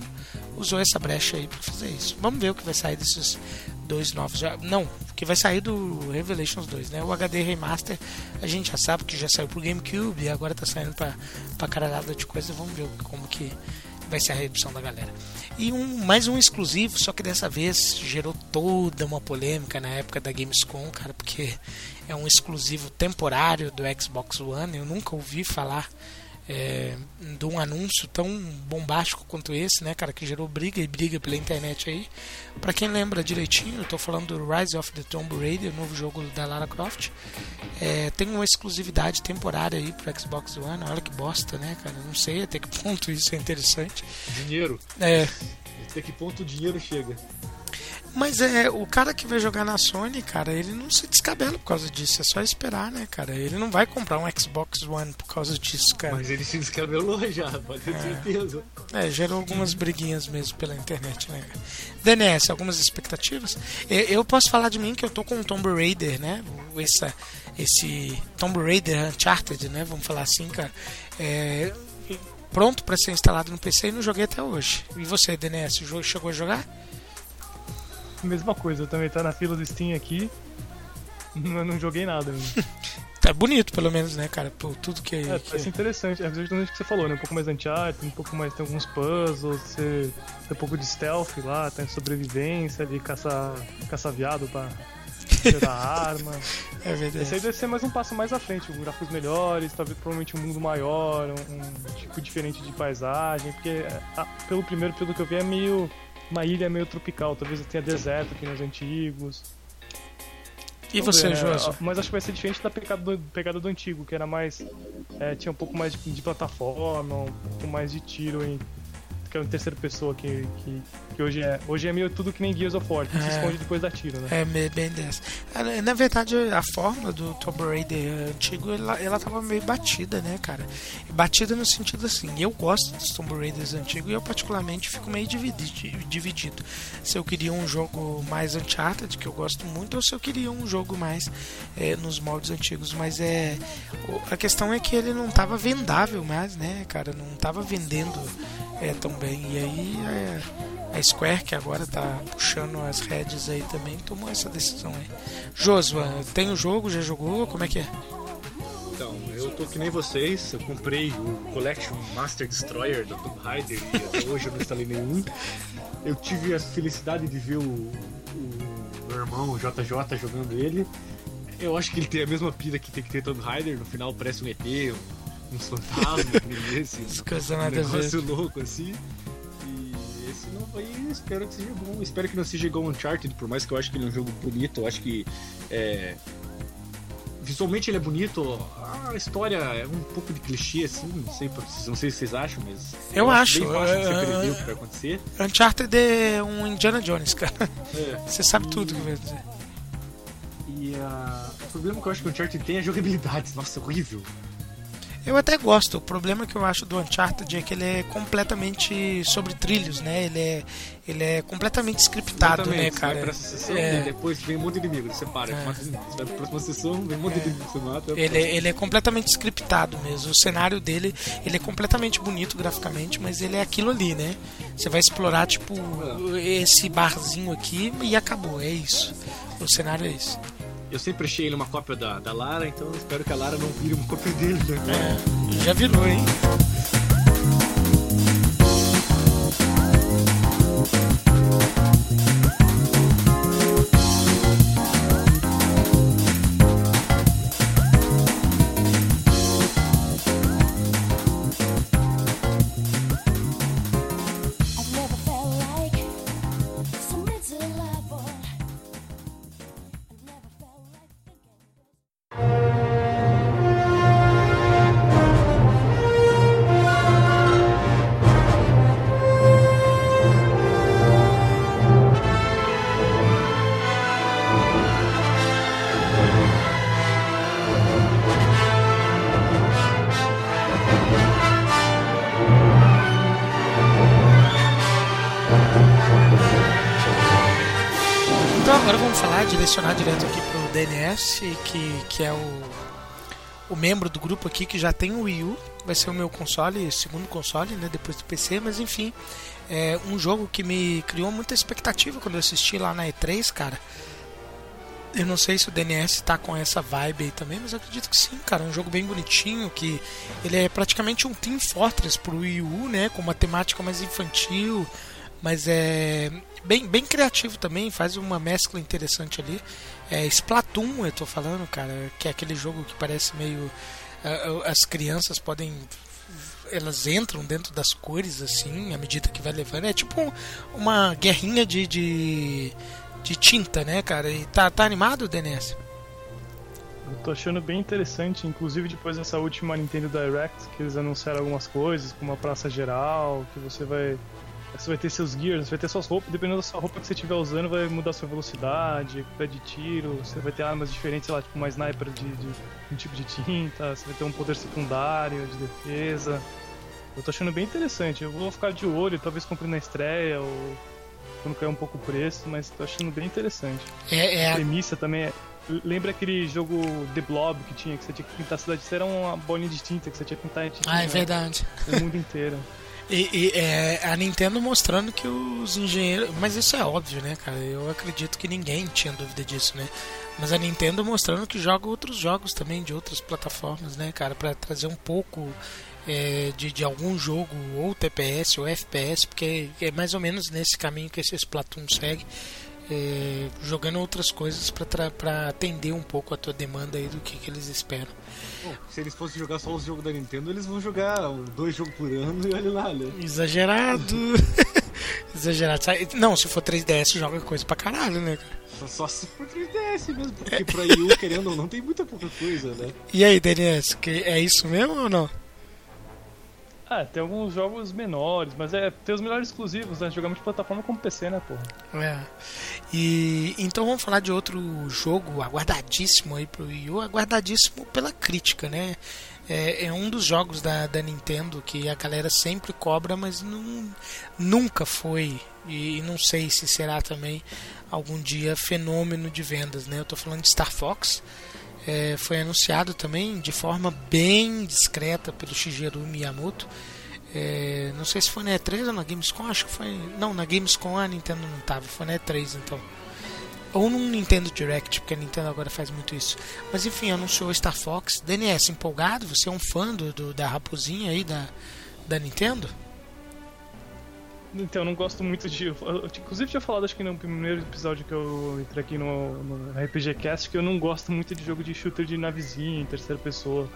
usou essa brecha aí pra fazer isso. Vamos ver o que vai sair desses dois novos. Não, o que vai sair do Revelations 2, né? O HD Remaster, a gente já sabe que já saiu pro GameCube e agora tá saindo pra, pra caralhada de coisa. Vamos ver como que vai ser a recepção da galera. E um, mais um exclusivo, só que dessa vez gerou toda uma polêmica na época da Gamescom, cara, porque é um exclusivo temporário do Xbox One. Eu nunca ouvi falar é, de um anúncio tão bombástico quanto esse, né, cara, que gerou briga e briga pela internet aí. Pra quem lembra direitinho, eu tô falando do Rise of the Tomb Raider, o novo jogo da Lara Croft. É, tem uma exclusividade temporária aí pro Xbox One. Olha que bosta, né, cara? Não sei até que ponto isso é interessante. Dinheiro. É, Até que ponto o dinheiro chega? Mas é, o cara que vai jogar na Sony, cara, ele não se descabela por causa disso. É só esperar, né, cara? Ele não vai comprar um Xbox One por causa disso, cara. Mas ele se descabelou já, pode ter certeza. É, gerou algumas briguinhas mesmo pela internet, né? cara? DNS, algumas expectativas? Eu, posso falar de mim que eu tô com o Tomb Raider, né? Essa, esse Tomb Raider Uncharted, né? Vamos falar assim, cara. É, pronto para ser instalado no PC e não joguei até hoje. E você, DNS, o jogo chegou a jogar? Mesma coisa, eu também tá na fila do Steam aqui. Não, não joguei nada ainda. Tá bonito, pelo menos, né, cara? Por tudo que. É, que- parece interessante. É exatamente o que você falou, né? Um pouco mais Uncharted, um pouco mais tem alguns puzzles, você tem um pouco de stealth lá, tem sobrevivência ali, caçar, caçar viado pra tirar arma. É verdade. Esse aí deve ser mais um passo mais à frente, um gráficos melhores, talvez provavelmente um mundo maior, um, um tipo diferente de paisagem, porque ah, pelo primeiro, pelo que eu vi, é meio uma ilha meio tropical, talvez tenha deserto aqui nos antigos. E Vamos você, né? Joso? Mas acho que vai ser diferente da pegada do, pegada do antigo, que era mais. é, tinha um pouco mais de, de plataforma, um pouco mais de tiro em. Que é em terceira pessoa, que, que, que hoje é. Hoje é meio tudo que nem Gears of War, que se É. esconde depois da tiro, né? É bem dessa. Na verdade, a forma do Tomb Raider antigo, ela, ela tava meio batida, né, cara? Batida no sentido assim, eu gosto dos Tomb Raiders antigos e eu particularmente fico meio dividi- dividido. Se eu queria um jogo mais Uncharted, que eu gosto muito, ou se eu queria um jogo mais é, nos moldes antigos. Mas é a questão é que ele não tava vendável mais, né, cara? Não tava vendendo é, tão bem. E aí é, a Square, que agora tá puxando as redes aí também, tomou essa decisão aí. Josua, tem o jogo, já jogou? Como é que é? Então, eu tô que nem vocês, eu comprei o Collection Master Destroyer do Tomb Raider e até hoje eu não instalei nenhum. Eu tive a felicidade de ver o, o meu irmão, o JJ, jogando ele. Eu acho que ele tem a mesma pira que tem que ter Tomb Raider, no final parece um ET, um, fantasma, um esse, um negócio louco assim. E espero que seja bom. Espero que não seja igual Uncharted, por mais que eu acho que ele é um jogo bonito, eu acho que é, visualmente ele é bonito, a história é um pouco de clichê assim, não sei, não sei se vocês acham, mas Eu acho, bem fácil de é- você prever o que vai acontecer. Uncharted é um Indiana Jones, cara. É. Você sabe tudo que vai dizer. E ah, o problema que eu acho que o Uncharted tem é a jogabilidade. Nossa, horrível. Eu até gosto. O problema que eu acho do Uncharted é que ele é completamente sobre trilhos, né? Ele é, ele é completamente scriptado, né, Exatamente, Você cara? vai pra essa sessão, É. e depois vem um monte de inimigo, você para, É. mata os inimigos. Você vai pra próxima sessão, vem um monte de inimigo, você mata. Ele, é- ele é completamente scriptado mesmo. O cenário dele, ele é completamente bonito graficamente, mas ele é aquilo ali, né? Você vai explorar, tipo, esse barzinho aqui e acabou, é isso. O cenário é isso. Eu sempre achei ele uma cópia da, da Lara, então espero que a Lara não vire uma cópia dele, né? É, já virou, hein? Direcionar direto aqui pro DNS, que, que é o, o membro do grupo aqui que já tem o Wii U. Vai ser o meu console, segundo console, né? Depois do PC, mas enfim. É um jogo que me criou muita expectativa quando eu assisti lá na E3, cara. Eu não sei se o DNS tá com essa vibe aí também, mas eu acredito que sim, cara. É um jogo bem bonitinho, que ele é praticamente um Team Fortress pro Wii U, né? Com uma temática mais infantil, mas é bem, bem criativo também, faz uma mescla interessante ali. É Splatoon, eu tô falando, cara, que é aquele jogo que parece meio. As crianças podem. Elas entram dentro das cores, assim, à medida que vai levando. É tipo um- uma guerrinha de, de, de tinta, né, cara? E tá, tá animado, DNS? Eu tô achando bem interessante, inclusive depois dessa última Nintendo Direct, que eles anunciaram algumas coisas, como a praça geral, que você vai. Você vai ter seus gears, você vai ter suas roupas, dependendo da sua roupa que você estiver usando, vai mudar sua velocidade, pé de tiro, você vai ter armas diferentes, sei lá, tipo uma sniper de, de um tipo de tinta, você vai ter um poder secundário de defesa. Eu tô achando bem interessante, eu vou ficar de olho, talvez compre na estreia ou quando cair um pouco o preço, mas tô achando bem interessante. É, é A premissa também é. Lembra aquele jogo The Blob que tinha, que você tinha que pintar a cidade? Isso era uma bolinha de tinta que você tinha que pintar de Ah, é verdade. o mundo inteiro. E, e, é, a Nintendo mostrando que os engenheiros. Mas isso é óbvio, né, cara? Eu acredito que ninguém tinha dúvida disso, né? Mas a Nintendo mostrando que joga outros jogos também de outras plataformas, né, cara? Pra trazer um pouco é, de, de algum jogo, ou TPS ou FPS, porque é mais ou menos nesse caminho que esse Splatoon segue. É, jogando outras coisas pra atender um pouco a tua demanda aí do que, que eles esperam. Bom, se eles fossem jogar só os jogos da Nintendo, eles vão jogar dois jogos por ano e olha lá, né? Exagerado. Exagerado. Não, se for 3DS, joga coisa pra caralho, né, cara? Só, só se for 3DS mesmo, porque pra Wii U, querendo ou não, tem muita pouca coisa, né? E aí, DNS, que é isso mesmo ou não? Ah, tem alguns jogos menores, mas é tem os melhores exclusivos, né? Jogar muito de plataforma como PC, né, porra? É. E então vamos falar de outro jogo aguardadíssimo aí pro Wii U, aguardadíssimo pela crítica, né? É, é um dos jogos da, da Nintendo que a galera sempre cobra, mas não, nunca foi e não sei se será também algum dia fenômeno de vendas, né? Eu tô falando de Star Fox. É, foi anunciado também de forma bem discreta pelo Shigeru Miyamoto. É, não sei se foi na E3 ou na Gamescom, acho que foi. Não, na Gamescom a Nintendo não tava, foi na E3 então. Ou num Nintendo Direct, porque a Nintendo agora faz muito isso. Mas enfim, anunciou Star Fox. DNS, empolgado? Você é um fã do, do- da raposinha aí da, da Nintendo? Então, eu não gosto muito de. Eu, eu, inclusive, tinha falado, acho que no primeiro episódio que eu entrei aqui no, no RPG Cast, que eu não gosto muito de jogo de shooter de navezinha, em terceira pessoa.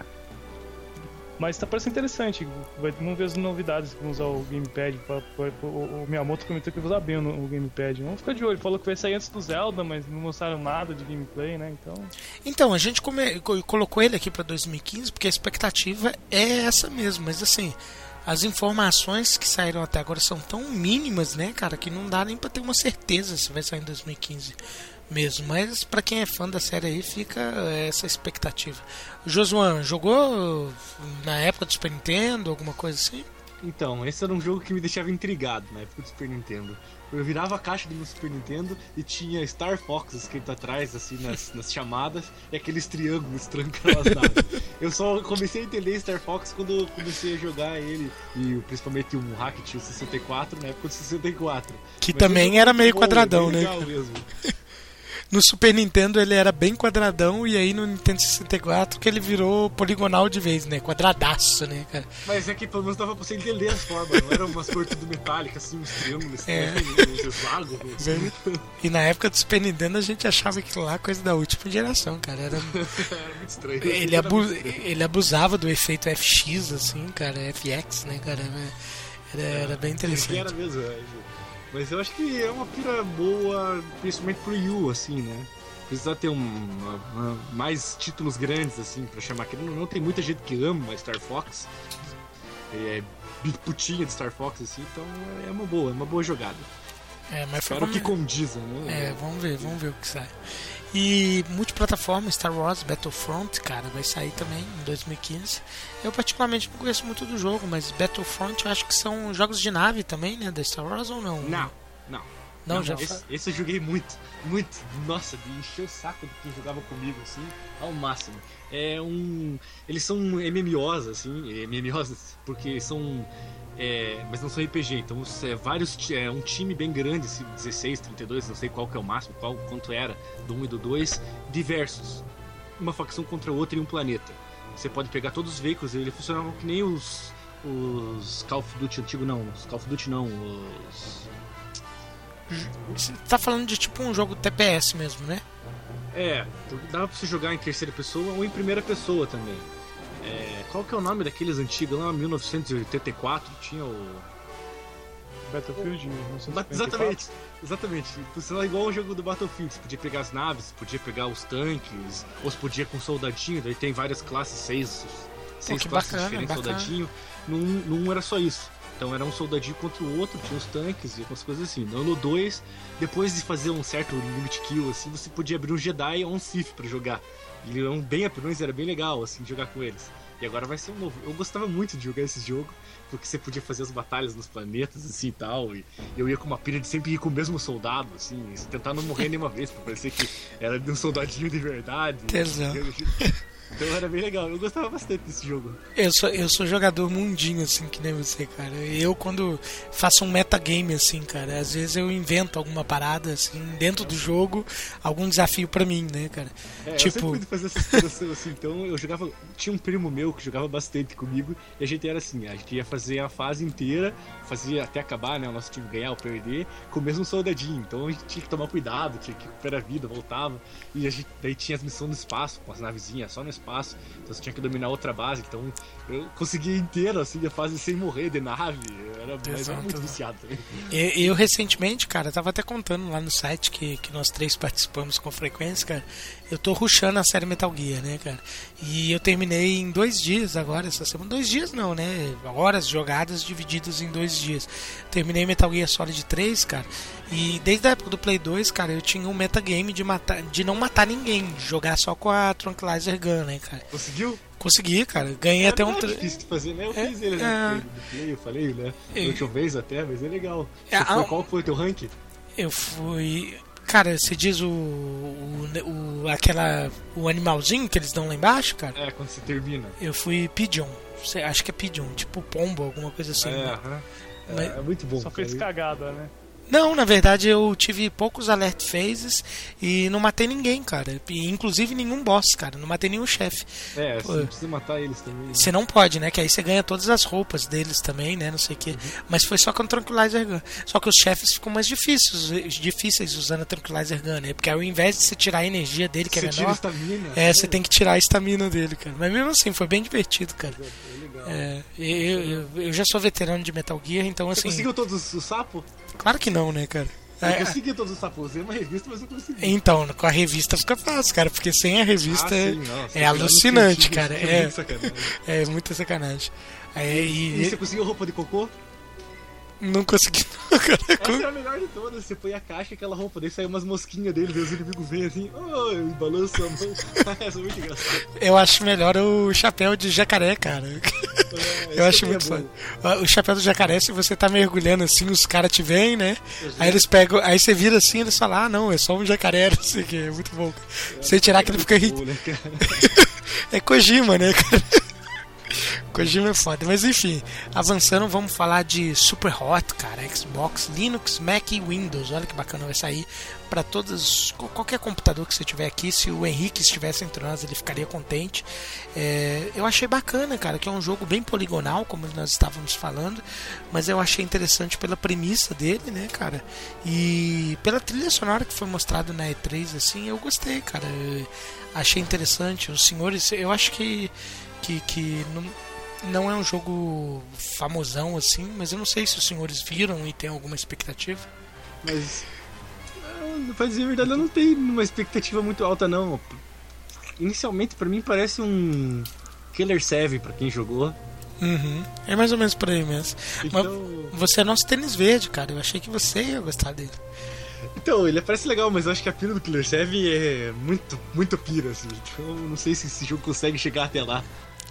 Mas tá parecendo interessante. Vai, vamos ver as novidades que vão usar o Gamepad. pra- pra- o, o Miyamoto comentou que vai usar bem o, o Gamepad. Vamos ficar de olho. Falou que vai sair antes do Zelda, mas não mostraram nada de gameplay, né? Então. Então, a gente come- co- colocou ele aqui para 2015 porque a expectativa é essa mesmo, mas assim, as informações que saíram até agora são tão mínimas, né, cara, que não dá nem para ter uma certeza se vai sair em 2015 mesmo. Mas para quem é fã da série aí, fica essa expectativa. Josuan, jogou na época do Super Nintendo, alguma coisa assim? Então, esse era um jogo que me deixava intrigado na época do Super Nintendo. Eu virava a caixa do meu Super Nintendo e tinha Star Fox escrito atrás, assim, nas, nas chamadas, e aqueles triângulos naves. Eu só comecei a entender Star Fox quando eu comecei a jogar ele, e principalmente um hack tinha o 64 na época do 64. Que Mas também o era meio quadradão, é bem né? legal mesmo. No Super Nintendo ele era bem quadradão e aí no Nintendo 64 que ele virou poligonal de vez, né? Quadradaço, né, cara? Mas é que pelo menos dava pra você entender as formas, não eram umas cores tudo metálicas, assim, uns triângulos, É. uns hexágonos. E na época do Super Nintendo a gente achava aquilo lá coisa da última geração, cara. Era, Era muito estranho. ele, Era abu- estranho. ele abusava do efeito FX, assim, cara, FX, né, cara? Era, era bem Que interessante. era mesmo, é. Mas eu acho que é uma pira boa, principalmente pro Yu, assim, né? Precisa ter um, uma- uma- mais títulos grandes, assim, pra chamar. Querendo ou não, tem muita gente que ama Star Fox. É putinha de Star Fox, assim, então é uma boa, é uma boa jogada. É, mas foi Espero que condiza, né? É, vamos ver, vamos ver o que sai. E multiplataforma Star Wars Battlefront, cara, vai sair também em 2015. Eu particularmente não conheço muito do jogo, mas Battlefront eu acho que são jogos de nave também, né, da Star Wars ou não? Não, não. Não, já esse, esse eu joguei muito, muito. Nossa, de encher o saco de quem jogava comigo, assim, ao máximo. É um. Eles são MMOs, assim, MMOs, porque são. é, mas não são RPG, então é vários. É um time bem grande, assim, 16, 32, não sei qual que é o máximo, qual quanto era, do 1 e do 2, diversos. Uma facção contra outra em um planeta. Você pode pegar todos os veículos, eles funcionavam que nem os. Os Call of Duty antigo, não, os Call of Duty não, os. Você tá falando de tipo um jogo TPS mesmo, né? É, dava pra você jogar em terceira pessoa ou em primeira pessoa também. É, qual que é o nome daqueles antigos lá? 1984 tinha o. Battlefield, Ba- 1954. Exatamente, exatamente. Funcionava igual o jogo do Battlefield. Você podia pegar as naves, podia pegar os tanques, ou você podia com soldadinho, daí tem várias classes, seis, seis que classes bacana, diferentes de bacana. soldadinho. Num, num era só isso. Então era um soldadinho contra o outro, tinha os tanques e algumas coisas assim. No 2, depois de fazer um certo limit kill, assim, você podia abrir um Jedi ou um Sith pra jogar. E eles eram bem apelões, era bem legal, assim, jogar com eles. E agora vai ser um novo. Eu gostava muito de jogar esse jogo, porque você podia fazer as batalhas nos planetas, assim e tal. E eu ia com uma pilha de sempre ir com o mesmo soldado, assim, tentar não morrer nenhuma vez, pra parecer que era de um soldadinho de verdade. Tesão. Então era bem legal, eu gostava bastante desse jogo. Eu sou, eu sou jogador mundinho, assim, que nem você, cara. Eu, quando faço um metagame, assim, cara, às vezes eu invento alguma parada, assim, dentro do jogo, algum desafio pra mim, né, cara? É, eu tipo, fui fazer essa exploração assim, então eu jogava. Tinha um primo meu que jogava bastante comigo, e a gente era assim, a gente ia fazer a fase inteira, fazia até acabar, né? O nosso time ganhar ou perder, com o mesmo soldadinho. Então a gente tinha que tomar cuidado, tinha que recuperar a vida, voltava. E a gente, daí tinha as missões no espaço, com as navezinhas só no espaço. Então você tinha que dominar outra base. Então eu conseguia inteiro assim a fase sem morrer de nave. Era, mas era muito viciado. Eu, eu recentemente, cara, tava até contando lá no site que, que nós três participamos com frequência, cara. Eu tô rushando a série Metal Gear, né, cara? E eu terminei em dois dias agora, essa semana. Dois dias não, né? Horas jogadas divididas em dois dias. Terminei Metal Gear Solid 3, cara. E desde a época do Play 2, cara, eu tinha um metagame de, matar, de não matar ninguém, de jogar só com a Tranquilizer Gun, né, cara? Conseguiu? Consegui, cara. Ganhei até não um. é difícil de fazer, né? Eu É, fiz ele é. né? play, eu falei, né? É. Da última vez até, mas é legal. É, foi- ah, qual foi o teu rank? Eu fui. Cara, você diz o, o, o- aquela o animalzinho que eles dão lá embaixo, cara? É, quando você termina. Eu fui pigeon. Acho que é pigeon, tipo pombo, alguma coisa assim. é, né? aham. É, Mas- é muito bom. Só fez cagada, né? Não, na verdade eu tive poucos alert phases e não matei ninguém, cara. E, inclusive nenhum boss, cara. Não matei nenhum chefe. É, Pô. você precisa matar eles também. Você não pode, né? Que aí você ganha todas as roupas deles também, né? Não sei o quê. Mas foi só com o Tranquilizer Gun. Só que os chefes ficam mais difíceis, difíceis usando a Tranquilizer Gun, né? Porque ao invés de você tirar a energia dele, que Você é tira menor, estamina. é, você tem que tirar a estamina dele, cara. Mas mesmo assim, foi bem divertido, cara. É legal. É, eu, eu, eu já sou veterano de Metal Gear, então Você assim. conseguiu todos os sapos? Claro que não, né, cara? Eu É, consegui todos os sapos. Usei uma revista, mas não consegui. então, com a revista fica fácil, cara, porque sem a revista Ah, é- sim, é alucinante, cara. é É, muito sacanagem. é muita sacanagem. Aí, E você conseguiu roupa de cocô? Não consegui, não, cara. Essa é a melhor de todas. Você põe a caixa e aquela roupa, daí sai umas mosquinhas dele, daí os inimigos vêm assim, oh, e balança a mão. Essa é muito engraçada. Eu acho melhor o chapéu de jacaré, cara. É, Eu acho também muito é foda. O chapéu do jacaré, se você tá mergulhando assim, os caras te veem, né? Aí eles pegam, aí você vira assim, eles falam, ah, não, é só um jacaré, não sei o que, é muito bom. Você tirar que ele fica Muito irritado. bom, né? É Kojima, né, cara? Kojima é foda. Mas enfim, avançando, vamos falar de Super Hot, cara. Xbox, Linux, Mac e Windows. Olha que bacana vai sair para todos, qual- qualquer computador que você tiver aqui. Se o Henrique estivesse entre nós, ele ficaria contente. É, eu achei bacana, cara, que é um jogo bem poligonal, como nós estávamos falando. Mas eu achei interessante pela premissa dele, né, cara? E pela trilha sonora que foi mostrado na E3, assim, eu gostei, cara. Eu achei interessante. Os senhores, eu acho que que, que não, não é um jogo famosão assim, mas eu não sei se os senhores viram e tem alguma expectativa. Mas. não, Pra dizer a verdade, eu não tenho uma expectativa muito alta, não. Inicialmente, pra mim, parece um Killer 7 pra quem jogou. Uhum. É mais ou menos por aí mesmo. Então, Mas você é nosso tênis verde, cara. Eu achei que você ia gostar dele. então, ele parece legal, mas eu acho que a pira do Killer 7 é muito, muito pira, assim. Então, eu não sei se esse jogo consegue chegar até lá.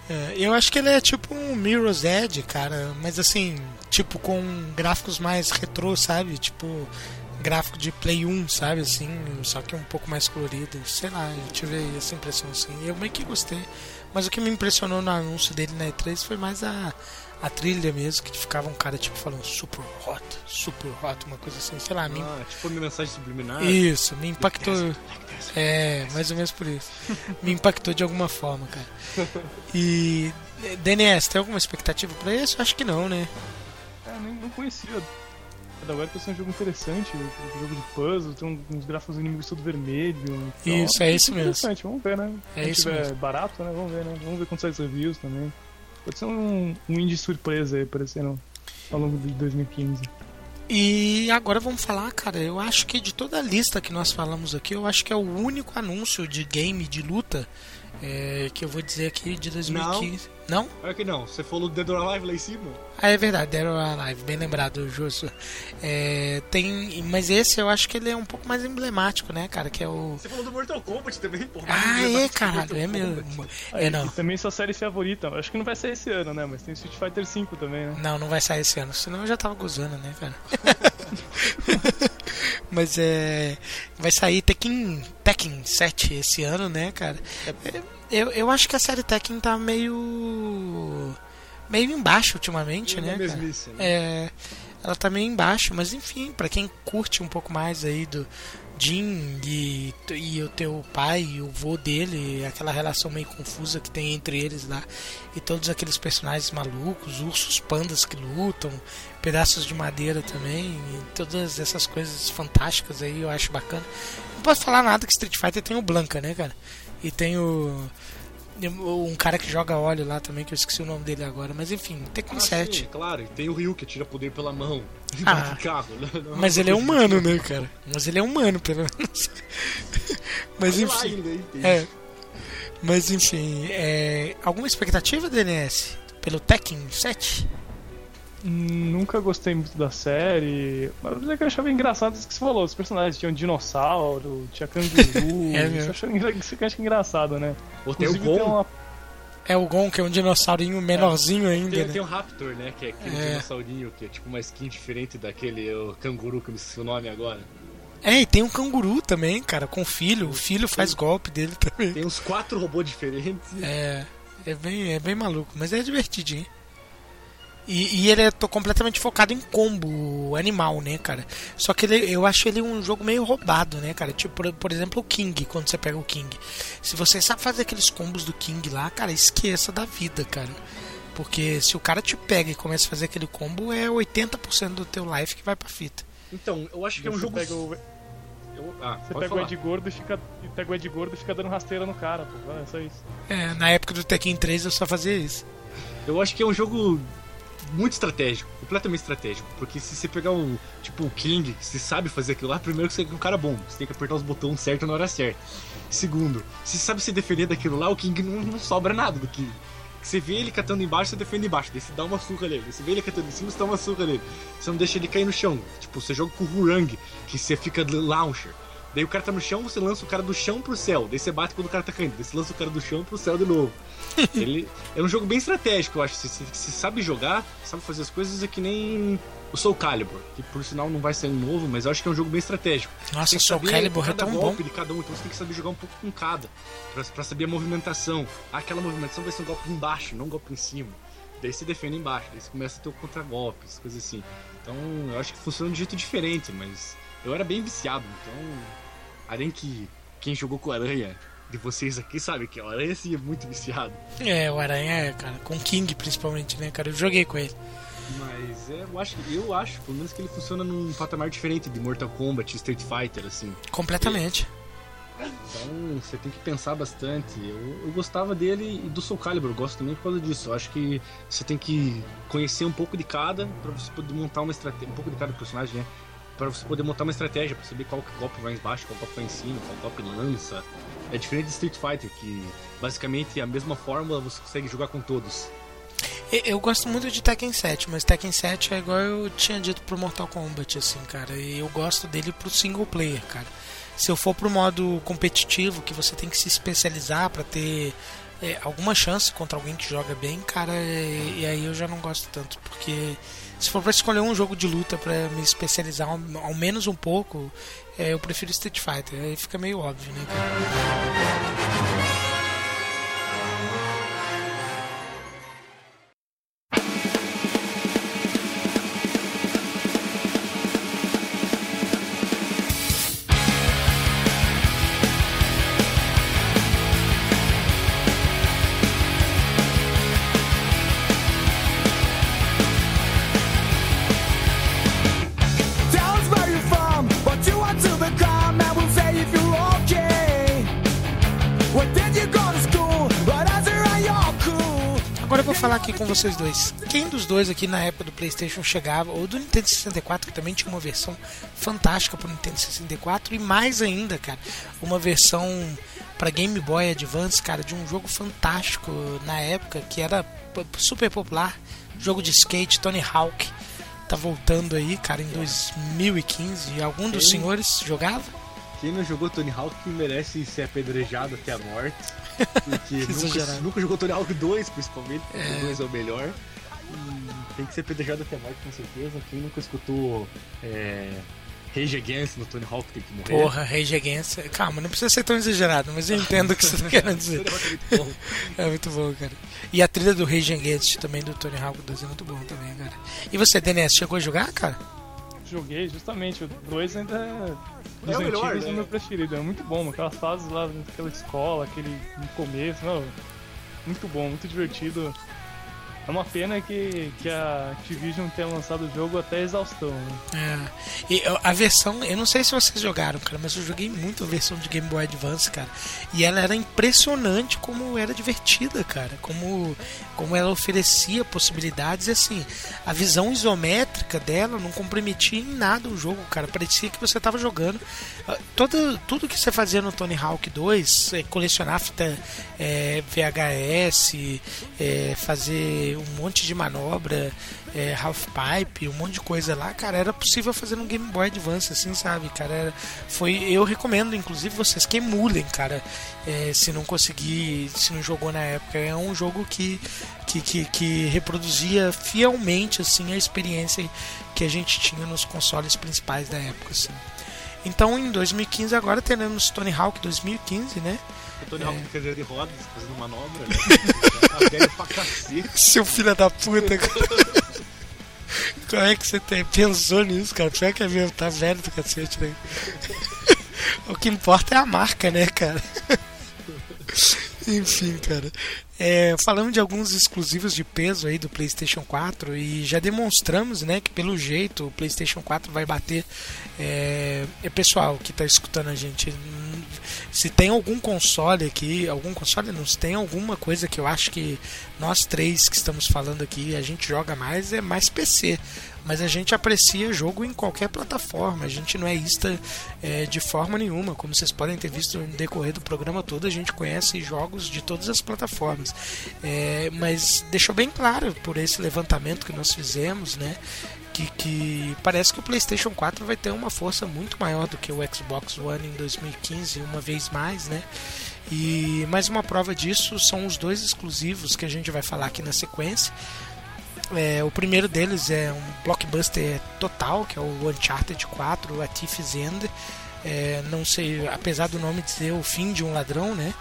É, eu acho que ele é tipo um Mirror's Edge, cara, mas assim, tipo com gráficos mais retrô, sabe? Tipo gráfico de Play 1, sabe? Assim, só que um pouco mais colorido. Sei lá, eu tive essa impressão assim. Eu meio que gostei. Mas o que me impressionou no anúncio dele na E3 foi mais a, a trilha mesmo, que ficava um cara tipo falando super hot, super hot, uma coisa assim, sei lá, Ah, tipo uma mensagem subliminar. isso, me impactou. É, mais ou menos por isso. Me impactou de alguma forma, cara. E. DNS, tem alguma expectativa pra isso? Acho que não, né? É, nem não conhecia. Da web parece um jogo interessante, um jogo de puzzle, tem uns gráficos inimigos tudo vermelho. então, Isso, é esse mesmo. Interessante, vamos ver, né? É Se isso tiver mesmo. barato, né? Vamos ver, né? Vamos ver quanto sai os reviews também. Pode ser um, um indie surpresa aí aparecendo ao longo de 2015. E agora vamos falar, cara. Eu acho que de toda a lista que nós falamos aqui, eu acho que é o único anúncio de game de luta é, que eu vou dizer aqui de 2015. Não? Olha que não, você falou do Dead or Alive lá em cima. Ah, é verdade, Dead or Alive, bem lembrado, Justo. É, tem, mas esse eu acho que ele é um pouco mais emblemático, né, cara? Que é o. Você falou do Mortal Kombat também, pô. Ah, é, caralho, é mesmo. É, não. E também sua série favorita. Acho que não vai sair esse ano, né? Mas tem Street Fighter V também, né? Não, não vai sair esse ano, senão eu já tava gozando, né, cara? Mas é. Vai sair Tekken, Tekken 7 esse ano, né, cara? É, Eu, eu acho que a série Tekken tá meio. meio embaixo ultimamente, né? Mesmice, né? É. Ela tá meio embaixo, mas enfim, pra quem curte um pouco mais aí do Jin e, e o teu pai e o vô dele, aquela relação meio confusa que tem entre eles lá, e todos aqueles personagens malucos, ursos pandas que lutam, pedaços de madeira também, e todas essas coisas fantásticas aí eu acho bacana. Não posso falar nada que Street Fighter tem o Blanca, né, cara? E tem o. Um cara que joga óleo lá também, que eu esqueci o nome dele agora, mas enfim, Tekken Ah, 7. sim, claro, e tem o Ryu que tira poder pela mão. Ah, carro, né? Não Mas uma ele é humano, né, cara? Mas ele é humano, pelo menos. Mas lá enfim. ainda, hein, É. Mas enfim, é... alguma expectativa, DNS? Pelo Tekken 7? Nunca gostei muito da série, mas é que eu achava engraçado isso que você falou. Os personagens tinham dinossauro, tinha canguru. É mesmo. Isso que eu acho engraçado, né? Ou tem o Inclusive, tem Gon, uma É o Gon, que é um dinossaurinho menorzinho ainda, tem, né? tem o Raptor, né? Que é aquele É. dinossaurinho que é tipo uma skin diferente daquele o canguru que eu me esqueci o nome agora. É, e tem um canguru também, cara, com filho. O filho faz golpe dele também. Tem uns quatro robôs diferentes. É, é bem, é bem maluco, mas é divertidinho. E, e ele é tô completamente focado em combo animal, né, cara? Só que ele, eu acho ele um jogo meio roubado, né, cara? Tipo, por, por exemplo, o King, quando você pega o King. Se você sabe fazer aqueles combos do King lá, cara, esqueça da vida, cara. Porque se o cara te pega e começa a fazer aquele combo, é 80% do teu life que vai pra fita. Então, eu acho que é um jogo. pega o, Eu- ah, você pega o. Ed Gordo e fica, pega o Ed Gordo e fica dando rasteira no cara, pô. É só isso. É, na época do Tekken 3 eu só fazia isso. Eu acho que é um jogo muito estratégico, completamente estratégico. Porque se você pegar o tipo o King, você sabe fazer aquilo lá, primeiro que você é um cara bom, você tem que apertar os botões certos na hora certa. Segundo, se sabe se defender daquilo lá, o King não, não sobra nada do King. Você vê ele catando embaixo, você defende embaixo, daí você dá uma surra nele. Você vê ele catando em cima, você dá uma surra nele. Você não deixa ele cair no chão. Tipo, você joga com o Hurang, que você fica launcher. Daí o cara tá no chão, você lança o cara do chão pro céu. Daí você bate quando o cara tá caindo. Daí você lança o cara do chão pro céu de novo. Ele é um jogo bem estratégico, eu acho. Se você sabe jogar, sabe fazer as coisas, é que nem o Soul Calibur, que por sinal não vai sair um novo, mas eu acho que é um jogo bem estratégico. Nossa, que Soul Calibur é tão bom. golpe de cada um, então você tem que saber jogar um pouco com cada, pra, pra saber a movimentação. Ah, aquela movimentação vai ser um golpe embaixo, não um golpe em cima. Daí você defende embaixo, daí você começa a ter o contra-golpes, coisas assim. Então eu acho que funciona de um jeito diferente, mas eu era bem viciado, então. Além que quem jogou com aranha de vocês aqui sabe que o aranha sim é muito viciado. É, o Aranha é, cara, com King principalmente, né, cara? Eu joguei com ele. Mas é, eu acho, eu acho, pelo menos que ele funciona num patamar diferente de Mortal Kombat, Street Fighter, assim. Completamente. Então você tem que pensar bastante. Eu, eu gostava dele e do Soul Calibur, eu gosto também por causa disso. Eu acho que você tem que conhecer um pouco de cada pra você poder montar uma estratégia, um pouco de cada personagem, né? Pra você poder montar uma estratégia, pra saber qual golpe vai embaixo, qual golpe vai em cima, qual golpe lança. É diferente de Street Fighter, que basicamente é a mesma fórmula, você consegue jogar com todos. E- Eu gosto muito de Tekken 7, mas Tekken 7 é igual eu tinha dito pro Mortal Kombat, assim, cara. E eu gosto dele pro single player, cara. Se eu for pro modo competitivo, que você tem que se especializar pra ter é, alguma chance contra alguém que joga bem, cara, é- e aí eu já não gosto tanto, porque se for pra escolher um jogo de luta pra me especializar ao, ao menos um pouco, é, eu prefiro Street Fighter. Aí fica meio óbvio, né, aqui com vocês dois. Quem dos dois aqui na época do PlayStation chegava, ou do Nintendo 64, que também tinha uma versão fantástica pro Nintendo 64, e mais ainda, cara, uma versão para Game Boy Advance, cara, de um jogo fantástico na época, que era super popular, jogo de skate, Tony Hawk. Tá voltando aí, cara, em 2015. Algum dos senhores jogava? Quem não jogou Tony Hawk merece ser apedrejado até a morte. Porque nunca, nunca jogou Tony Hawk 2, principalmente, porque o 2 é o melhor. E tem que ser apedrejado até a morte, com certeza. Quem nunca escutou é, Rage Against no Tony Hawk tem que morrer. Porra, Rage Against. Calma, não precisa ser tão exagerado, mas eu entendo o que você tá querendo dizer. É muito bom. É muito bom, cara. E a trilha do Rage Against também do Tony Hawk 2 é muito bom também, cara. E você, DNS, chegou a jogar, cara? Joguei justamente, o 2 ainda é dos É o melhor, antigos né? é o meu preferido. É muito bom, aquelas fases lá naquela escola, aquele começo, não. Muito bom, muito divertido. É uma pena que, que a Activision tenha lançado o jogo até exaustão. Né? É. E a versão, eu não sei se vocês jogaram, cara, mas eu joguei muito a versão de Game Boy Advance, cara. E ela era impressionante como era divertida, cara. Como, como ela oferecia possibilidades. E assim, a visão isométrica dela não comprometia em nada o jogo, cara. Parecia que você estava jogando. Ah, Todo, tudo que você fazia no Tony Hawk 2, é, colecionar fita é, VHS, é, fazer um monte de manobra, é, half pipe, um monte de coisa lá, cara, era possível fazer no Game Boy Advance, assim, sabe, cara, era- foi, eu recomendo, inclusive, vocês que emulem, cara, é, se não conseguir, se não jogou na época, é um jogo que, que, que, que reproduzia fielmente, assim, a experiência que a gente tinha nos consoles principais da época, assim. Então, em 2015, agora teremos Tony Hawk 2015, né? Tony É. Hawk cadeira de rodas, fazendo manobra, né? tá velho pra cacete. Seu filho da puta, cara. Como é que você tem, pensou nisso, cara? Pior que é mesmo, tá velho do cacete, né? o que importa é a marca, né, cara? Enfim, cara. É, falando de alguns exclusivos de peso aí do PlayStation 4 e já demonstramos, né, que pelo jeito o PlayStation 4 vai bater. É, é pessoal que está escutando a gente. Se tem algum console aqui, algum console não, se tem alguma coisa que eu acho que nós três que estamos falando aqui a gente joga mais é mais PC. Mas a gente aprecia jogo em qualquer plataforma. A gente não é ista é, de forma nenhuma. Como vocês podem ter visto no decorrer do programa todo, a gente conhece jogos de todas as plataformas. É, mas deixou bem claro por esse levantamento que nós fizemos, né? Que, que parece que o PlayStation 4 vai ter uma força muito maior do que o Xbox One em 2015, uma vez mais, né? E mais uma prova disso são os dois exclusivos que a gente vai falar aqui na sequência. É, o primeiro deles é um blockbuster total, que é o Uncharted 4, A Thief's End. É, não sei, apesar do nome dizer o fim de um ladrão, né?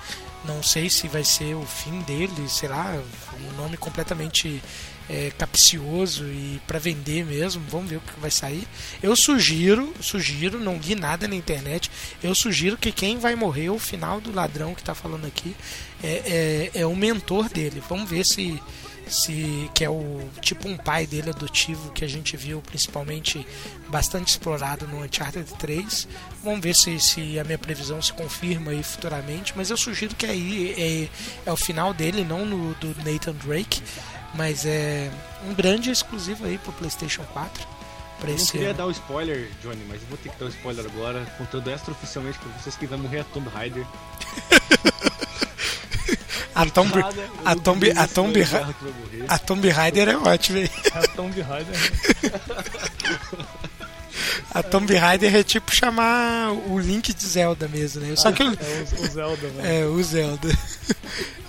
Não sei se vai ser o fim dele, sei lá, um nome completamente é, capcioso e para vender mesmo. Vamos ver o que vai sair. Eu sugiro, sugiro, não vi nada na internet. Eu sugiro que quem vai morrer, o final do ladrão que tá falando aqui, é, é, é o mentor dele. Vamos ver se se que é o tipo um pai dele adotivo que a gente viu principalmente bastante explorado no Uncharted 3. Vamos ver se, se a minha previsão se confirma aí futuramente, mas eu sugiro que aí é, é o final dele, não no do Nathan Drake, mas é um grande exclusivo aí pro PlayStation 4 para Eu não queria ano. dar o spoiler, Johnny, mas eu vou ter que dar o spoiler agora, contando extraoficialmente pra vocês que vai morrer a Tomb Raider. A Tomb, eu a Tomb, a Tomb, que a Tomb Raider é ótima, hein? A Tomb Raider. A Tomb Raider é tipo chamar o Link de Zelda mesmo, né? Só que o- É o, o Zelda, velho. é o Zelda.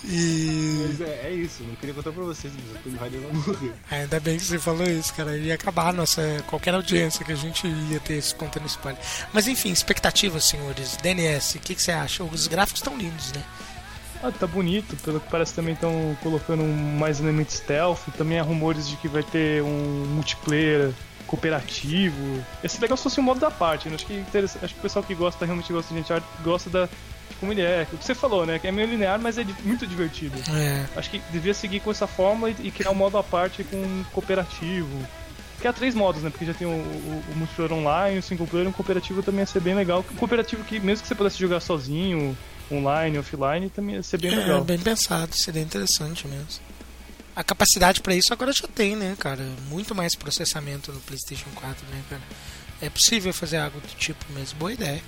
E Mas é, é isso, não queria contar pra vocês, mas a Tomb Raider vai morrer. ainda bem que você falou isso, cara. Ia acabar nossa qualquer audiência que a gente ia ter esse contando spoiler. Mas enfim, expectativas, senhores. DNS, o que, que você acha? Os gráficos estão lindos, né? Ah, tá bonito, pelo que parece também estão colocando um mais elemento stealth. Também há rumores de que vai ter um multiplayer cooperativo. Esse legal se fosse um modo da parte, né? Acho que, interessa- acho que o pessoal que gosta, realmente gosta de Uncharted, gosta da, como ele é. O que você falou, né? Que é meio linear, mas é muito divertido. É. Acho que devia seguir com essa forma e, e criar um modo à parte com um cooperativo. Que há três modos, né? Porque já tem o, o, o multiplayer online, o single player e o cooperativo também ia ser bem legal. Um cooperativo que, mesmo que você pudesse jogar sozinho, online, offline, também ia ser bem É, legal. bem pensado, seria interessante mesmo. A capacidade pra isso agora já tem, né, cara? Muito mais processamento no PlayStation 4, né, cara? É possível fazer algo do tipo mesmo. Boa ideia.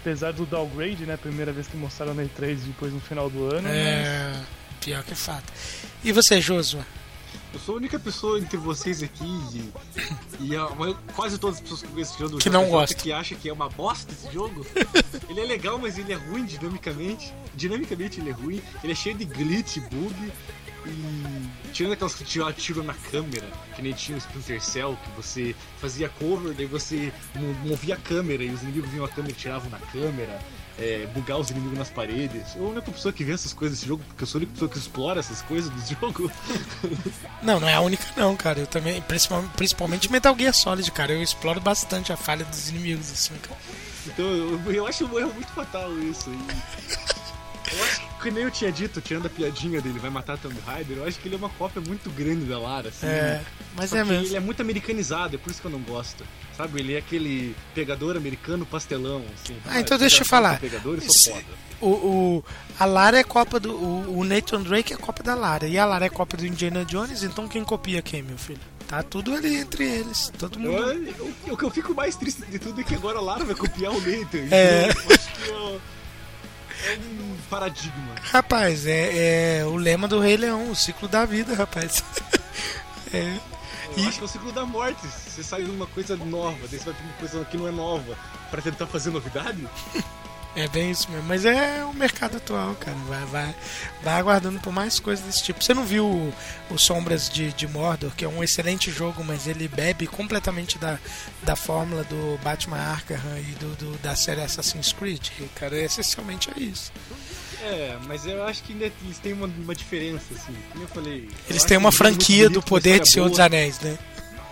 Apesar do downgrade, né? Primeira vez que mostraram na E3 depois no final do ano. É. Pior que fato. E você, Josua? Eu sou a única pessoa entre vocês aqui e, e a quase todas as pessoas que conhecem esse jogo Que não gosta. que acha que é uma bosta esse jogo. ele é legal, mas ele é ruim dinamicamente. Dinamicamente ele é ruim. Ele é cheio de glitch, bug. E tirando aquelas que tiram tiro na câmera, que nem tinha o Splinter Cell, que você fazia cover, daí você mo- movia a câmera e os inimigos vinham a câmera e tiravam na câmera. É, bugar os inimigos nas paredes. Eu sou a única pessoa que vê essas coisas desse jogo, porque eu sou a única pessoa que explora essas coisas do jogo. Não, não é a única não, cara. Eu também, principalmente, principalmente Metal Gear Solid, cara. Eu exploro bastante a falha dos inimigos, assim, cara. Então eu, eu acho um erro muito fatal isso. E... Eu acho que, nem eu tinha dito, tirando a piadinha dele, vai matar Tomb Raider, eu acho que ele é uma cópia muito grande da Lara, assim. É, mas Só é mesmo. Ele é muito americanizado, é por isso que eu não gosto. Sabe, ele é aquele pegador americano pastelão, assim. Ah, então deixa eu falar. Pegador, eu sou foda. O, o- a Lara é cópia do. O, o Nathan Drake é cópia da Lara. E a Lara é cópia do Indiana Jones, então quem copia quem, meu filho? Tá tudo ali entre eles. Todo mundo. Eu- eu- o que eu fico mais triste de tudo é que agora a Lara vai copiar o Nathan. É. Eu acho que é, é um paradigma. Rapaz, é, é o lema do Rei Leão, o ciclo da vida, rapaz. é. Eu E- acho que é o ciclo da morte. Você sai de uma coisa nova, daí você vai pra uma coisa que não é nova pra tentar fazer novidade. É bem isso mesmo, mas é o mercado atual, cara. Vai, vai, vai aguardando por mais coisas desse tipo. Você não viu o, o Sombras de, de Mordor, que é um excelente jogo, mas ele bebe completamente da, da fórmula do Batman Arkham e do, do- da série Assassin's Creed? Cara, essencialmente é isso. É, mas eu acho que ainda eles têm uma, uma diferença, assim. Como eu falei. Eles têm uma um franquia do poder de Senhor dos boa. Anéis, né?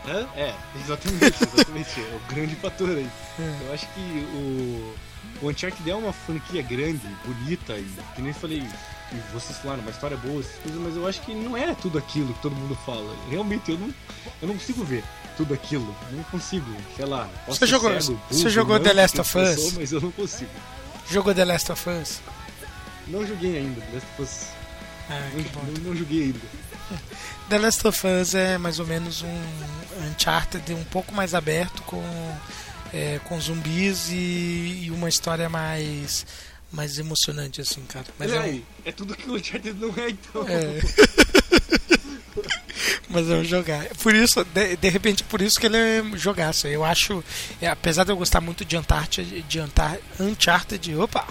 Hã? É, exatamente, exatamente. é o grande fator aí. Eu acho que o, o Uncharted é uma franquia grande, bonita, e que nem falei, que vocês falaram, uma história boa, essas coisas, mas eu acho que não é tudo aquilo que todo mundo fala. Realmente, eu não, eu não consigo ver tudo aquilo. Não consigo, sei lá. Você jogou- cego, você burro, jogou The Last of Us? sou, Mas eu não consigo. Jogou The Last of Us? Não joguei ainda, The Last of Us. Ah, Não, não, não joguei ainda. The Last of Us é mais ou menos um Uncharted um pouco mais aberto com, é, com zumbis e, e uma história mais, mais emocionante, assim, cara. Mas é, um, é tudo que o Uncharted não é, então. É. mas é um jogar. Por isso, de, de repente, por isso que ele é jogaço. Eu acho, é, apesar de eu gostar muito de Uncharted, de Untar- Uncharted, opa,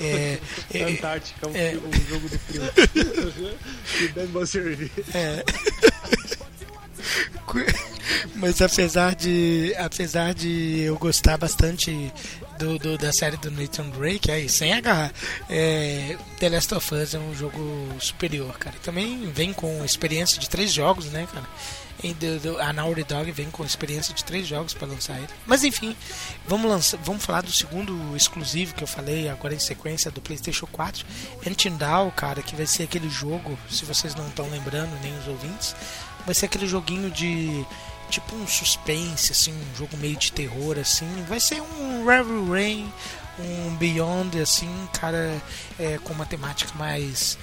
é, é, Antártica, o, é. o jogo do frio. Que deve mal servir. É. Mas apesar de apesar de eu gostar bastante do, do- da série do Nathan Drake, aí sem agarrar, é, The Last of Us é um jogo superior, cara. Também vem com experiência de três jogos, né, cara? E do- do- a Naughty Dog vem com experiência de três jogos para lançar ele. Mas enfim, vamos lançar, vamos falar do segundo exclusivo que eu falei agora em sequência do PlayStation 4, Antindal, cara, que vai ser aquele jogo, se vocês não estão lembrando nem os ouvintes, vai ser aquele joguinho de tipo um suspense, assim, um jogo meio de terror, assim. Vai ser um Revel Rain, um Beyond, assim, cara, é, com uma temática mais.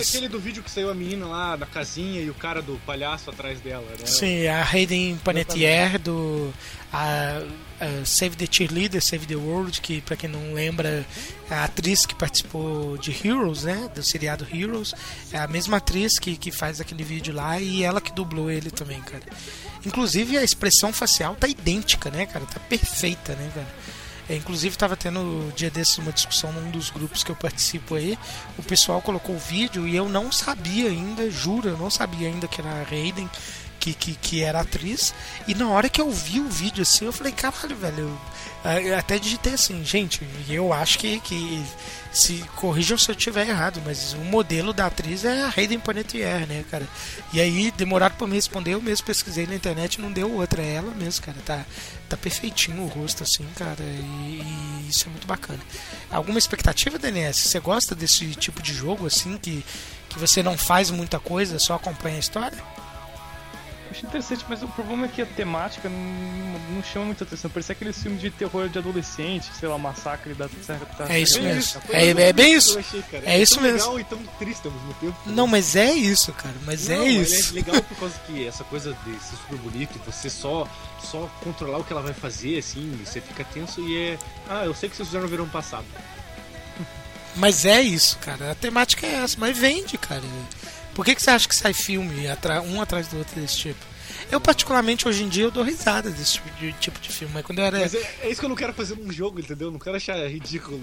Esse é aquele do vídeo que saiu a menina lá na casinha e o cara do palhaço atrás dela, né? Sim, a Hayden Panettiere do a, a Save the Cheerleader, Save the World, que pra quem não lembra, é a atriz que participou de Heroes, né, do seriado Heroes, é a mesma atriz que, que faz aquele vídeo lá e ela que dublou ele também, cara. Inclusive a expressão facial tá idêntica, né, cara? Tá perfeita, né, cara? É, inclusive estava tendo dia desses uma discussão num dos grupos que eu participo aí. O pessoal colocou o vídeo e eu não sabia ainda, juro, eu não sabia ainda que era a Hayden, que, que, que era atriz. E na hora que eu vi o vídeo assim, eu falei, caralho, velho. eu- eu até digitei assim, gente, eu acho que, que se corrijam se eu estiver errado, mas o modelo da atriz é a Hayden Panettiere, né, cara? E aí, demoraram pra me responder, eu mesmo pesquisei na internet não deu outra, é ela mesmo, cara. Tá, tá perfeitinho o rosto, assim, cara, e, e isso é muito bacana. Alguma expectativa, DNS? Você gosta desse tipo de jogo, assim, que, que você não faz muita coisa, só acompanha a história? Acho interessante, mas o problema é que a temática não, não chama muita atenção. Parece aquele filme de terror de adolescente, sei lá, massacre da Serra da É isso mesmo. Foi É, é bem isso. achei, cara. É isso tão mesmo. legal e tão triste ao mesmo tempo. Não, mas é isso, cara, mas Não, é ele isso. é legal por causa que essa coisa de ser super bonito, você só, só controlar o que ela vai fazer, assim, você fica tenso e é. Ah, eu sei que vocês fizeram no verão passado. Mas é isso, cara. A temática é essa, mas vende, cara. Por que, que você acha que sai filme um atrás do outro desse tipo? Eu, particularmente, hoje em dia, eu dou risada desse tipo de, tipo de filme. Mas quando eu era. Mas é, é isso que eu não quero fazer num jogo, entendeu? Não quero achar ridículo.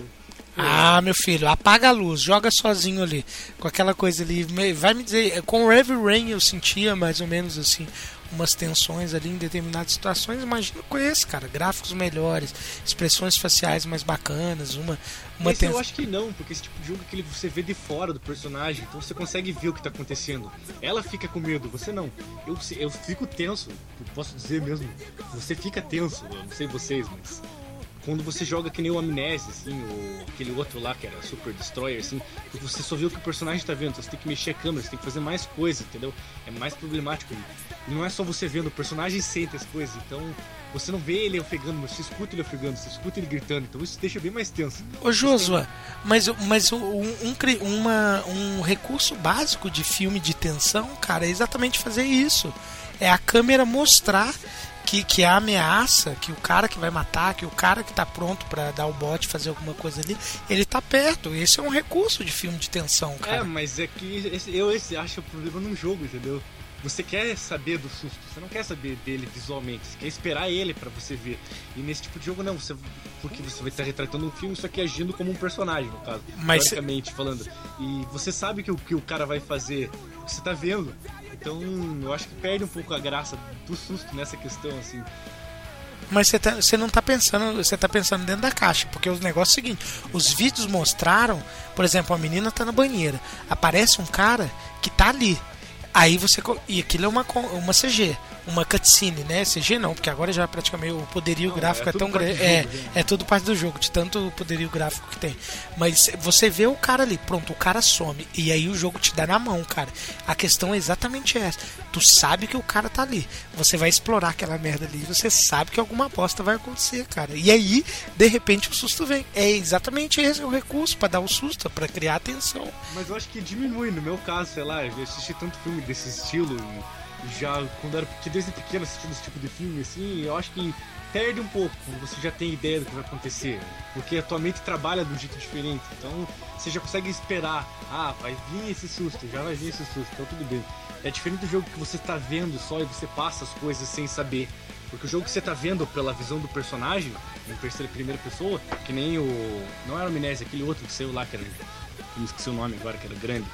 Ah, meu filho, apaga a luz, joga sozinho ali, com aquela coisa ali. Vai me dizer, com o Heavy Rain eu sentia mais ou menos assim, umas tensões ali em determinadas situações. Imagina com esse, cara, gráficos melhores, expressões faciais mais bacanas, uma, uma Esse eu acho que não, porque esse tipo de jogo é que você vê de fora do personagem, então você consegue ver o que tá acontecendo. Ela fica com medo, você não. Eu, eu fico tenso, posso dizer mesmo. Você fica tenso, eu não sei vocês, mas. Quando você joga que nem o Amnésia, assim, ou aquele outro lá que era Super Destroyer, assim, você só vê o que o personagem tá vendo, então você tem que mexer a câmera, você tem que fazer mais coisas, entendeu? É mais problemático. Não é só você vendo, o personagem sente as coisas, então você não vê ele ofegando, mas você escuta ele ofegando, você escuta ele gritando, então isso deixa bem mais tenso. Ô Josua, mas, mas um, um, uma, um recurso básico de filme de tensão, cara, é exatamente fazer isso. É a câmera mostrar que, que a ameaça, que o cara que vai matar, que o cara que tá pronto pra dar o bote, fazer alguma coisa ali, ele tá perto. Esse é um recurso de filme de tensão, É, cara. mas é que esse- eu esse acho o problema num jogo, entendeu? Você quer saber do susto, você não quer saber dele visualmente, você quer esperar ele pra você ver. E nesse tipo de jogo não, você porque você vai estar retratando um filme, só que agindo como um personagem, no caso, Mas- teoricamente falando. E você sabe que o que o cara vai fazer, o que você tá vendo. Então, eu acho que perde um pouco a graça do susto nessa questão assim. Mas você, tá- você não tá pensando, você tá pensando dentro da caixa, porque o negócio é o seguinte, os vídeos mostraram, por exemplo, a menina tá na banheira, aparece um cara que tá ali. Aí você. E aquilo é uma, uma CG, uma cutscene, né? CG não, porque agora já praticamente o poderio Não, gráfico é é, tão grande. É, é tudo parte do jogo, de tanto poderio gráfico que tem. Mas você vê o cara ali, pronto, o cara some. E aí o jogo te dá na mão, cara. A questão é exatamente essa. Tu sabe que o cara tá ali. Você vai explorar aquela merda ali. Você sabe que alguma bosta vai acontecer, cara. E aí, de repente, o susto vem. É exatamente esse o recurso pra dar o susto, pra criar atenção. Mas eu acho que diminui, no meu caso, sei lá, eu assisti tanto filme desse estilo, já quando era desde pequeno assistindo esse tipo de filme, assim, eu acho que perde um pouco quando você já tem ideia do que vai acontecer. Porque a tua mente trabalha de um jeito diferente. Então você já consegue esperar, ah, vai vir esse susto, já vai vir esse susto, então tudo bem. É diferente do jogo que você tá vendo só e você passa as coisas sem saber. Porque o jogo que você tá vendo pela visão do personagem, em terceira primeira pessoa, que nem o. Não era o Amnésia, aquele outro que saiu lá, que era. Eu me esqueci o nome agora, que era grande.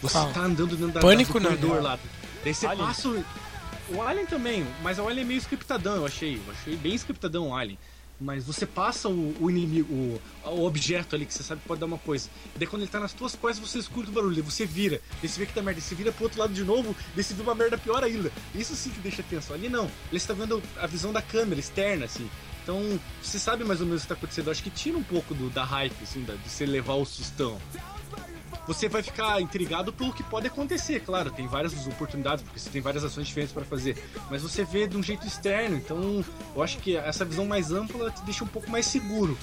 Você Qual? tá andando dentro da, Pânico do não, corredor não. lá. Daí você Alien? passa o. O Alien também, mas o Alien é meio scriptadão, eu achei. Eu achei bem scriptadão o Alien. Mas você passa o, o inimigo, o, o objeto ali que você sabe que pode dar uma coisa. Daí quando ele tá nas tuas costas, você escuta o barulho, você vira. Daí você vê que tá merda, você vira pro outro lado de novo, daí você vê uma merda pior ainda. Isso sim que deixa tenso. Ali não, ele está vendo a visão da câmera externa, assim. Então, você sabe mais ou menos o que tá acontecendo. Eu acho que tira um pouco do, da hype, assim, da, de você levar o sustão você vai ficar intrigado pelo que pode acontecer, claro, tem várias oportunidades, porque você tem várias ações diferentes para fazer, mas você vê de um jeito externo, então eu acho que essa visão mais ampla te deixa um pouco mais seguro.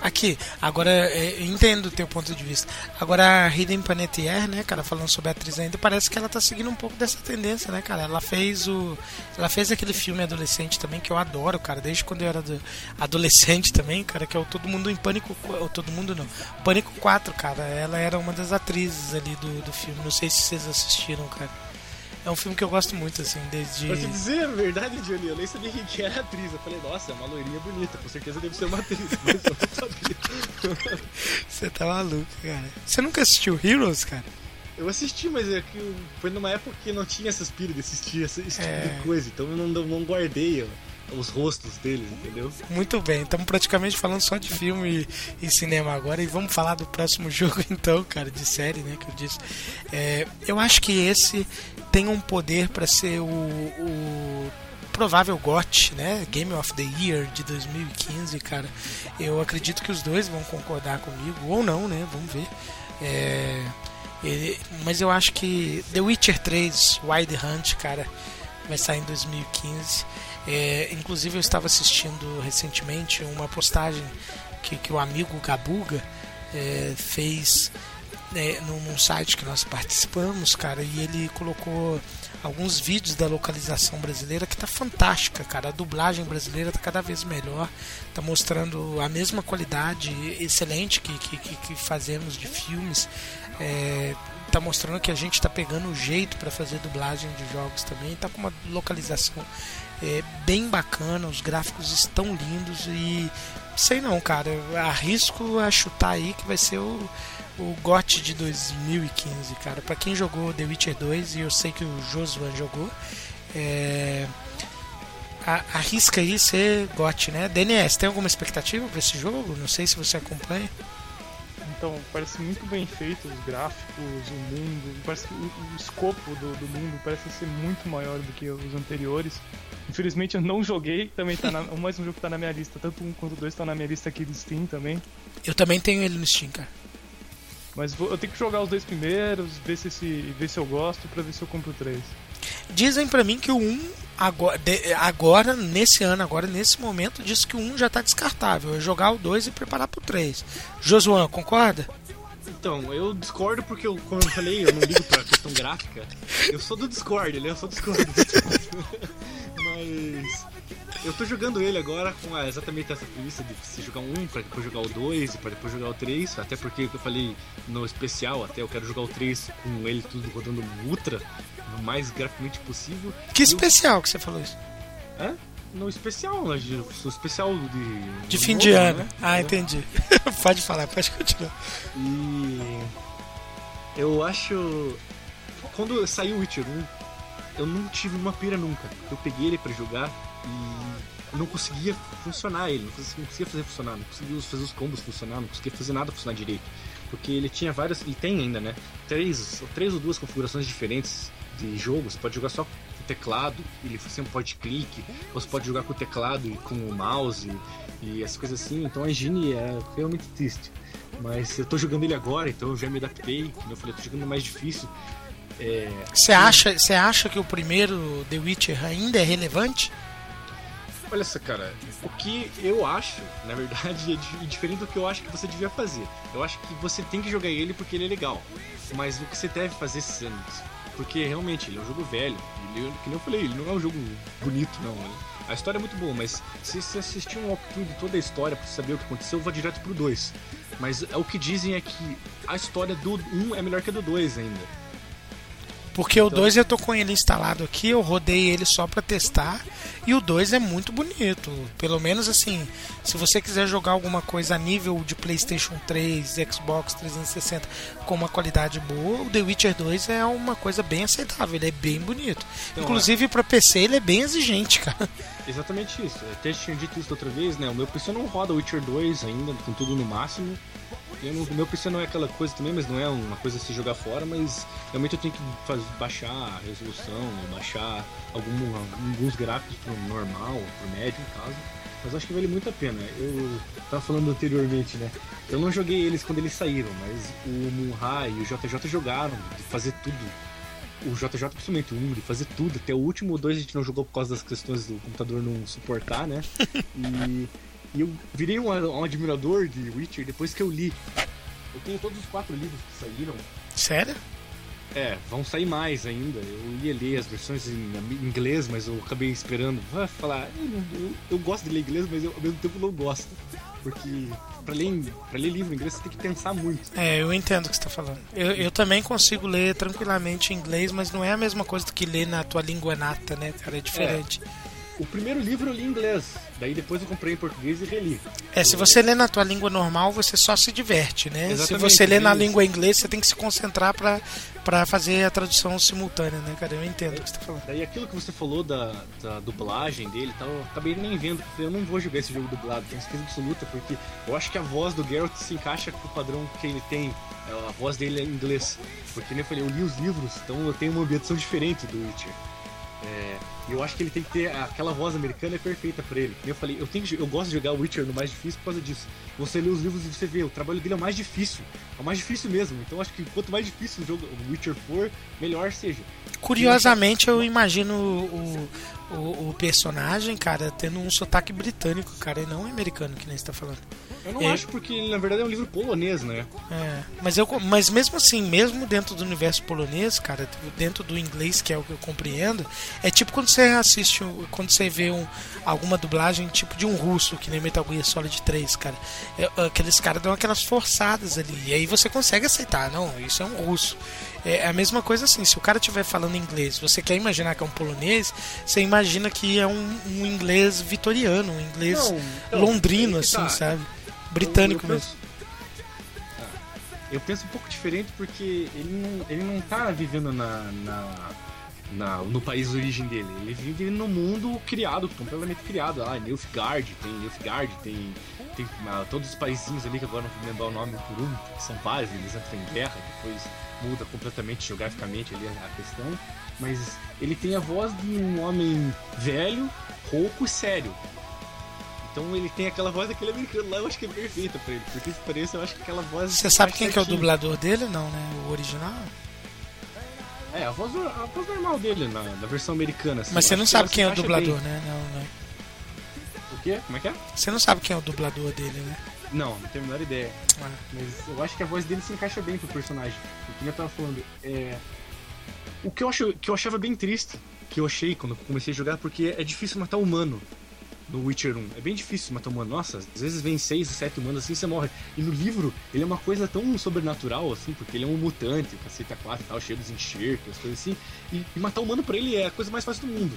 Aqui, agora é, eu entendo o teu ponto de vista. Agora a Hidden Panettiere, né, cara, falando sobre a atriz ainda, parece que ela tá seguindo um pouco dessa tendência, né, cara? Ela fez o ela fez aquele filme adolescente também que eu adoro, cara, desde quando eu era do- adolescente também, cara, que é o Todo Mundo em Pânico, Qu- o Todo Mundo não. Pânico 4, cara. Ela era uma das atrizes ali do, do filme. Não sei se vocês assistiram, cara. É um filme que eu gosto muito assim, desde Pra te dizer a verdade, Johnny, eu nem sabia quem que era a atriz. Eu falei, nossa, é uma loirinha bonita, com certeza deve ser uma atriz, mas eu não sabia. Você tá maluco, cara. Você nunca assistiu Heroes, cara? Eu assisti, mas é que foi numa época que não tinha essa pira de assistir esse, tipo É. de coisa, então eu não, não guardei os rostos deles, entendeu? Muito bem, estamos praticamente falando só de filme e, e cinema agora e vamos falar do próximo jogo então, cara, de série, né, que eu disse. É, eu acho que esse tem um poder para ser o, o provável GOT, né, Game of the Year de 2015, cara. Eu acredito que os dois vão concordar comigo ou não, né, vamos ver. É, ele- mas eu acho que The Witcher 3 Wild Hunt, cara, vai sair em 2015. É, inclusive eu estava assistindo recentemente uma postagem que, que o amigo Gabuga é, fez né, num, site que nós participamos, cara, e ele colocou alguns vídeos da localização brasileira que tá fantástica, cara. A dublagem brasileira tá cada vez melhor, tá mostrando a mesma qualidade excelente que, que, que- fazemos de filmes. É, tá mostrando que a gente tá pegando o jeito para fazer dublagem de jogos também, tá com uma localização é, bem bacana, os gráficos estão lindos e sei não, cara, arrisco a chutar aí que vai ser o, o GOT de 2015, cara. Pra quem jogou The Witcher 2 e eu sei que o Josuan jogou, é, a- arrisca aí ser GOT, né? DNS, tem alguma expectativa pra esse jogo? Não sei se você acompanha. Então, parece muito bem feito os gráficos, o mundo, parece que o, o escopo do, do mundo parece ser muito maior do que os anteriores. Infelizmente eu não joguei, também tá na, mais um jogo que tá na minha lista, tanto um quanto dois tá na minha lista aqui do Steam também. Eu também tenho ele no Steam, cara. Mas vou- eu tenho que jogar os dois primeiros, ver se, esse, ver se eu gosto, pra ver se eu compro o três. Dizem pra mim que o 1 agora, de- agora, nesse ano, agora nesse momento, diz que o 1 já tá descartável. É jogar o 2 e preparar pro 3. Josuan, concorda? Então, eu discordo porque, eu, como eu falei, eu não ligo pra questão gráfica. Eu sou do Discord, né? Eu sou do Discord. Mas. Eu tô jogando ele agora com a- exatamente essa premissa de você jogar um pra depois jogar o 2 e pra depois jogar o 3. Até porque, eu falei no especial, até eu quero jogar o 3 com ele tudo rodando no Ultra, o mais graficamente possível. Que E especial que você falou isso. Hã? No especial, no especial de. De fim novo, de ano. né? Ah, É. entendi. pode falar, pode continuar. E eu acho. Quando saiu o Witcher 1, eu não tive uma pira nunca. Eu peguei ele pra jogar e não conseguia funcionar ele, não conseguia, fazer funcionar, não conseguia fazer os combos funcionar, não conseguia fazer nada funcionar direito. Porque ele tinha várias. Ele tem ainda, né? Três, três ou duas configurações diferentes de jogo, você pode jogar só com o teclado, ele sempre pode clique, você pode jogar com o teclado e com o mouse e essas coisas assim, então a engine é realmente triste. Mas eu tô jogando ele agora, então eu já me adaptei, como eu falei, eu tô jogando mais difícil. É, Você acha, você acha que o primeiro The Witcher ainda é relevante? Olha só, cara, o que eu acho, na verdade, é di- diferente do que eu acho que você devia fazer. Eu acho que você tem que jogar ele porque ele é legal. Mas o que você deve fazer antes. Porque realmente ele é um jogo velho. Ele, que nem eu falei, ele não é um jogo bonito, não. né? A história é muito boa, mas se você assistir um walkthrough de toda a história pra saber o que aconteceu, vá direto pro 2. Mas é, o que dizem é que a história do 1 é melhor que a do 2 ainda. Porque o Então- 2 eu tô com ele instalado aqui, eu rodei ele só pra testar. E o 2 é muito bonito. Pelo menos assim, se você quiser jogar alguma coisa a nível de PlayStation 3, Xbox 360 com uma qualidade boa, o The Witcher 2 é uma coisa bem aceitável, ele é bem bonito. Então, Inclusive pra PC ele é bem exigente, cara. Exatamente isso. Eu até tinha dito isso outra vez, né? O meu PC não roda Witcher 2 ainda, com tudo no máximo. Eu não- o meu PC não é aquela coisa também, mas não é uma coisa a se jogar fora, mas realmente eu tenho que faz- baixar a resolução, baixar algum, alguns gráficos pro normal, pro médio no caso. Mas acho que vale muito a pena. Eu tava falando anteriormente, né? Eu não joguei eles quando eles saíram, mas o Munha e o JJ jogaram, de fazer tudo o JJ principalmente o 1, de fazer tudo. Até o último 2 a gente não jogou por causa das questões do computador não suportar, né? E, e eu virei um, um admirador de Witcher depois que eu li. Eu tenho todos os quatro livros que saíram. Sério? É, vão sair mais ainda. Eu ia ler as versões em inglês, mas eu acabei esperando. Vai falar, eu, eu- eu gosto de ler inglês, mas eu, ao mesmo tempo não gosto. Porque pra ler, pra ler livro em inglês você tem que pensar muito. É, eu entendo o que você tá falando. Eu, eu também consigo ler tranquilamente em inglês, mas não é a mesma coisa do que ler na tua língua nata, né, cara? É diferente. O primeiro livro eu li em inglês, daí depois eu comprei em português e reli. É, se você lê na tua língua normal, você só se diverte, né? Se Exatamente, você lê na isso. língua inglês, você tem que se concentrar pra, pra fazer a tradução simultânea, né, cara? Eu entendo o que você tá falando. Daí aquilo que você falou da, da dublagem dele e tal, eu acabei nem vendo, eu não vou jogar esse jogo dublado, tenho certeza absoluta, porque eu acho que a voz do Geralt se encaixa com o padrão que ele tem. é, A voz dele é em inglês. Porque nem eu falei, eu li os livros, então eu tenho uma ambientação diferente do Witcher. É, eu acho que ele tem que ter aquela voz americana é perfeita pra ele. Eu falei, eu tenho que, eu gosto de jogar o Witcher no mais difícil por causa disso. Você lê os livros e você vê, o trabalho dele é o mais difícil. É o mais difícil mesmo. Então acho que quanto mais difícil o jogo o Witcher for, melhor seja. Curiosamente, eu imagino o, o, o personagem, cara, tendo um sotaque britânico, cara, e não americano, que nem você tá falando. Eu não acho porque na verdade é um livro polonês, né? É, mas, eu, mas mesmo assim, mesmo dentro do universo polonês, cara, dentro do inglês, que é o que eu compreendo, é tipo quando você assiste, quando você vê um, alguma dublagem tipo de um russo, que nem Metal Gear Solid 3, cara. É, aqueles caras dão aquelas forçadas ali, e aí você consegue aceitar, não, isso é um russo. É a mesma coisa assim, se o cara estiver falando inglês, você quer imaginar que é um polonês, você imagina que é um, um inglês vitoriano, um inglês Não, então, londrino, assim, tá. sabe? Britânico Eu- eu mesmo. penso- Ah, Eu penso um pouco diferente porque ele não, ele não tá vivendo na, na, na- no país de origem dele. Ele vive no mundo criado, completamente criado. Lá, Nilfgaard, tem Nilfgaard, tem, tem ah, todos os paizinhos ali que agora não vou lembrar o nome por um, que são vários, eles entram em guerra, depois muda completamente geograficamente ali a questão. Mas ele tem a voz de um homem velho, rouco e sério. Então ele tem aquela voz daquele americano lá, eu acho que é perfeita pra ele. Porque se pareça, eu acho que aquela voz. Você sabe quem que é o dublador dele? Não, né? O original? É, a voz, a voz normal dele, na, na versão americana. assim. Mas você não sabe se quem é o dublador, bem. né? Não, né? O quê? Como é que é? Você não sabe quem é o dublador dele, né? Não, não tenho a menor ideia. Mas eu acho que a voz dele se encaixa bem pro personagem. O que eu tava falando é. O que eu, acho, que eu achava bem triste, que eu achei quando eu comecei a jogar, porque é difícil matar humano no Witcher 1. É bem difícil matar humano. Nossa, às vezes vem 6, 7 humanos assim você morre. E no livro, ele é uma coisa tão sobrenatural, assim, porque ele é um mutante, caceta 4 e tal, cheio dos enxertos, coisas assim. E, e matar humano pra ele é a coisa mais fácil do mundo.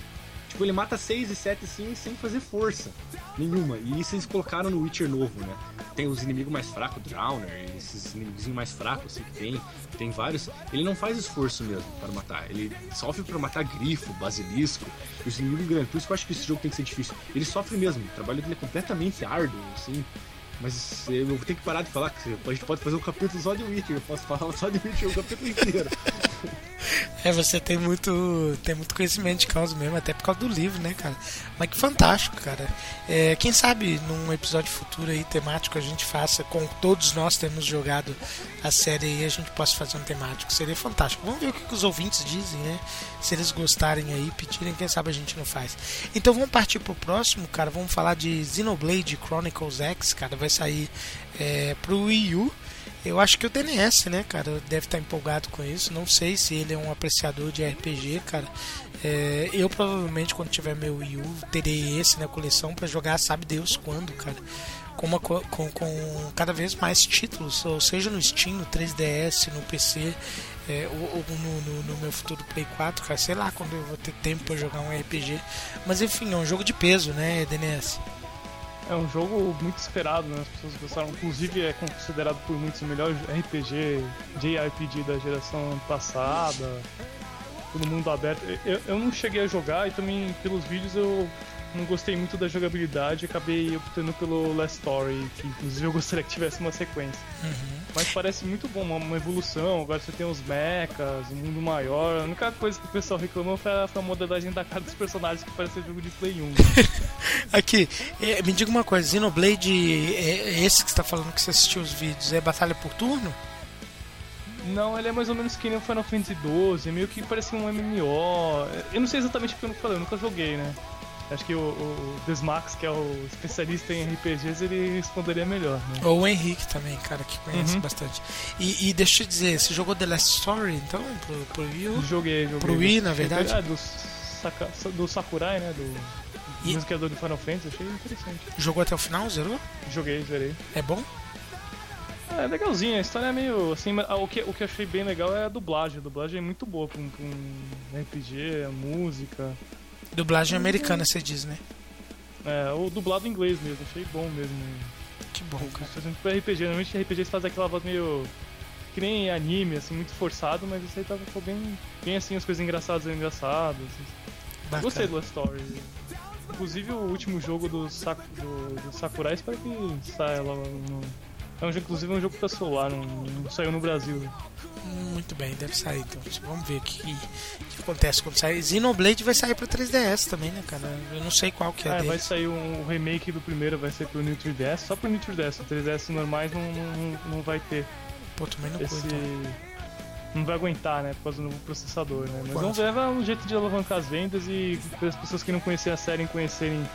Tipo, ele mata 6 e 7 assim, sem fazer força nenhuma. E isso eles colocaram no Witcher novo, né? Tem os inimigos mais fracos, Drowner, esses inimigos mais fracos assim que tem. Tem vários. Ele não faz esforço mesmo para matar. Ele sofre para matar grifo, basilisco, os inimigos grandes. Por isso que eu acho que esse jogo tem que ser difícil. Ele sofre mesmo. O trabalho dele é completamente árduo, assim. Mas eu vou ter que parar de falar que a gente pode fazer um capítulo só de Witcher. Eu posso falar só de Witcher o capítulo inteiro. É, você tem muito, tem muito conhecimento de causa mesmo, até por causa do livro, né, cara? Mas que fantástico, cara. É, quem sabe num episódio futuro aí temático a gente faça, com todos nós temos jogado a série aí, a gente possa fazer um temático. Seria fantástico. Vamos ver o que, que os ouvintes dizem, né? Se eles gostarem aí, pedirem, quem sabe a gente não faz. Então vamos partir pro próximo, cara. Vamos falar de Xenoblade Chronicles X, cara. Vai sair é, pro Wii U. Eu acho que o DNS, né, cara, deve estar empolgado com isso. Não sei se ele é um apreciador de RPG, cara. É, eu provavelmente, quando tiver meu Wii U, terei esse na coleção para jogar, sabe Deus quando, cara. Com, uma, co- com, com cada vez mais títulos, ou seja no Steam, no 3DS, no PC, é, ou, ou no, no- no meu futuro Play 4, cara. Sei lá quando eu vou ter tempo para jogar um RPG. Mas enfim, é um jogo de peso, né, DNS? É um jogo muito esperado, né? As pessoas gostaram. Inclusive é considerado por muitos o melhor RPG, JRPG da geração passada. Todo mundo aberto. Eu, eu não cheguei a jogar e também pelos vídeos eu não gostei muito da jogabilidade acabei optando pelo Last Story, que inclusive eu gostaria que tivesse uma sequência. Mas parece muito bom, uma, uma evolução. Agora você tem os mechas, um mundo maior. A única coisa que o pessoal reclamou foi a, foi a modelagem da cara dos personagens que parece jogo de Play 1. né? Aqui, é, me diga uma coisa, Xenoblade, é, esse que você tá falando que você assistiu os vídeos, é batalha por turno? Não, ele é mais ou menos que nem o Final Fantasy XII, meio que parece um MMO. Eu não sei exatamente o que eu não falei, eu nunca joguei, né? Acho que o, o Desmax, que é o especialista em RPGs, ele responderia melhor, né? Ou o Henrique também, cara, que conhece Uhum. bastante. E, e deixa eu te dizer, você jogou The Last Story, então, pro, pro Wii? Joguei, joguei. Pro Wii, na verdade? Ah, do, Saka- do Sakurai, né? Do, E- do mesmo criador do Final Fantasy, achei interessante. Jogou até o final, zerou? Joguei, zerei. É bom? É legalzinho, a história é meio assim, ah, o, que, o que eu achei bem legal é a dublagem. A dublagem é muito boa pra um, pra um RPG, a música. Dublagem americana, você diz, né? É, o dublado em inglês mesmo, achei bom mesmo. Que bom, cara. Fazendo pro RPG, normalmente RPGs fazem aquela voz meio. que nem anime, assim, muito forçado, mas isso aí tava ficou bem. bem assim, as coisas engraçadas engraçadas. Bacana. Gostei do Last Story. Inclusive o último jogo do, Sak do, do Sakurai espero que saia logo no. É um jogo, inclusive é um jogo pra celular, não, não saiu no Brasil. Muito bem, deve sair, então. Vamos ver o que, que acontece quando sair. Xenoblade vai sair pra 3DS também, né, cara? Eu não sei qual que é Ah, dele. vai sair um, o remake do primeiro, vai ser pro New 3DS, só pro New 3DS, o 3DS normais não, não, não vai ter. Pô, no cu, esse. então. Não vai aguentar, né? Por causa do novo processador, né? Mas Quanto? vamos ver, é um jeito de alavancar as vendas e as pessoas que não conheciam a série conhecerem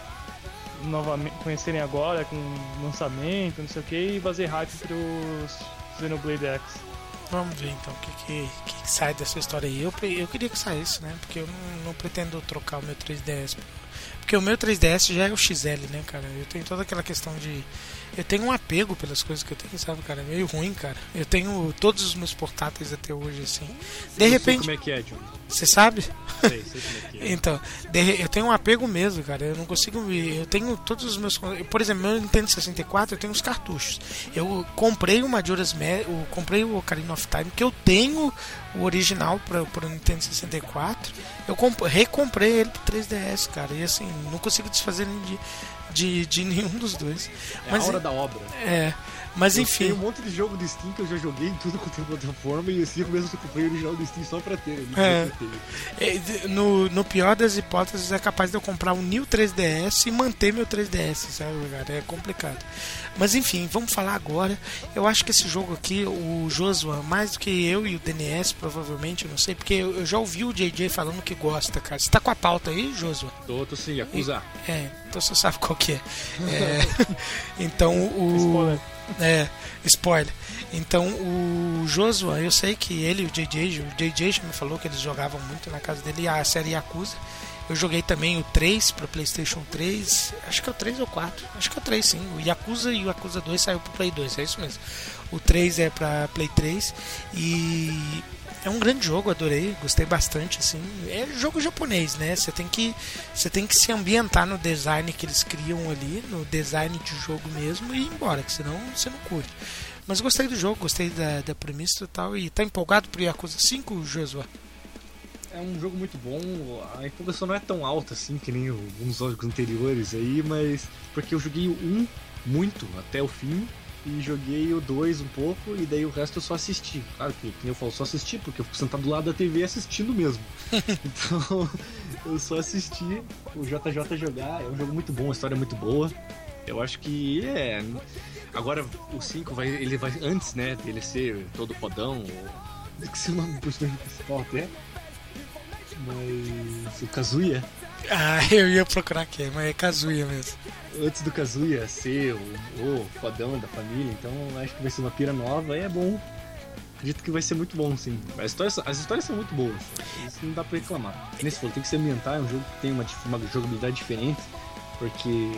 novamente, conhecerem agora com lançamento, não sei o que, e fazer hype pros Xenoblade X. Vamos ver então o que, que, que, sai dessa história aí. Eu, eu queria que saísse, né? Porque eu não, não pretendo trocar o meu 3DS. Porque o meu 3DS já é o XL, né, cara? Eu tenho toda aquela questão de. Eu tenho um apego pelas coisas que eu tenho, sabe, cara? É meio ruim, cara. Eu tenho todos os meus portáteis até hoje, assim. De Eu repente. como é que é, John. Você sabe? Sei, sei como é que é. Então, de eu tenho um apego mesmo, cara. Eu não consigo. me- Eu tenho todos os meus. Por exemplo, meu Nintendo 64, eu tenho os cartuchos. Eu comprei o Majora's Mask, eu comprei o Ocarina of Time, que eu tenho o original para o Nintendo 64. Eu comp- recomprei ele pro 3DS, cara. E assim, não consigo desfazer nem de, de, de nenhum dos dois. É Mas, a hora da obra. é, mas Eu enfim. tenho um monte de jogo do Steam que eu já joguei em tudo quanto é plataforma e assim eu mesmo comprei o original do Steam só pra ter. ele, É. ter. É, de- No, no pior das hipóteses, é capaz de eu comprar um New 3DS e manter meu 3DS, sabe, cara? É complicado. Mas enfim, vamos falar agora. Eu acho que esse jogo aqui, o Joshua, mais do que eu e o DNS, provavelmente, eu não sei, porque eu eu já ouvi o JJ falando que gosta, cara. Você tá com a pauta aí, Joshua? Tô, tô sim, Yakuza. É, então você sabe qual que é. É, então o. É, spoiler. Então o Joshua, eu sei que ele o JJ, o JJ já me falou que eles jogavam muito na casa dele a série Yakuza. Eu joguei também o 3 para PlayStation 3, acho que é o 3 ou 4, acho que é o 3 sim. O Yakuza e o Yakuza 2 saiu pro Play 2, é isso mesmo. O 3 é para Play 3 e é um grande jogo, adorei, gostei bastante assim. É jogo japonês, né? Você tem que você tem que se ambientar no design que eles criam ali, no design de jogo mesmo e ir embora, que senão você não curte. Mas gostei do jogo, gostei da, da premissa e tal. E tá empolgado pro Yakuza 5, Joshua? É um jogo muito bom, a empolgação não é tão alta assim que nem alguns jogos anteriores aí, mas porque eu joguei 1 muito até o fim e joguei o 2 um pouco e daí o resto eu só assisti. Claro que, que eu falo, só assisti, porque eu fico sentado do lado da TV assistindo mesmo. então eu só assisti o JJ jogar, é um jogo muito bom, a história é muito boa. Eu acho que é. Agora o 5 vai. Ele vai. Antes, né, dele ser todo fodão, ou. Esqueci o nome do personagem principal até. Mas. O Kazuya. Ah, eu ia procurar aqui, mas é Kazuya mesmo. Antes do Kazuya ser o, o fodão da família, então acho que vai ser uma pira nova e é bom. Acredito que vai ser muito bom, sim. As histórias, as histórias são muito boas. Isso não dá pra reclamar. Nesse falou, tem que se ambientar, é um jogo que tem uma, uma jogabilidade diferente, porque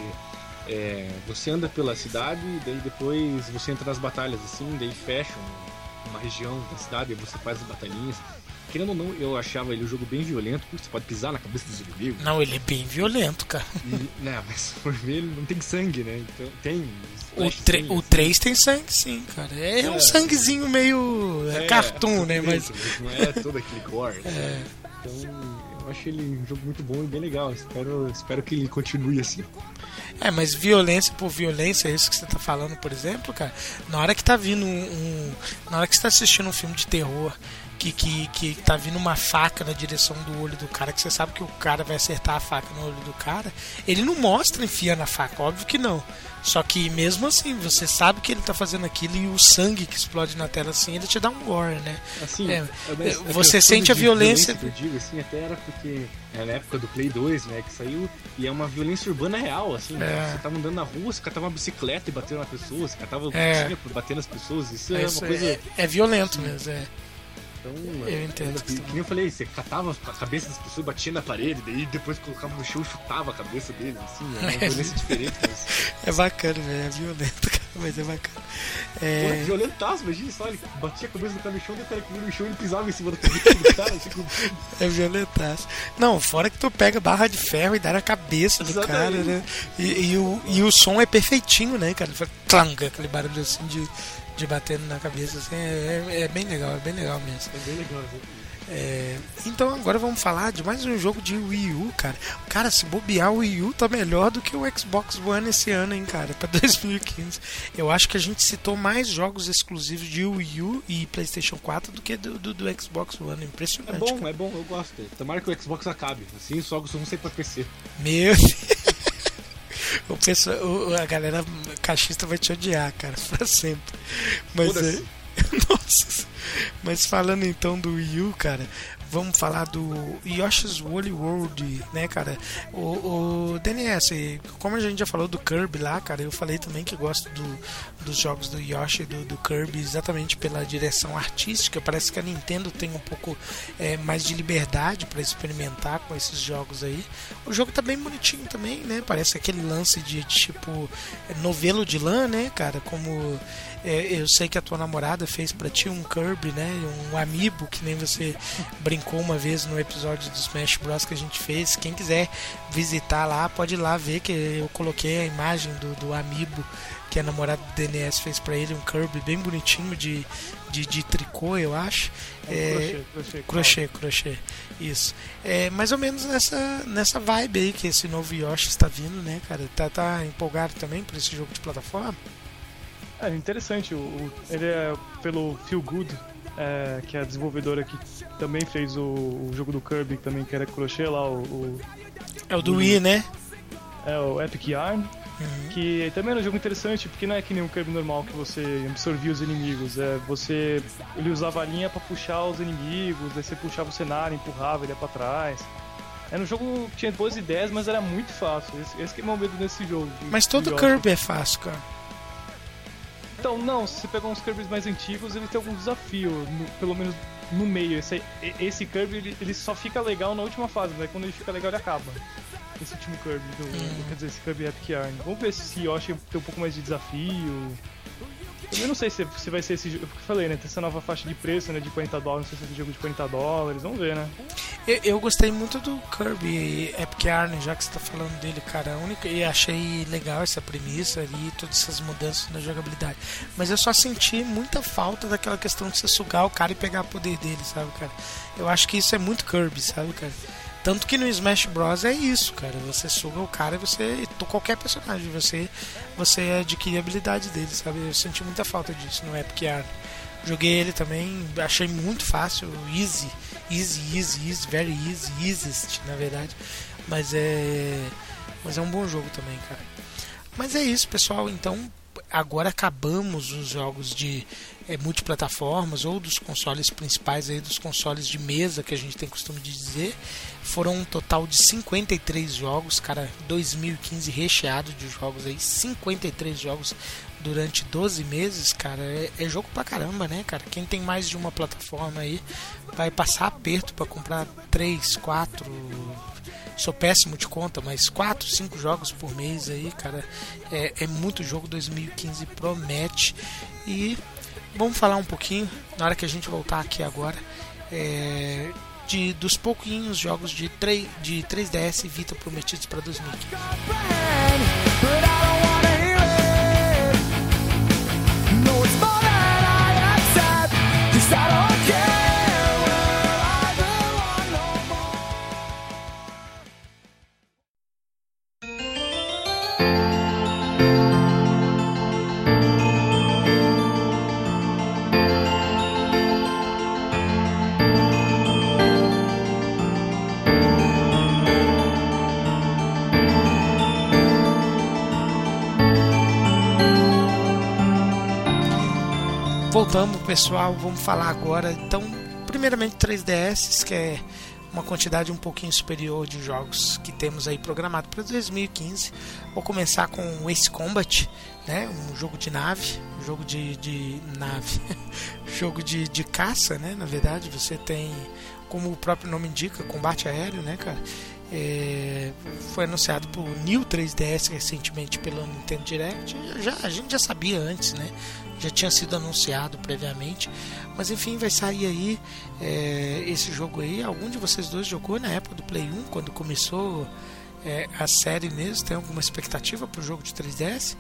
é, você anda pela cidade e daí depois você entra nas batalhas assim, daí fecha um- uma região da cidade e você faz as batalhinhas. Querendo ou não, eu achava ele um jogo bem violento, porque você pode pisar na cabeça dos inimigos. Não, ele é bem violento, cara. E, né, mas se for ver, ele não tem sangue, né? Então tem. O, tre o assim. 3 tem sangue, sim, cara. É, um É. sanguezinho meio é, cartoon, né? Mas isso, Não é todo aquele gore. né? Então, eu acho ele um jogo muito bom e bem legal. Espero, espero que ele continue assim. É, mas violência por violência, é isso que você tá falando, por exemplo, cara. Na hora que tá vindo um. um- na hora que você tá assistindo um filme de terror, que, que, que tá vindo uma faca na direção do olho do cara, que você sabe que o cara vai acertar a faca no olho do cara, ele não mostra enfiando a faca, óbvio que não. Só que mesmo assim, você sabe que ele tá fazendo aquilo e o sangue que explode na tela assim, ele te dá um gore, né? Assim, É, mas- você mas sente a violência- que eu digo, assim, até era porque é na época do Play 2, né, que saiu, e é uma violência urbana real, assim. É. Você tava andando na rua, você catava uma bicicleta e batendo na pessoa, você catava É. bater nas pessoas, isso é, Isso uma coisa. é, é violento mesmo, é. Então, Eu entendo. Que, que nem eu falei, você catava a cabeça das pessoas, batia na parede, daí depois colocava no chão e chutava a cabeça deles, assim, é uma É. violência diferente, mas. É bacana, velho, é violento, cara, mas é bacana. Pô, É, violentaço, imagina só, ele batia a cabeça do cara no chão, cara que no chão ele pisava em cima da cabeça do cara, tipo, É violentaço. Não, fora que tu pega barra de ferro e dá na cabeça do Exatamente. cara, né? E, e o, e o som é perfeitinho, né, cara? Faz clang, aquele barulho assim de, de batendo na cabeça, assim, é, é- é bem legal, é bem legal mesmo. é bem legal. É, então agora vamos falar de mais um jogo de Wii U, cara. Cara, se bobear o Wii U tá melhor do que o Xbox One esse ano, hein, cara, pra 2015. Eu acho que a gente citou mais jogos exclusivos de Wii U e PlayStation 4 do que do, do, do Xbox One. É Impressionante. bom, cara. é bom, eu gosto. Tomara que o Xbox acabe. Assim os jogos vão ser pra PC. Meu Deus. O pessoal, a galera cachista vai te odiar, cara, pra sempre. Mas é. Nossa. Mas falando então do Wii U, cara, vamos falar do Yoshi's Woolly World, né, cara? O, o DNS, como a gente já falou do Kirby lá, cara, eu falei também que gosto do, dos jogos do Yoshi, do, do Kirby, exatamente pela direção artística. Parece que a Nintendo tem um pouco é, mais de liberdade para experimentar com esses jogos aí. O jogo tá bem bonitinho também, né? Parece aquele lance de tipo é, novelo de lã, né, cara? Como eu sei que a tua namorada fez pra ti um Kirby, né? Um amiibo, que nem você brincou uma vez no episódio do Smash Bros. que a gente fez. Quem quiser visitar lá, pode ir lá ver que eu coloquei a imagem do, do amiibo que a namorada do DNS fez pra ele, um Kirby bem bonitinho de, de, de tricô, eu acho. É, crochê, crochê. Crochê, crochê. Isso. É mais ou menos nessa, nessa vibe aí que esse novo Yoshi está vindo, né, cara? Tá, tá empolgado também por esse jogo de plataforma? É interessante, o, o- ele é pelo Feel Good, é, que é a desenvolvedora que também fez o, o jogo do Kirby, também que era crochê lá, o, o- É o do Wii, né? é o Epic Yarn. Que também era um jogo interessante, porque não é que nem um Kirby normal que você absorvia os inimigos. É, você ele usava a linha pra puxar os inimigos, daí você puxava o cenário, empurrava ele ia pra trás. Era um jogo que tinha boas ideias, mas era muito fácil. Esse, esse que é o meu medo nesse jogo. Mas todo. Kirby é fácil, cara. Então, não, se você pegar uns Kirby's mais antigos, ele tem algum desafio, no- pelo menos no meio. Esse, esse Kirby, ele, ele só fica legal na última fase, né? Quando ele fica legal, ele acaba. Esse último Kirby, do, Hum. quer dizer, esse Kirby Epic Yarn. Vamos ver se Yoshi tem um pouco mais de desafio. Eu não sei se, se vai ser esse jogo, que eu falei, né? Tem essa nova faixa de preço, né? De 40 dólares, não sei se é esse jogo de 40 dólares, vamos ver, né? Eu, eu gostei muito do Kirby Epic Yarn, já que você tá falando dele, cara. Única, e achei legal essa premissa ali, todas essas mudanças na jogabilidade. Mas eu só senti muita falta daquela questão de você sugar o cara e pegar o poder dele, sabe, cara? Eu acho que isso é muito Kirby, sabe, cara? Tanto que no Smash Bros é isso, cara. Você suga o cara e você. qualquer personagem, você você adquire a habilidade dele, sabe? Eu senti muita falta disso no Epic Arc. Joguei ele também, achei muito fácil, easy, easy, easy, easy, very easy, easiest, na verdade. Mas é mas é um bom jogo também, cara. Mas é isso, pessoal. Então, agora acabamos os jogos de é, multiplataformas ou dos consoles principais aí dos consoles de mesa que a gente tem costume de dizer foram um total de 53 jogos cara 2015 recheado de jogos aí 53 jogos durante 12 meses cara é, é jogo pra caramba né cara quem tem mais de uma plataforma aí vai passar aperto para comprar 3, 4 sou péssimo de conta, mas 4, 5 jogos por mês aí, cara, é, é muito jogo. 2015 promete. E vamos falar um pouquinho, na hora que a gente voltar aqui agora, é, de, dos pouquinhos jogos de, 3, de 3DS e Vita prometidos para 2015. Voltamos, pessoal. Vamos falar agora. Então, primeiramente 3DS, que é uma quantidade um pouquinho superior de jogos que temos aí programado para 2015. Vou começar com Ace Combat, né? Um jogo de nave, um jogo de, de nave, jogo de, de caça, né? Na verdade, você tem, como o próprio nome indica, combate aéreo, né, cara? É, foi anunciado por New 3DS recentemente pelo Nintendo Direct. Já, a gente já sabia antes, né? Já tinha sido anunciado previamente. Mas enfim, vai sair aí é, esse jogo aí. Algum de vocês dois jogou na época do Play 1, quando começou é, a série mesmo? Tem alguma expectativa pro jogo de 3DS?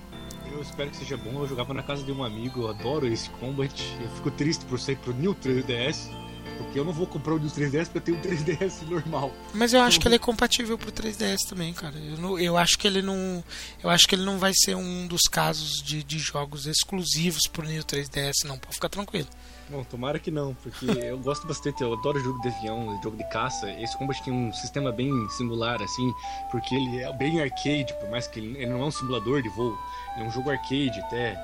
Eu espero que seja bom. Eu jogava na casa de um amigo, eu adoro esse Combat. Eu fico triste por sair pro New 3DS. Porque eu não vou comprar o New 3DS porque eu tenho um 3DS normal. Mas eu acho que ele é compatível pro 3DS também, cara. Eu, não, eu acho que ele não. Eu acho que ele não vai ser um dos casos de, de jogos exclusivos pro New 3DS, não. Pode ficar tranquilo. Bom, tomara que não, porque eu gosto bastante, eu adoro jogo de avião, jogo de caça. Esse Combat tem um sistema bem singular, assim, porque ele é bem arcade, por mais que ele, ele não é um simulador de voo, ele é um jogo arcade até.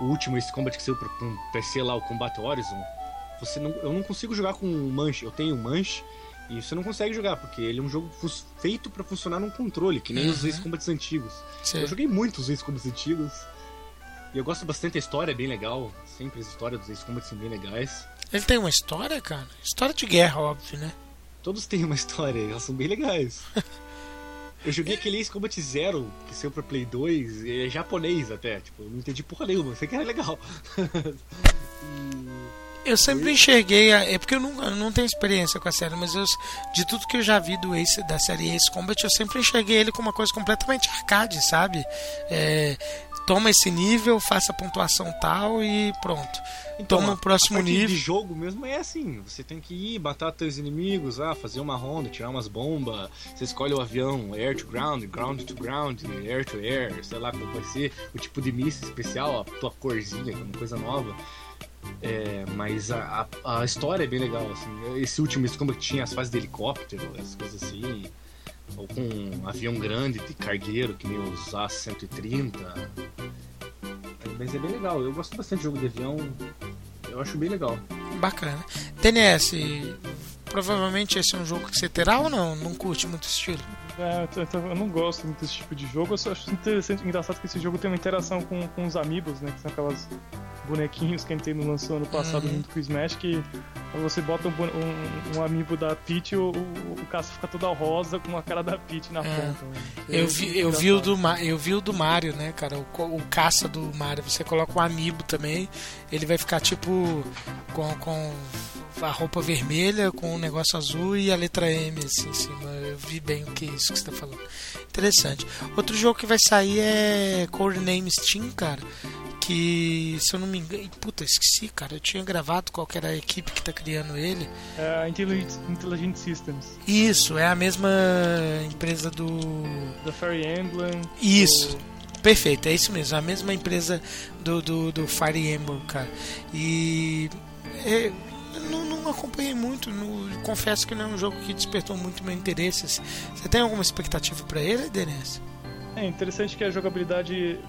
O último, esse Combat que saiu pro, pro PC lá, o Combat Horizon, você não, eu não consigo jogar com manche. Eu tenho manche e você não consegue jogar, porque ele é um jogo feito para funcionar num controle, que nem uhum. os Ace Combats antigos. Sim. Eu joguei muitos Ace Combats antigos. E eu gosto bastante da história, é bem legal. Sempre as histórias dos Ace Combats são bem legais. Ele tem uma história, cara? História de guerra, óbvio, né? Todos têm uma história, elas são bem legais. Eu joguei aquele Ace Combat Zero, que saiu pra Play 2, é japonês até, tipo, não entendi porra nenhuma, sei que era legal. e... Eu sempre enxerguei, a, é porque eu não, eu não tenho experiência com a série, mas eu, de tudo que eu já vi do Ace, da série Ace Combat, eu sempre enxerguei ele como uma coisa completamente arcade, sabe? É, toma esse nível, faça a pontuação tal e pronto. Então, toma o próximo a nível. de jogo mesmo é assim, você tem que ir, matar teus inimigos, ah, fazer uma ronda, tirar umas bombas, você escolhe o avião, air to ground, ground to ground, air to air, sei lá como vai ser, o tipo de míssil especial, a tua corzinha, uma coisa nova. É, mas a, a, a, história é bem legal, assim. Esse último como que tinha as fases de helicóptero, essas coisas assim. Ou com um avião grande de cargueiro, que nem os A-130. Mas é bem legal, eu gosto bastante de jogo de avião. Eu acho bem legal. Bacana. TNS, provavelmente esse é um jogo que você terá ou não? Não curte muito estilo? É, eu não gosto muito desse tipo de jogo. Eu só acho interessante, engraçado que esse jogo tem uma interação com, com os amigos, né? Que são aquelas bonequinhos que a Nintendo lançou ano passado uhum. junto com o Smash, que você bota um, um, um amiibo da Peach, o, o, o caça fica toda rosa com a cara da Peach na é. ponta. Né? Eu, vi, eu, vi o do, eu vi o do Mario, né, cara? O, o caça do Mario. Você coloca um amiibo também, ele vai ficar tipo com, com a roupa vermelha com um negócio azul e a letra M assim em cima. Eu vi bem o que é isso que você está falando. Interessante. Outro jogo que vai sair é Codename Steam, cara. Que se eu não me engano, puta, esqueci, cara, eu tinha gravado qual que era a equipe que tá criando ele. É a Intelligent, Systems, Isso, é a mesma empresa do da Fire Emblem. Isso. do- Perfeito, é isso mesmo, a mesma empresa do, do, do Fire Emblem, cara. E é, não, não acompanhei muito, confesso que não é um jogo que despertou muito meu interesse. assim. Você tem alguma expectativa pra ele, Denise? É interessante que a jogabilidade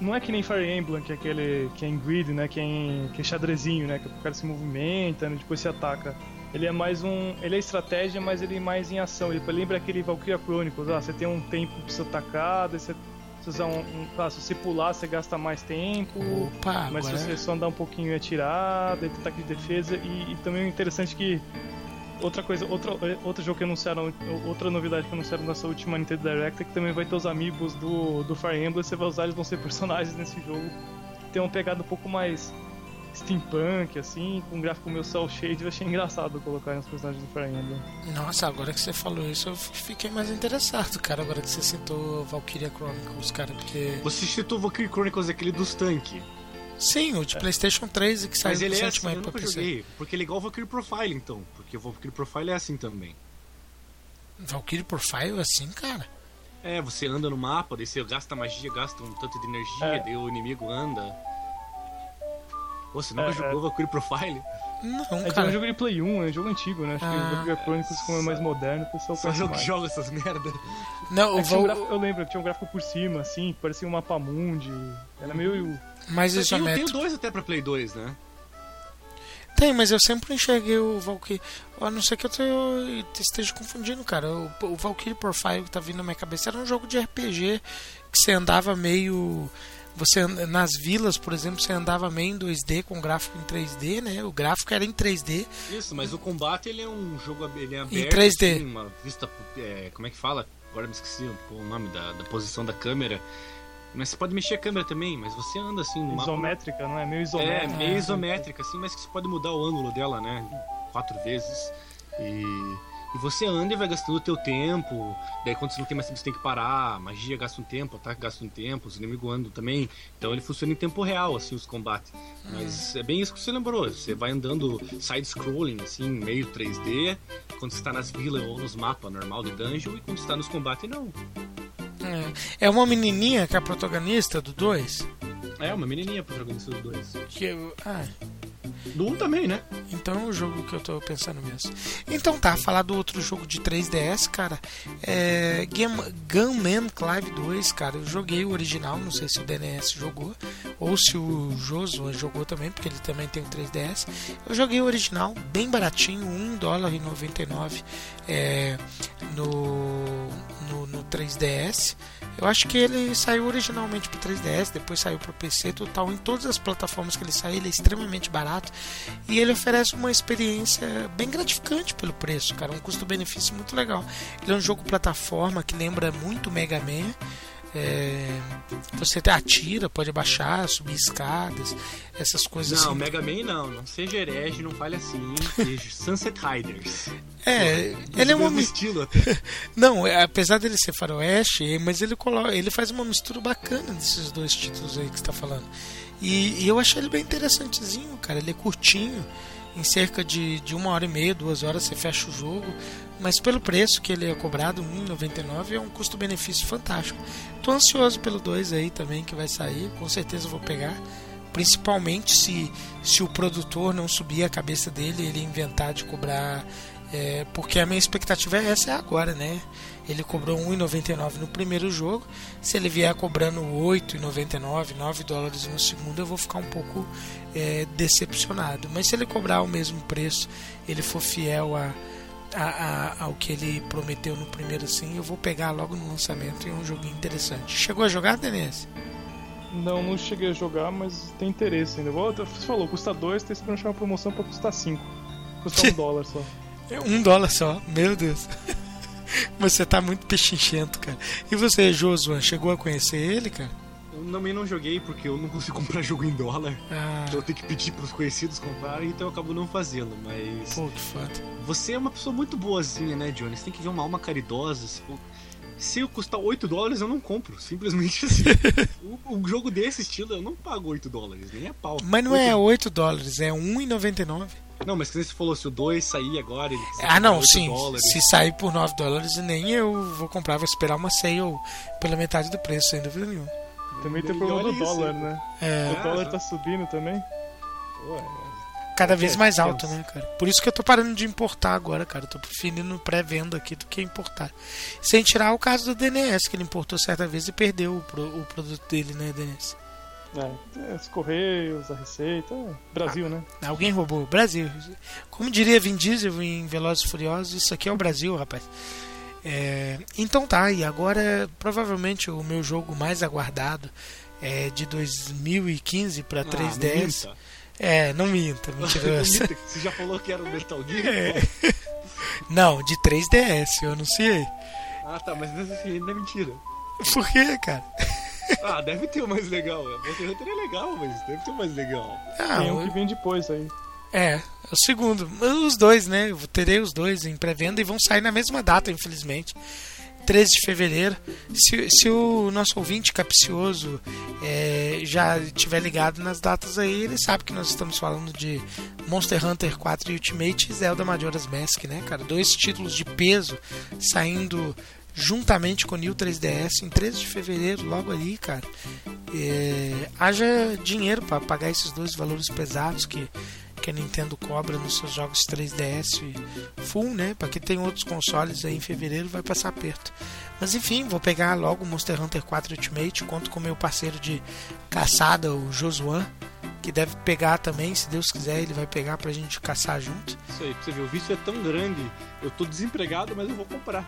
não é que nem Fire Emblem, que é aquele que é em grid, né, que é, em, que é xadrezinho, né, que o cara se movimenta, né, depois se ataca. Ele é mais um, ele é estratégia, mas ele é mais em ação. Ele lembra aquele Valkyria Chronicles, ah, você tem um tempo pra você atacar, daí você se usar um, um ah, se você pular, você gasta mais tempo. Opa, Mas agora... se você só andar um pouquinho e atirar, tem ataque de defesa. E, e também é interessante que. Outra coisa, outra, outro jogo que anunciaram, outra novidade que anunciaram nessa última Nintendo Direct é que também vai ter os amigos do, do Fire Emblem, você vai usar, eles vão ser personagens nesse jogo. Tem uma pegada um pouco mais steampunk, assim, com um gráfico meio cel shade, eu achei engraçado colocar nos personagens do Fire Emblem. Nossa, agora que você falou isso, eu fiquei mais interessado, cara, agora que você citou Valkyria Chronicles, cara, porque... Você citou Valkyrie Chronicles, aquele dos tanques. Sim, o de Playstation 3 e que saiu Mas ele é assim, recentemente eu nunca PC. joguei. Porque ele é igual o Valkyrie Profile, então. Porque o Valkyrie Profile é assim também. Valkyrie Profile assim, cara? É, você anda no mapa, daí você gasta magia, gasta um tanto de energia, É. daí o inimigo anda. Pô, Você nunca É, jogou Valkyrie Profile? Não, É, cara. um jogo de Play 1, é um jogo antigo, né? Acho Ah, que o Valkyria Chronicles, como é mais moderno, o pessoal Só conhece jogo que joga essas merda. Não, o É Val... um gráfico- eu lembro que tinha um gráfico por cima, assim, parecia um mapa mundi. Era meio. Mas tem, tem o isométrico. 2 até pra Play 2, né? Tem, mas eu sempre enxerguei o Valkyrie. A não ser que eu te- esteja confundindo, cara. O, o Valkyrie Profile que tá vindo na minha cabeça era um jogo de RPG que você andava meio. Você nas vilas, por exemplo, você andava meio em 2D com gráfico em 3D, né? O gráfico era em 3D. Isso, mas o combate ele é um jogo ele é aberto. 3D. assim, uma vista. é, como é que fala? Agora me esqueci o nome da, da posição da câmera. Mas você pode mexer a câmera também, mas você anda assim no mapa. isométrica, não é? Meio É, isométrica. meio isométrica, assim, mas que você pode mudar o ângulo dela, né? Quatro vezes. E, e você anda e vai gastando o teu tempo. Daí quando você não tem mais tempo, você tem que parar. Magia gasta um tempo, ataque gasta um tempo, os inimigos andam também. Então ele funciona em tempo real, assim, os combates. Mas é bem isso que você lembrou. Você vai andando side-scrolling, assim, meio 3D. Quando você tá nas vilas ou nos mapas normal de dungeon. E quando você tá nos combates, não. É, é uma menininha que é a protagonista do 2. É, uma menininha protagonista dos dois. Que eu, ah, Do 1 um também, né? Então é o jogo que eu tô pensando mesmo. Então tá, falar do outro jogo de 3DS, cara. É. Game- Gunman Clive 2, cara. Eu joguei o original, não sei se o DNS jogou. Ou se o Joshua jogou também, porque ele também tem o 3DS. Eu joguei o original, bem baratinho, 1 dólar e 99 é, no, no, no 3DS. Eu acho que ele saiu originalmente para 3DS, depois saiu para PC, total. Em todas as plataformas que ele saiu, ele é extremamente barato e ele oferece uma experiência bem gratificante pelo preço, cara. Um custo-benefício muito legal. Ele é um jogo plataforma que lembra muito Mega Man. É, você atira, pode abaixar, subir escadas, essas coisas Não, assim. Mega Man não. Não seja herege, não fale assim. Seja Sunset Riders. É, ele é uma mi- estilo até. Não, é, apesar dele ser faroeste, mas ele coloca, ele faz uma mistura bacana desses dois títulos aí que você tá falando. E, e eu achei ele bem interessantezinho, cara. Ele é curtinho, em cerca de, de uma hora e meia, duas horas você fecha o jogo. Mas pelo preço que ele é cobrado, R$ 1,99, é um custo-benefício fantástico. Tô ansioso pelo 2 aí também que vai sair, com certeza vou pegar. Principalmente se, se o produtor não subir a cabeça dele ele inventar de cobrar. é, porque a minha expectativa é essa agora, né? Ele cobrou R$ 1,99 no primeiro jogo. Se ele vier cobrando R$ 8,99, 9 dólares no segundo, eu vou ficar um pouco é, decepcionado. Mas se ele cobrar o mesmo preço, ele for fiel a, a- a- ao que ele prometeu no primeiro, sim, eu vou pegar logo no lançamento. E é um joguinho interessante. Chegou a jogar, Denise? Não, não cheguei a jogar, mas tem interesse ainda. Você falou, custa 2, tem esperando achar uma promoção pra custar 5. Custa um dólar só. É um dólar só, meu Deus. Você tá muito pechinchento, cara. E você, Josuan, chegou a conhecer ele, cara? Eu também não joguei porque eu não consigo comprar jogo em dólar. Ah, Então eu tenho que pedir pros conhecidos comprarem, então eu acabo não fazendo. Mas pô, que foda. você é uma pessoa muito boazinha, né, Johnny? Você tem que ver uma alma caridosa. se eu custar 8 dólares, eu não compro. Simplesmente assim. o, um jogo desse estilo, eu não pago 8 dólares, nem a pau. Mas não é 8 dólares, é 1,99. Não, mas que você falou, se o 2 sair agora. Ele Ah, não, 8 sim. dólares. Se sair por 9 dólares, nem eu vou comprar, vou esperar uma sale pela metade do preço, sem dúvida nenhuma. Também tem o problema do olha isso. dólar, né? É, O dólar tá subindo também. Pô, é- cada vez é, mais temos. alto, né, cara? Por isso que eu tô parando de importar agora, cara. Eu tô preferindo pré-venda aqui do que importar. Sem tirar o caso do DNS, que ele importou certa vez e perdeu o, pro- o produto dele, né, DNS? É, os Correios, a Receita. é, Brasil, né? Alguém roubou. Brasil. Como diria Vin Diesel em Velozes e Furiosos, isso aqui é o Brasil, rapaz. É, então tá, e agora provavelmente o meu jogo mais aguardado é de 2015 para Ah, 3DS. não minta. é, não minta, mentiroso. Que Você já falou que era o Metal Gear? É. não, de 3DS, eu anunciei. Ah, tá, mas mesmo assim ainda é mentira. Por quê, cara? Ah, deve ter o mais legal. Monster Hunter é legal, mas deve ter o mais legal. Ah, Tem um que vem depois aí. É, é o segundo. Os dois, né? Eu terei os dois em pré-venda e vão sair na mesma data, infelizmente. 13 de fevereiro. Se, se o nosso ouvinte capcioso é, já tiver ligado nas datas aí, ele sabe que nós estamos falando de Monster Hunter 4 Ultimate e Zelda Majora's Mask, né, cara? Dois títulos de peso saindo juntamente com o New 3DS em 13 de fevereiro, logo ali, cara. É, haja dinheiro para pagar esses dois valores pesados que, que a Nintendo cobra nos seus jogos 3DS full, né? Para quem tem outros consoles aí em fevereiro vai passar aperto. Mas enfim, vou pegar logo o Monster Hunter 4 Ultimate, conto com meu parceiro de caçada, o Josuan, que deve pegar também, se Deus quiser, ele vai pegar pra gente caçar junto. Isso aí, pra você ver, o vício é tão grande. Eu tô desempregado, mas eu vou comprar.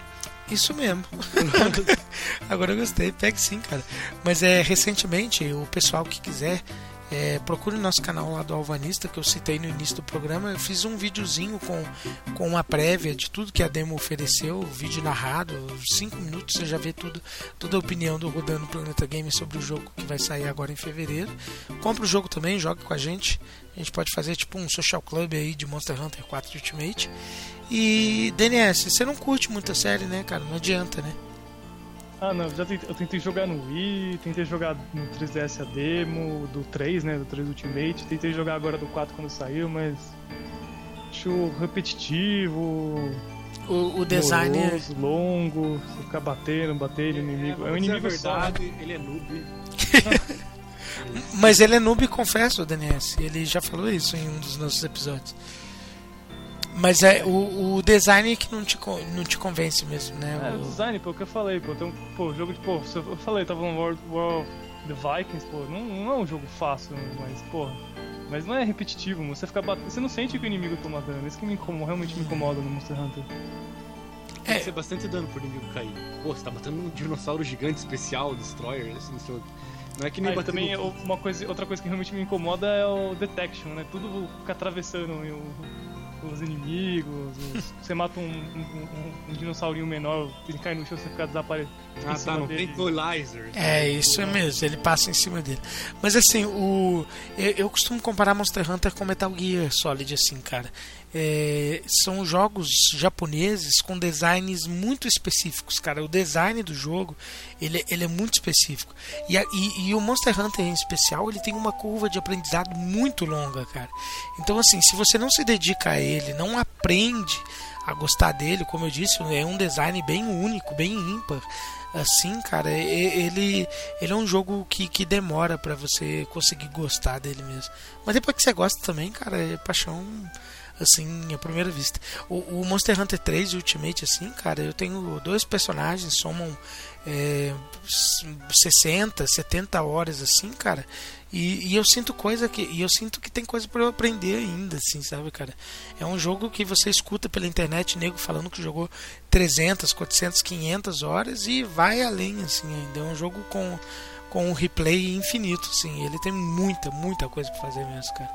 Isso mesmo. Agora eu gostei, pegue sim, cara. Mas é recentemente o pessoal que quiser é, procure o nosso canal lá do Alvanista que eu citei no início do programa. Eu fiz um videozinho com, com uma prévia de tudo que a demo ofereceu, vídeo narrado, 5 minutos você já vê tudo, toda a opinião do Rodando Planeta Game sobre o jogo que vai sair agora em fevereiro. Compre o jogo também, joga com a gente. A gente pode fazer tipo um social club aí de Monster Hunter 4 Ultimate. E DNS, você não curte muito a série, né, cara? Não adianta, né? Ah, não, já tentei, eu tentei jogar no Wii, tentei jogar no 3DS a demo, do 3, né, do 3 Ultimate, tentei jogar agora do 4 quando saiu, mas acho repetitivo, O, o design. é- moroso, longo, você ficar batendo, batendo no inimigo. É, um Mas inimigo é só. verdade, ele é noob. Mas ele é noob, confesso, o DNS. Ele já falou isso em um dos nossos episódios. Mas é o, o design que não te, não te convence mesmo, né? É, o O- design, pô, o que eu falei, pô, tem um pô, jogo de, pô, eu eu falei, tava no World War of the Vikings, pô, não, não é um jogo fácil, mas, pô, mas não é repetitivo, mano, você fica batendo, você não sente que o inimigo toma dano, isso que me incomoda, realmente me incomoda no Monster Hunter. Tem É. que ser bastante dano pro inimigo cair. Pô, você tá matando um dinossauro gigante especial, Destroyer, assim, no seu... Não é que nem Ah, também no- uma coisa, outra coisa que realmente me incomoda é o detection, né, tudo fica atravessando o- os inimigos, os- você mata um, um, um- um dinossaurinho menor, ele cai no chão, você fica desaparecendo. Ah, tá, não tem equalizer. É, isso é mesmo, ele passa em cima dele. Mas assim, o eu, eu costumo comparar Monster Hunter com Metal Gear Solid, assim, cara. É, são jogos japoneses com designs muito específicos, cara. O design do jogo ele, ele é muito específico. E, a- e, e o Monster Hunter em especial ele tem uma curva de aprendizado muito longa, cara. Então, assim, se você não se dedica a ele, não aprende a gostar dele, como eu disse, é um design bem único, bem ímpar. Assim, cara, ele, ele é um jogo que, que demora pra você conseguir gostar dele mesmo. Mas depois que você gosta também, cara, é paixão assim, à primeira vista. O, o Monster Hunter 3 Ultimate, assim, cara, eu tenho dois personagens, somam é, 60, 70 horas, assim, cara. E, e eu sinto coisa que. E eu sinto que tem coisa pra eu aprender ainda, assim, sabe, cara? É um jogo que você escuta pela internet, nego falando que jogou 300, 400, 500 horas e vai além, assim, ainda. É um jogo com, com um replay infinito, assim. Ele tem muita, muita coisa pra fazer mesmo, cara.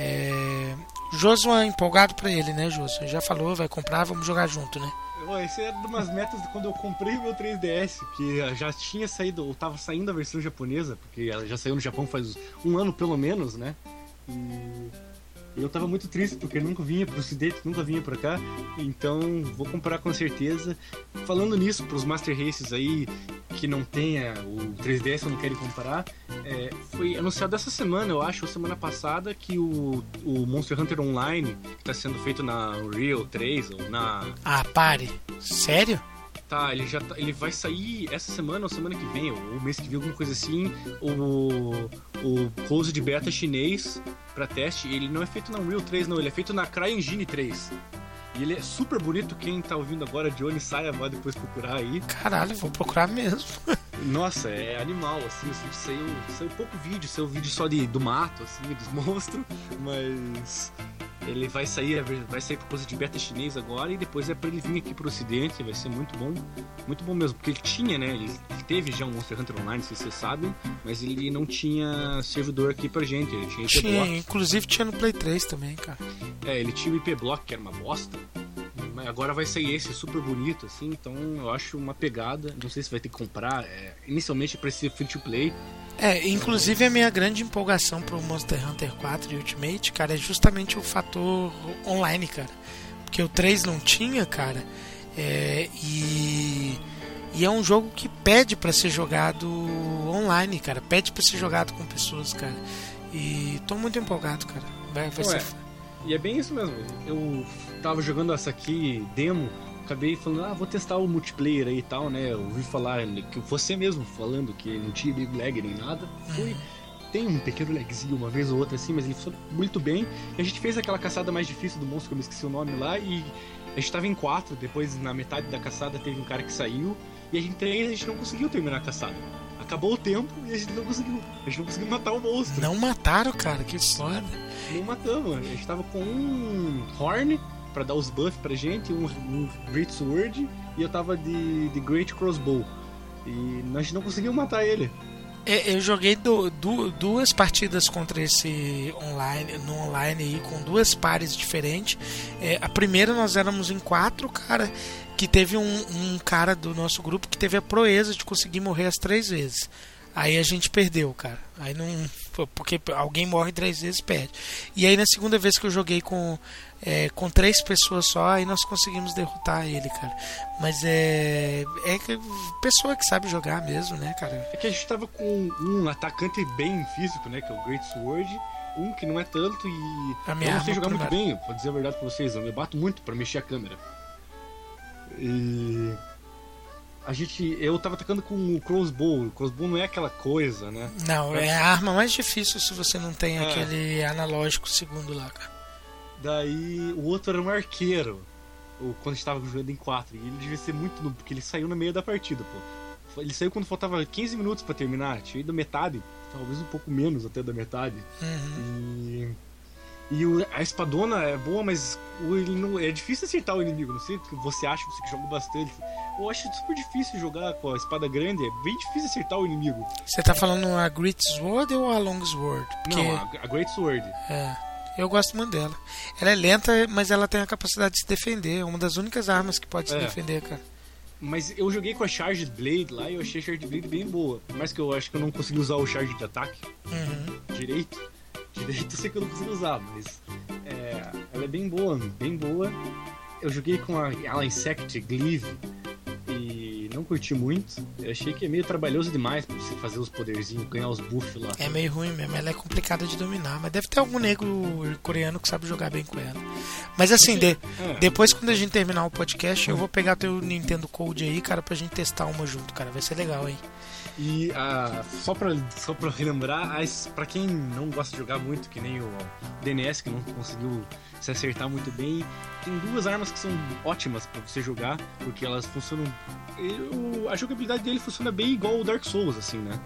É... Josuan empolgado pra ele, né, Josuan? Já falou, vai comprar, vamos jogar junto, né? Ó, Esse era umas metas de quando eu comprei meu 3DS, que já tinha saído, ou tava saindo a versão japonesa, porque ela já saiu no Japão faz um ano pelo menos, né? E eu tava muito triste porque nunca vinha pro ocidente, nunca vinha pra cá. Então vou comprar com certeza. Falando nisso, pros Master Races aí que não tenha o 3DS ou não querem comprar, é, foi anunciado essa semana, eu acho, ou semana passada, que o, o Monster Hunter Online, que tá sendo feito na Unreal 3 ou na Ah, pare. Sério? Tá, ele já tá- ele vai sair essa semana ou semana que vem, ou mês que vem, alguma coisa assim. O, o close de beta chinês pra teste, ele não é feito na Unreal 3, não, ele é feito na CryEngine 3. E ele é super bonito, quem tá ouvindo agora, Johnny Saia, vai depois procurar aí. Caralho, vou procurar mesmo. Nossa, é animal, assim, os vídeos saiu, saiu pouco vídeo, saiu vídeo só de, do mato, assim, dos monstros, mas ele vai sair, vai sair por coisa de beta chinês agora e depois é pra ele vir aqui pro ocidente, vai ser muito bom, muito bom mesmo, porque ele tinha, né, ele, teve já um Monster Hunter Online, não sei se vocês sabem, mas ele não tinha servidor aqui pra gente, ele tinha IP Tinha, Block. inclusive tinha no Play 3 também, cara. É, ele tinha o IP Block, que era uma bosta, agora vai sair esse super bonito, assim, então eu acho uma pegada, não sei se vai ter que comprar, é, inicialmente é ser free to play, É, inclusive a minha grande empolgação pro Monster Hunter 4 e Ultimate, cara, é justamente o fator online, cara. Porque o 3 não tinha, cara. É, e, e é um jogo que pede pra ser jogado online, cara. Pede pra ser jogado com pessoas, cara. E tô muito empolgado, cara. Vai, vai Ué, ser. E é bem isso mesmo. Eu tava jogando essa aqui, demo, acabei falando, ah, vou testar o multiplayer aí e tal, né? Eu ouvi falar que você mesmo falando que não tinha big lag nem nada. Fui. Tem um pequeno lagzinho uma vez ou outra assim, mas ele funciona muito bem. E a gente fez aquela caçada mais difícil do monstro, que eu me esqueci o nome lá, e a gente tava em quatro, depois na metade da caçada teve um cara que saiu, e a gente a gente não conseguiu terminar a caçada. Acabou o tempo e a gente não conseguiu. A gente não conseguiu matar o monstro. Não mataram, cara, que história. Não matamos. A gente tava com um Horn pra dar os buffs pra gente, um, um Great Sword e eu tava de, de Great Crossbow. E a gente não conseguiu matar ele. É, Eu joguei du- du- duas partidas contra esse online, no online aí, com duas pares diferentes. É, a primeira nós éramos em quatro, cara, que teve um, um cara do nosso grupo que teve a proeza de conseguir morrer as três vezes. Aí a gente perdeu, cara. Aí não. Porque alguém morre três vezes, perde. E aí na segunda vez que eu joguei com, é, com três pessoas só, aí nós conseguimos derrotar ele, cara. Mas é. É que pessoa que sabe jogar mesmo, né, cara? É que a gente tava com um atacante bem físico, né? Que é o Great Sword. Um que não é tanto e. A minha eu não sei jogar muito bem, vou dizer a verdade pra vocês. Eu me bato muito pra mexer a câmera. E. A gente. Eu tava atacando com o crossbow. O crossbow não é aquela coisa, né? Não, é a arma mais difícil se você não tem É. aquele analógico segundo lá, cara. Daí o outro era um arqueiro. Quando a gente tava jogando em 4. E ele devia ser muito noob, porque ele saiu no meio da partida, pô. Ele saiu quando faltava 15 minutos pra terminar. Tinha ido metade, talvez um pouco menos até da metade. Uhum. E. E o- a espadona é boa, mas o- não, é difícil acertar o inimigo. Não sei porque você acha, você que joga bastante. Eu acho super difícil jogar com a espada grande, é bem difícil acertar o inimigo. Você tá falando a Great Sword ou a Long Sword? Porque, Não, a, a Great Sword. é, eu gosto muito dela. Ela é lenta, mas ela tem a capacidade de se defender. É uma das únicas armas que pode se É. defender, cara. Mas eu joguei com a Charged Blade lá e eu achei a Charged Blade bem boa. Por mais que eu acho que eu não consegui usar o Charge de ataque Uhum. direito. Direito eu sei que eu não consegui usar, mas é, ela é bem boa, bem boa. Eu joguei com a, Insect Gleave e não curti muito. Eu achei que é meio trabalhoso demais pra você fazer os poderzinhos, ganhar os buffs lá. É meio ruim mesmo, ela é complicada de dominar. Mas deve ter algum negro coreano que sabe jogar bem com ela. Mas assim, de- É. depois quando a gente terminar o podcast, eu vou pegar teu Nintendo Code aí, cara, pra gente testar uma junto, cara. Vai ser legal, hein? E ah, só, pra, só pra relembrar, pra quem não gosta de jogar muito, que nem o DNS, que não conseguiu se acertar muito bem, tem duas armas que são ótimas pra você jogar, porque elas funcionam. eu- a jogabilidade dele funciona bem igual o Dark Souls, assim, né?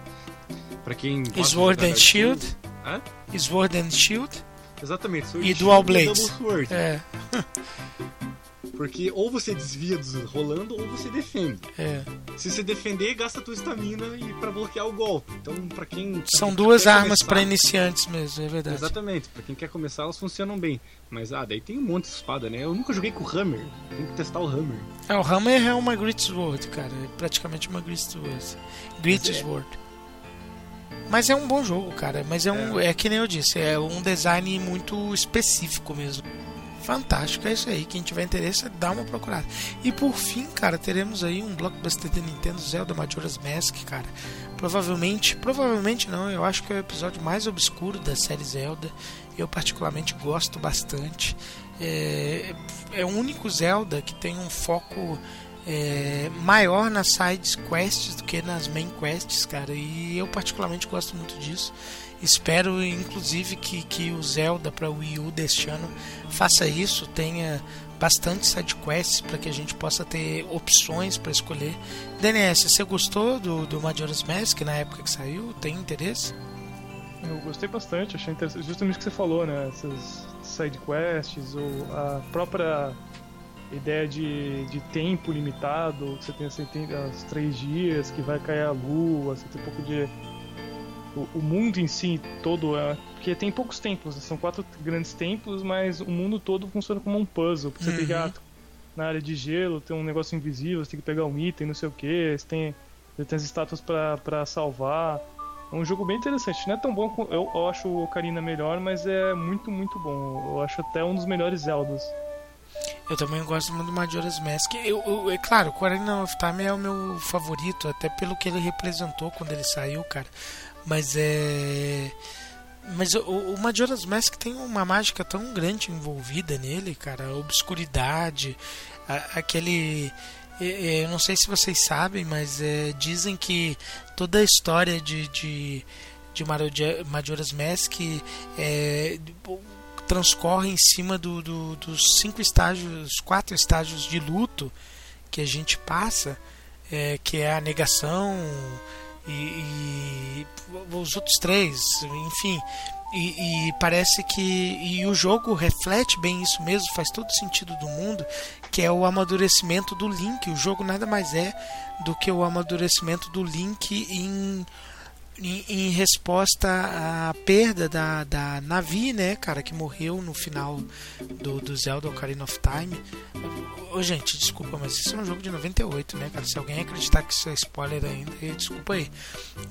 Pra quem. Sword and Shield. Souls- Hã? Sword and Shield Exatamente, Sword e Dual Blades. É, Porque ou você desvia dos rolando ou você defende. é. Se você defender, gasta tua estamina e para bloquear o golpe. Então, pra quem. São quer duas armas pra iniciantes mesmo, é verdade. Exatamente, pra quem quer começar, elas funcionam bem. Mas, ah, daí tem um monte de espada, né? Eu nunca joguei com o Hammer. Tem que testar o Hammer. É, o Hammer é uma Great Sword, cara. É praticamente uma Great Sword. Great Mas é- Sword. Mas é um bom jogo, cara. Mas é um. É, que nem eu disse, é um design muito específico mesmo. Fantástico, é isso aí. Quem tiver interesse, dá uma procurada. E por fim, cara, teremos aí um blockbuster da Nintendo Zelda Majora's Mask, cara. Provavelmente, provavelmente não, eu acho que é o episódio mais obscuro da série Zelda. Eu particularmente gosto bastante. É, é o único Zelda que tem um foco é, maior nas side quests do que nas main quests, cara. E eu particularmente gosto muito disso. Espero, inclusive, que, que o Zelda para Wii U deste ano faça isso, tenha bastante side quests para que a gente possa ter opções para escolher. DNS, você gostou do, do Majora's Mask na época que saiu? Tem interesse? Eu gostei bastante, achei interessante. Justamente o que você falou, né? Essas side quests ou a própria ideia de, de tempo limitado, que você tem assim, tem os três dias, que vai cair a lua, você tem um pouco de. O, o mundo em si todo é. Porque tem poucos templos, né? são quatro grandes templos, mas o mundo todo funciona como um puzzle. Você tem que. Uhum. ah, na área de gelo tem um negócio invisível, você tem que pegar um item, não sei o que, você tem, você tem as estátuas pra, pra salvar. É um jogo bem interessante. Não é tão bom, eu, eu acho o Ocarina melhor, mas é muito, muito bom. Eu acho até um dos melhores Zeldas. Eu também gosto muito do Majora's Mask. Eu, eu- é claro, o Ocarina of Time é o meu favorito, até pelo que ele representou quando ele saiu, cara. Mas é. Mas o, o Majora's Mask tem uma mágica tão grande envolvida nele, cara. A obscuridade, a- aquele. Eu não sei se vocês sabem, mas é, dizem que toda a história de, de, de Majora's Mask é, transcorre em cima do, do- dos cinco estágios, quatro estágios de luto que a gente passa, é, que é a negação e, e os outros três, enfim. E, e parece que e o jogo reflete bem isso mesmo, faz todo sentido do mundo, que é o amadurecimento do Link. O jogo nada mais é do que o amadurecimento do Link em em, em resposta à perda da, da Navi, né, cara, que morreu no final do, do Zelda Ocarina of Time. Ô, gente, desculpa, mas isso é um jogo de 98, né, cara? Se alguém acreditar que isso é spoiler ainda, desculpa aí.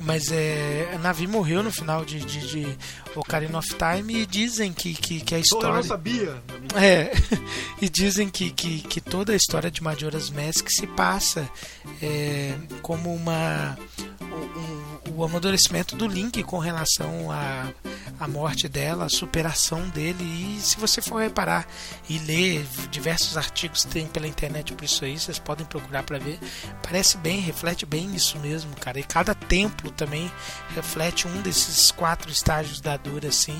Mas é, a Navi morreu no final de, de, de Ocarina of Time e dizem que, que, que a Porra, eu história. não sabia. É, e dizem que, que, que toda a história de Majora's Mask se passa é, como uma o, o, o do Link com relação à, à morte dela, a superação dele. E se você for reparar e ler diversos artigos que tem pela internet por isso aí, vocês podem procurar para ver. Parece bem, reflete bem isso mesmo, cara. E cada templo também reflete um desses quatro estágios da dor, assim.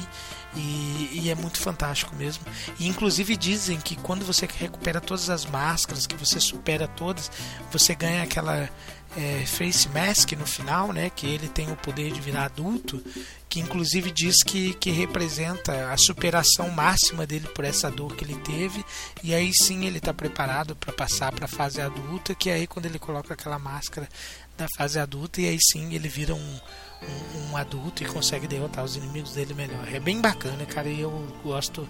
E, e é muito fantástico mesmo. E inclusive dizem que quando você recupera todas as máscaras, que você supera todas, você ganha aquela é, face mask no final, né? Que ele tem o poder de virar adulto, que inclusive diz que, que representa a superação máxima dele por essa dor que ele teve. E aí sim ele está preparado para passar para a fase adulta, que aí quando ele coloca aquela máscara da fase adulta e aí sim ele vira um, um, um adulto e consegue derrotar os inimigos dele melhor. É bem bacana, cara, e eu gosto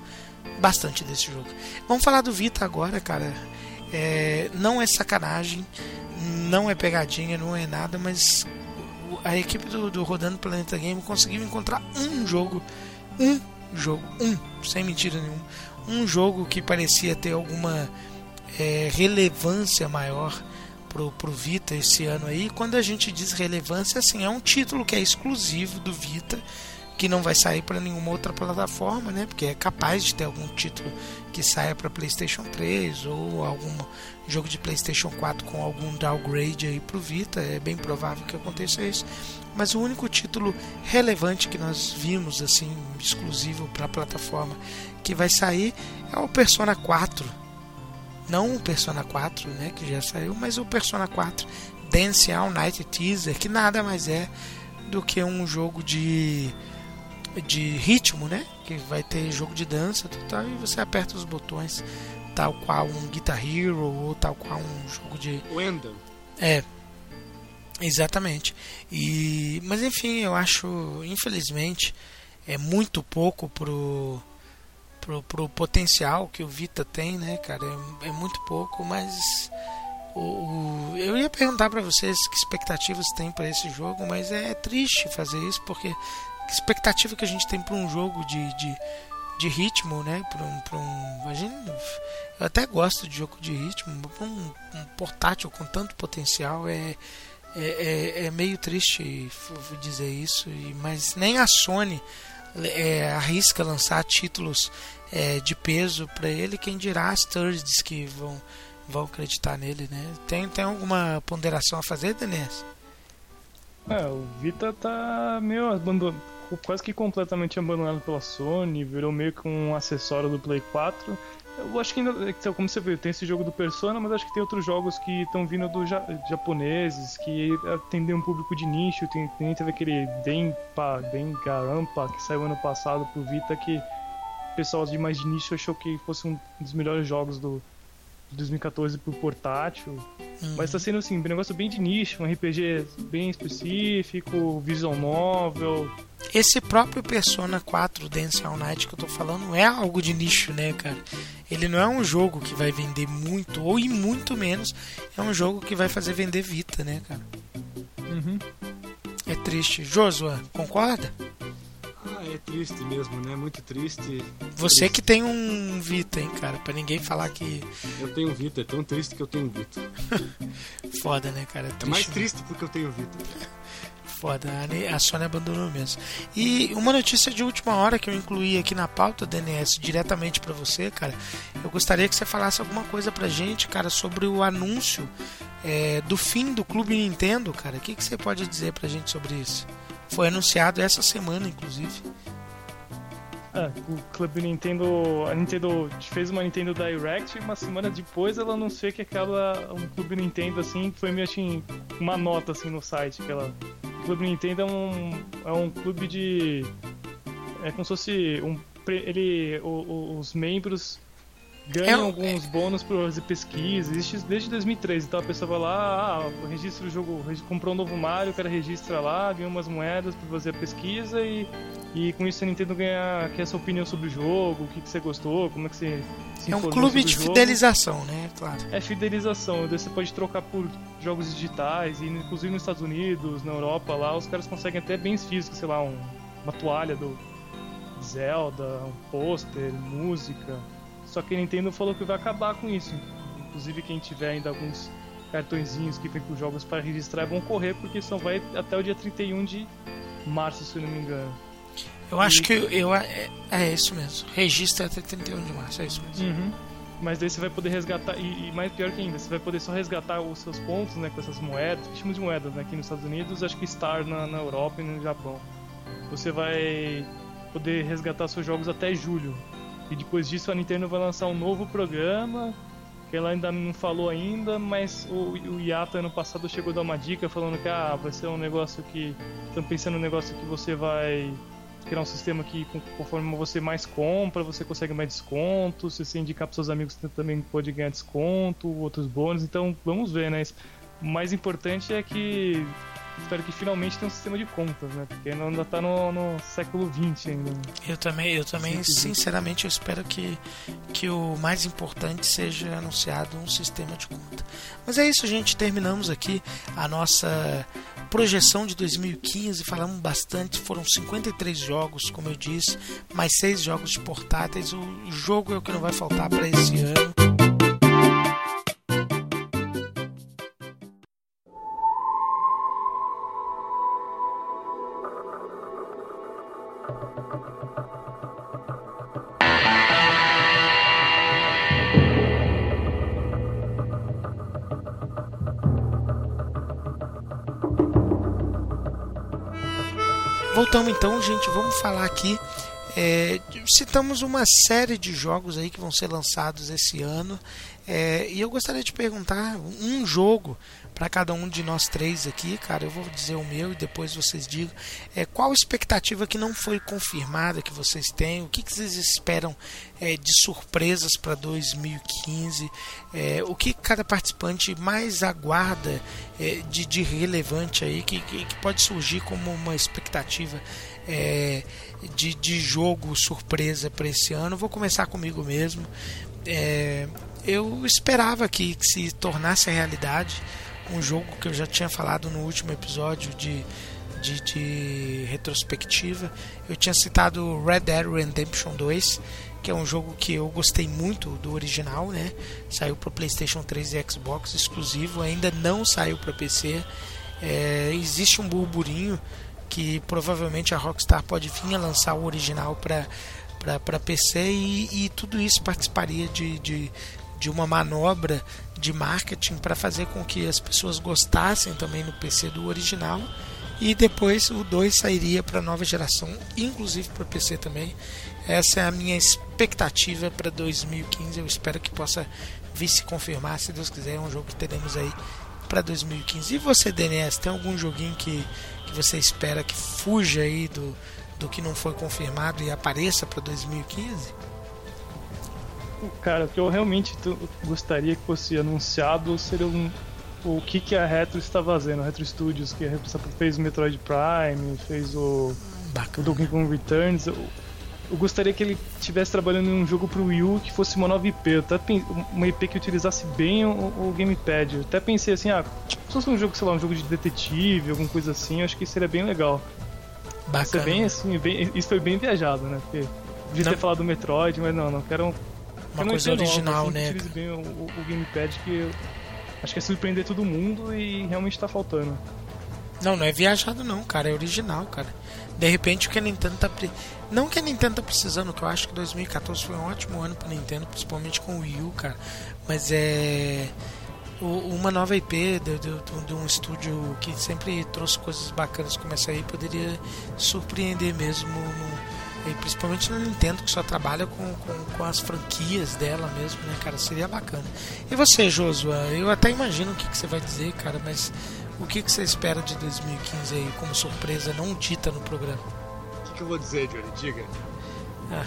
bastante desse jogo. Vamos falar do Vita agora, cara. É, não é sacanagem, não é pegadinha, não é nada, mas a equipe do, do Rodando Planeta Game conseguiu encontrar um jogo, um jogo, um, sem mentira nenhuma, um jogo que parecia ter alguma é, relevância maior pro, pro Vita esse ano aí. Quando a gente diz relevância, assim, é um título que é exclusivo do Vita, que não vai sair para nenhuma outra plataforma, né? Porque é capaz de ter algum título que saia para PlayStation 3 ou algum jogo de PlayStation 4 com algum downgrade aí pro Vita, é bem provável que aconteça isso. Mas o único título relevante que nós vimos assim, exclusivo para a plataforma que vai sair é o Persona 4 não o Persona 4, né, que já saiu, mas o Persona 4 Dance All Night Teaser, que nada mais é do que um jogo de de ritmo, né, que vai ter jogo de dança, total, e você aperta os botões, tal qual um Guitar Hero ou tal qual um jogo de O Enda. é. Exatamente. E mas enfim, eu acho, infelizmente, é muito pouco pro pro, pro potencial que o Vita tem, né, cara? É, é muito pouco, mas o, o- eu ia perguntar pra vocês que expectativas tem pra esse jogo, mas é triste fazer isso porque que expectativa que a gente tem pra um jogo de, de, de ritmo, né? Pra um, pra um, a gente, eu até gosto de jogo de ritmo, um, um portátil com tanto potencial é é, é, é meio triste dizer isso, mas nem a Sony é, arrisca lançar títulos é, de peso para ele, quem dirá as thirds que vão, vão acreditar nele, né? Tem, tem alguma ponderação a fazer, Denise? É, o Vita tá meio abandonado, quase que completamente abandonado pela Sony, virou meio que um acessório do Play 4. Eu acho que ainda, então, como você viu, tem esse jogo do Persona, mas acho que tem outros jogos que estão vindo dos ja japoneses, que atendem um público de nicho. Tem, tem teve aquele Denpa, Dengarampa, que saiu ano passado pro Vita, que o pessoal de mais de nicho achou que fosse um dos melhores jogos do de 2014 pro portátil. Mas tá sendo assim, um negócio bem de nicho, um RPG bem específico, visual novel. Esse próprio Persona 4 Dance All Night que eu tô falando é algo de nicho, né, cara? Ele não é um jogo que vai vender muito, ou e muito menos, é um jogo que vai fazer vender Vita, né, cara? É triste. Josua, concorda? Ah, é triste mesmo, né? Muito triste. Você que tem um Vita, hein, cara? Pra ninguém falar que Eu tenho Vita, é tão triste que eu tenho Vita. foda, né, cara? É mais Triste, triste porque eu tenho Vita. Foda, a Sony abandonou mesmo. E uma notícia de última hora que eu incluí aqui na pauta DNS diretamente pra você, cara. Eu gostaria que você falasse alguma coisa pra gente, cara, sobre o anúncio é, do fim do Clube Nintendo, cara. O que, que você pode dizer pra gente sobre isso? Foi anunciado essa semana, inclusive. É, o Clube Nintendo. A Nintendo fez uma Nintendo Direct e uma semana depois ela anunciou que aquela. Um Clube Nintendo assim, foi meio assim. Uma nota assim no site. Que ela, o Clube Nintendo é um. É um clube de. É como se fosse um. Ele. o- o- os membros ganham É alguns bônus por fazer pesquisa. Existe desde 2013. Então a pessoa vai lá, ah, registra o jogo, comprou um novo Mario, o cara registra lá, ganha umas moedas pra fazer a pesquisa e, e com isso a Nintendo ganha quer sua opinião sobre o jogo, o que, que você gostou, como é que você se É um clube de fidelização, né? Claro. É fidelização, daí você pode trocar por jogos digitais, e inclusive nos Estados Unidos, na Europa, lá os caras conseguem até bens físicos, sei lá, um- uma toalha do Zelda, um pôster, música. Só que a Nintendo falou que vai acabar com isso. Inclusive quem tiver ainda alguns cartõezinhos que vem com jogos para registrar vão correr, porque só vai até o dia 31 de março, se eu não me engano. Eu acho que eu. É, é isso mesmo. Registra até 31 de março, é isso mesmo. Uhum. Mas daí você vai poder resgatar, e, e mais pior que ainda, você vai poder só resgatar os seus pontos, né, com essas moedas, que chamamos de moedas, né, aqui nos Estados Unidos, acho que Star na, na Europa e no Japão. Você vai poder resgatar seus jogos até julho. E depois disso a Nintendo vai lançar um novo programa, que ela ainda não falou ainda, mas o, o Yata ano passado chegou a dar uma dica falando que ah, vai ser um negócio que. Estão pensando num negócio que você vai criar um sistema que conforme você mais compra, você consegue mais desconto, se você indicar para seus amigos você também pode ganhar desconto, outros bônus, então vamos ver, né? O mais importante é que espero que finalmente tenha um sistema de contas, né? Porque ainda tá no, no século XX ainda. né? Eu também, eu também Sim, sinceramente, eu espero que, que o mais importante seja anunciado um sistema de conta. Mas é isso, gente. Terminamos aqui a nossa projeção de 2015. Falamos bastante. Foram 53 jogos, como eu disse, mais 6 jogos de portáteis. O jogo é o que não vai faltar para esse ano. Voltamos então, gente. Vamos falar aqui. é, citamos uma série de jogos aí que vão ser lançados esse ano. é, e eu gostaria de perguntar um jogo para cada um de nós três aqui, cara. Eu vou dizer o meu e depois vocês digam. É, qual a expectativa que não foi confirmada que vocês têm? O que, que vocês esperam é, de surpresas para 2015? É, o que cada participante mais aguarda é, de, de relevante aí que, que, que pode surgir como uma expectativa é, de, de jogo surpresa para esse ano? Vou começar comigo mesmo. é, eu esperava que, que se tornasse realidade um jogo que eu já tinha falado no último episódio de, de, de retrospectiva. Eu tinha citado Red Dead Redemption 2, que é um jogo que eu gostei muito do original, né? Saiu para PlayStation 3 e Xbox exclusivo, ainda não saiu para PC. É, existe um burburinho que provavelmente a Rockstar pode vir a lançar o original para para PC e, e, tudo isso participaria de, de, de uma manobra de marketing para fazer com que as pessoas gostassem também no PC do original e depois o 2 sairia para a nova geração, inclusive para PC também. Essa é a minha expectativa para 2015. Eu espero que possa vir se confirmar, se Deus quiser, é um jogo que teremos aí para 2015. E você, DNS, tem algum joguinho que, que você espera que fuja aí do, do que não foi confirmado e apareça para 2015? Cara, o que eu realmente gostaria que fosse anunciado seria um, o que, que a Retro está fazendo. A Retro Studios, que fez o Metroid Prime, fez o, o Bacana. Donkey Kong Returns. Eu, eu gostaria que ele estivesse trabalhando em um jogo pro Wii U que fosse uma nova IP. Até uma IP que utilizasse bem o, o Gamepad. Eu até pensei assim, ah, se fosse um jogo, sei lá, um jogo de detetive, alguma coisa assim, eu acho que seria bem legal. Isso, é Bacana. bem, assim, bem, isso foi bem viajado, né? Porque devia Não. ter falado do Metroid, mas não, não quero Uma coisa nova, original, assim, né? Bem o, o- o Gamepad que eu acho que é surpreender todo mundo e realmente tá faltando. Não, não é viajado não, cara, é original, cara. De repente o que a Nintendo tá pre... não que a Nintendo tá precisando, que eu acho que 2014 foi um ótimo ano pra Nintendo, principalmente com o Wii U, cara. Mas é uma nova IP de, de- de- de um estúdio que sempre trouxe coisas bacanas como essa aí poderia surpreender mesmo no- e principalmente na Nintendo que só trabalha com, com, com as franquias dela mesmo, né, cara? Seria bacana. E você, Josua? Eu até imagino o que, que você vai dizer, cara, mas o que, que você espera de 2015 aí como surpresa não dita no programa? O que, que eu vou dizer, Johnny? Diga. Ah,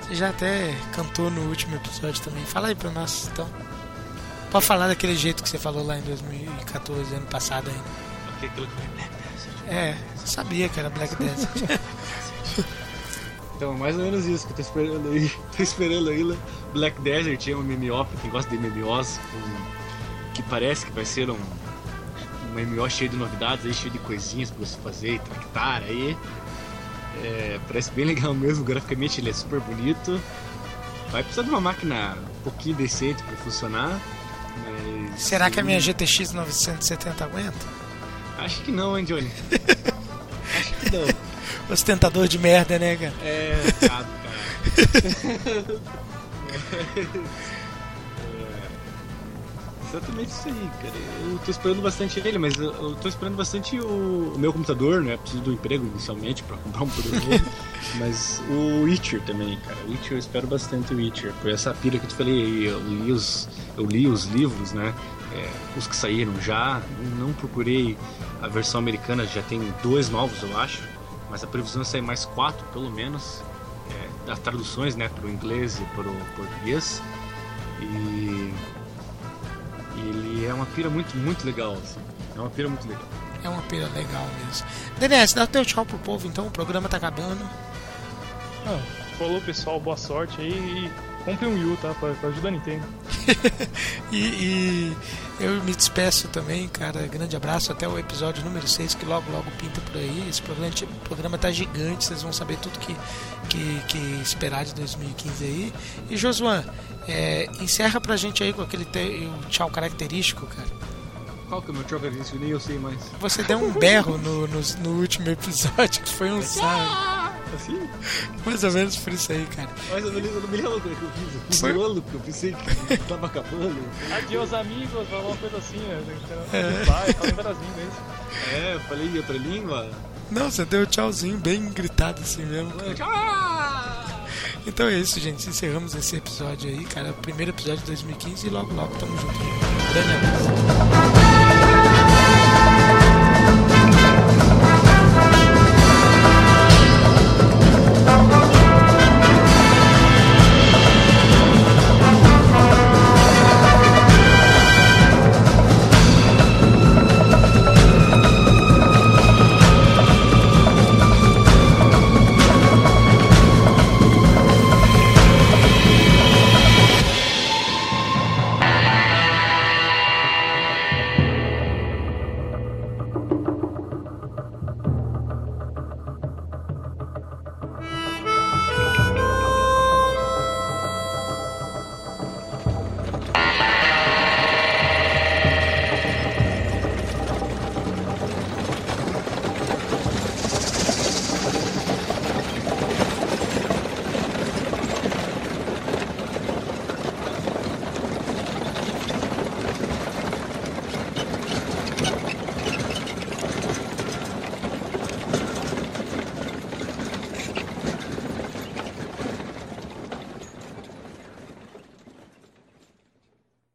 você já até cantou no último episódio também. Fala aí pra nós, então. Pode falar daquele jeito que você falou lá em 2014, ano passado ainda. Aquilo que foi Black Desert. É, sabia que era Black Desert. Então, mais ou menos isso que eu tô esperando aí. Tô esperando aí, né? Black Desert é um MMO, pra quem gosta de MMOs, um- que parece que vai ser um, um MMO cheio de novidades, aí, cheio de coisinhas pra você fazer e tractar aí. É, parece bem legal mesmo, graficamente ele é super bonito. Vai precisar de uma máquina um pouquinho decente pra funcionar. mas- Será que a minha GTX 970 aguenta? Acho que não, hein, Johnny? Acho que não. Ostentador de merda, né, cara? É, chato, cara. É, Exatamente isso aí, cara. Eu tô esperando bastante ele, mas eu, eu tô esperando bastante o, o meu computador, né? Preciso do emprego inicialmente pra comprar um computador novo. mas o Witcher também, cara. O Witcher, eu espero bastante o Witcher. Por essa pira que eu te falei eu li os, eu li os livros, né? É, os que saíram já. Não procurei a versão americana, já tem dois novos, eu acho. Mas a previsão é sair mais quatro, pelo menos. É, das traduções, né? Pro inglês e pro português. E ele é uma pira muito, muito legal, assim. É uma pira muito legal. É uma pira legal mesmo. DNS, dá teu tchau pro povo então, o programa tá acabando. Ah, falou pessoal, boa sorte aí e compre um Wii U, tá? Pra, pra ajudar a Nintendo. E, e eu me despeço também, cara. Grande abraço até o episódio número 6, que logo, logo pinta por aí. Esse programa, programa tá gigante, vocês vão saber tudo que, que, que esperar de 2015 aí. E Josuan, é, encerra pra gente aí com aquele te- tchau característico, cara. Qual que é o meu troca disso? Nem eu sei mais. Você deu um berro no, no, no último episódio, que foi um sarro. Assim? Mais ou menos por isso aí, cara. Mas eu não, eu não me lembro como é que eu fiz. Foi- miolo, porque eu pensei que tava acabando. Adeus, amigos, falou uma coisa assim, né? É. Vai, fala mesmo. É, eu falei em outra língua. Não, você deu tchauzinho bem gritado assim mesmo. cara. Então é isso, gente. Encerramos esse episódio aí, cara. Primeiro episódio de 2015 e logo, logo tamo junto. Grande abraço.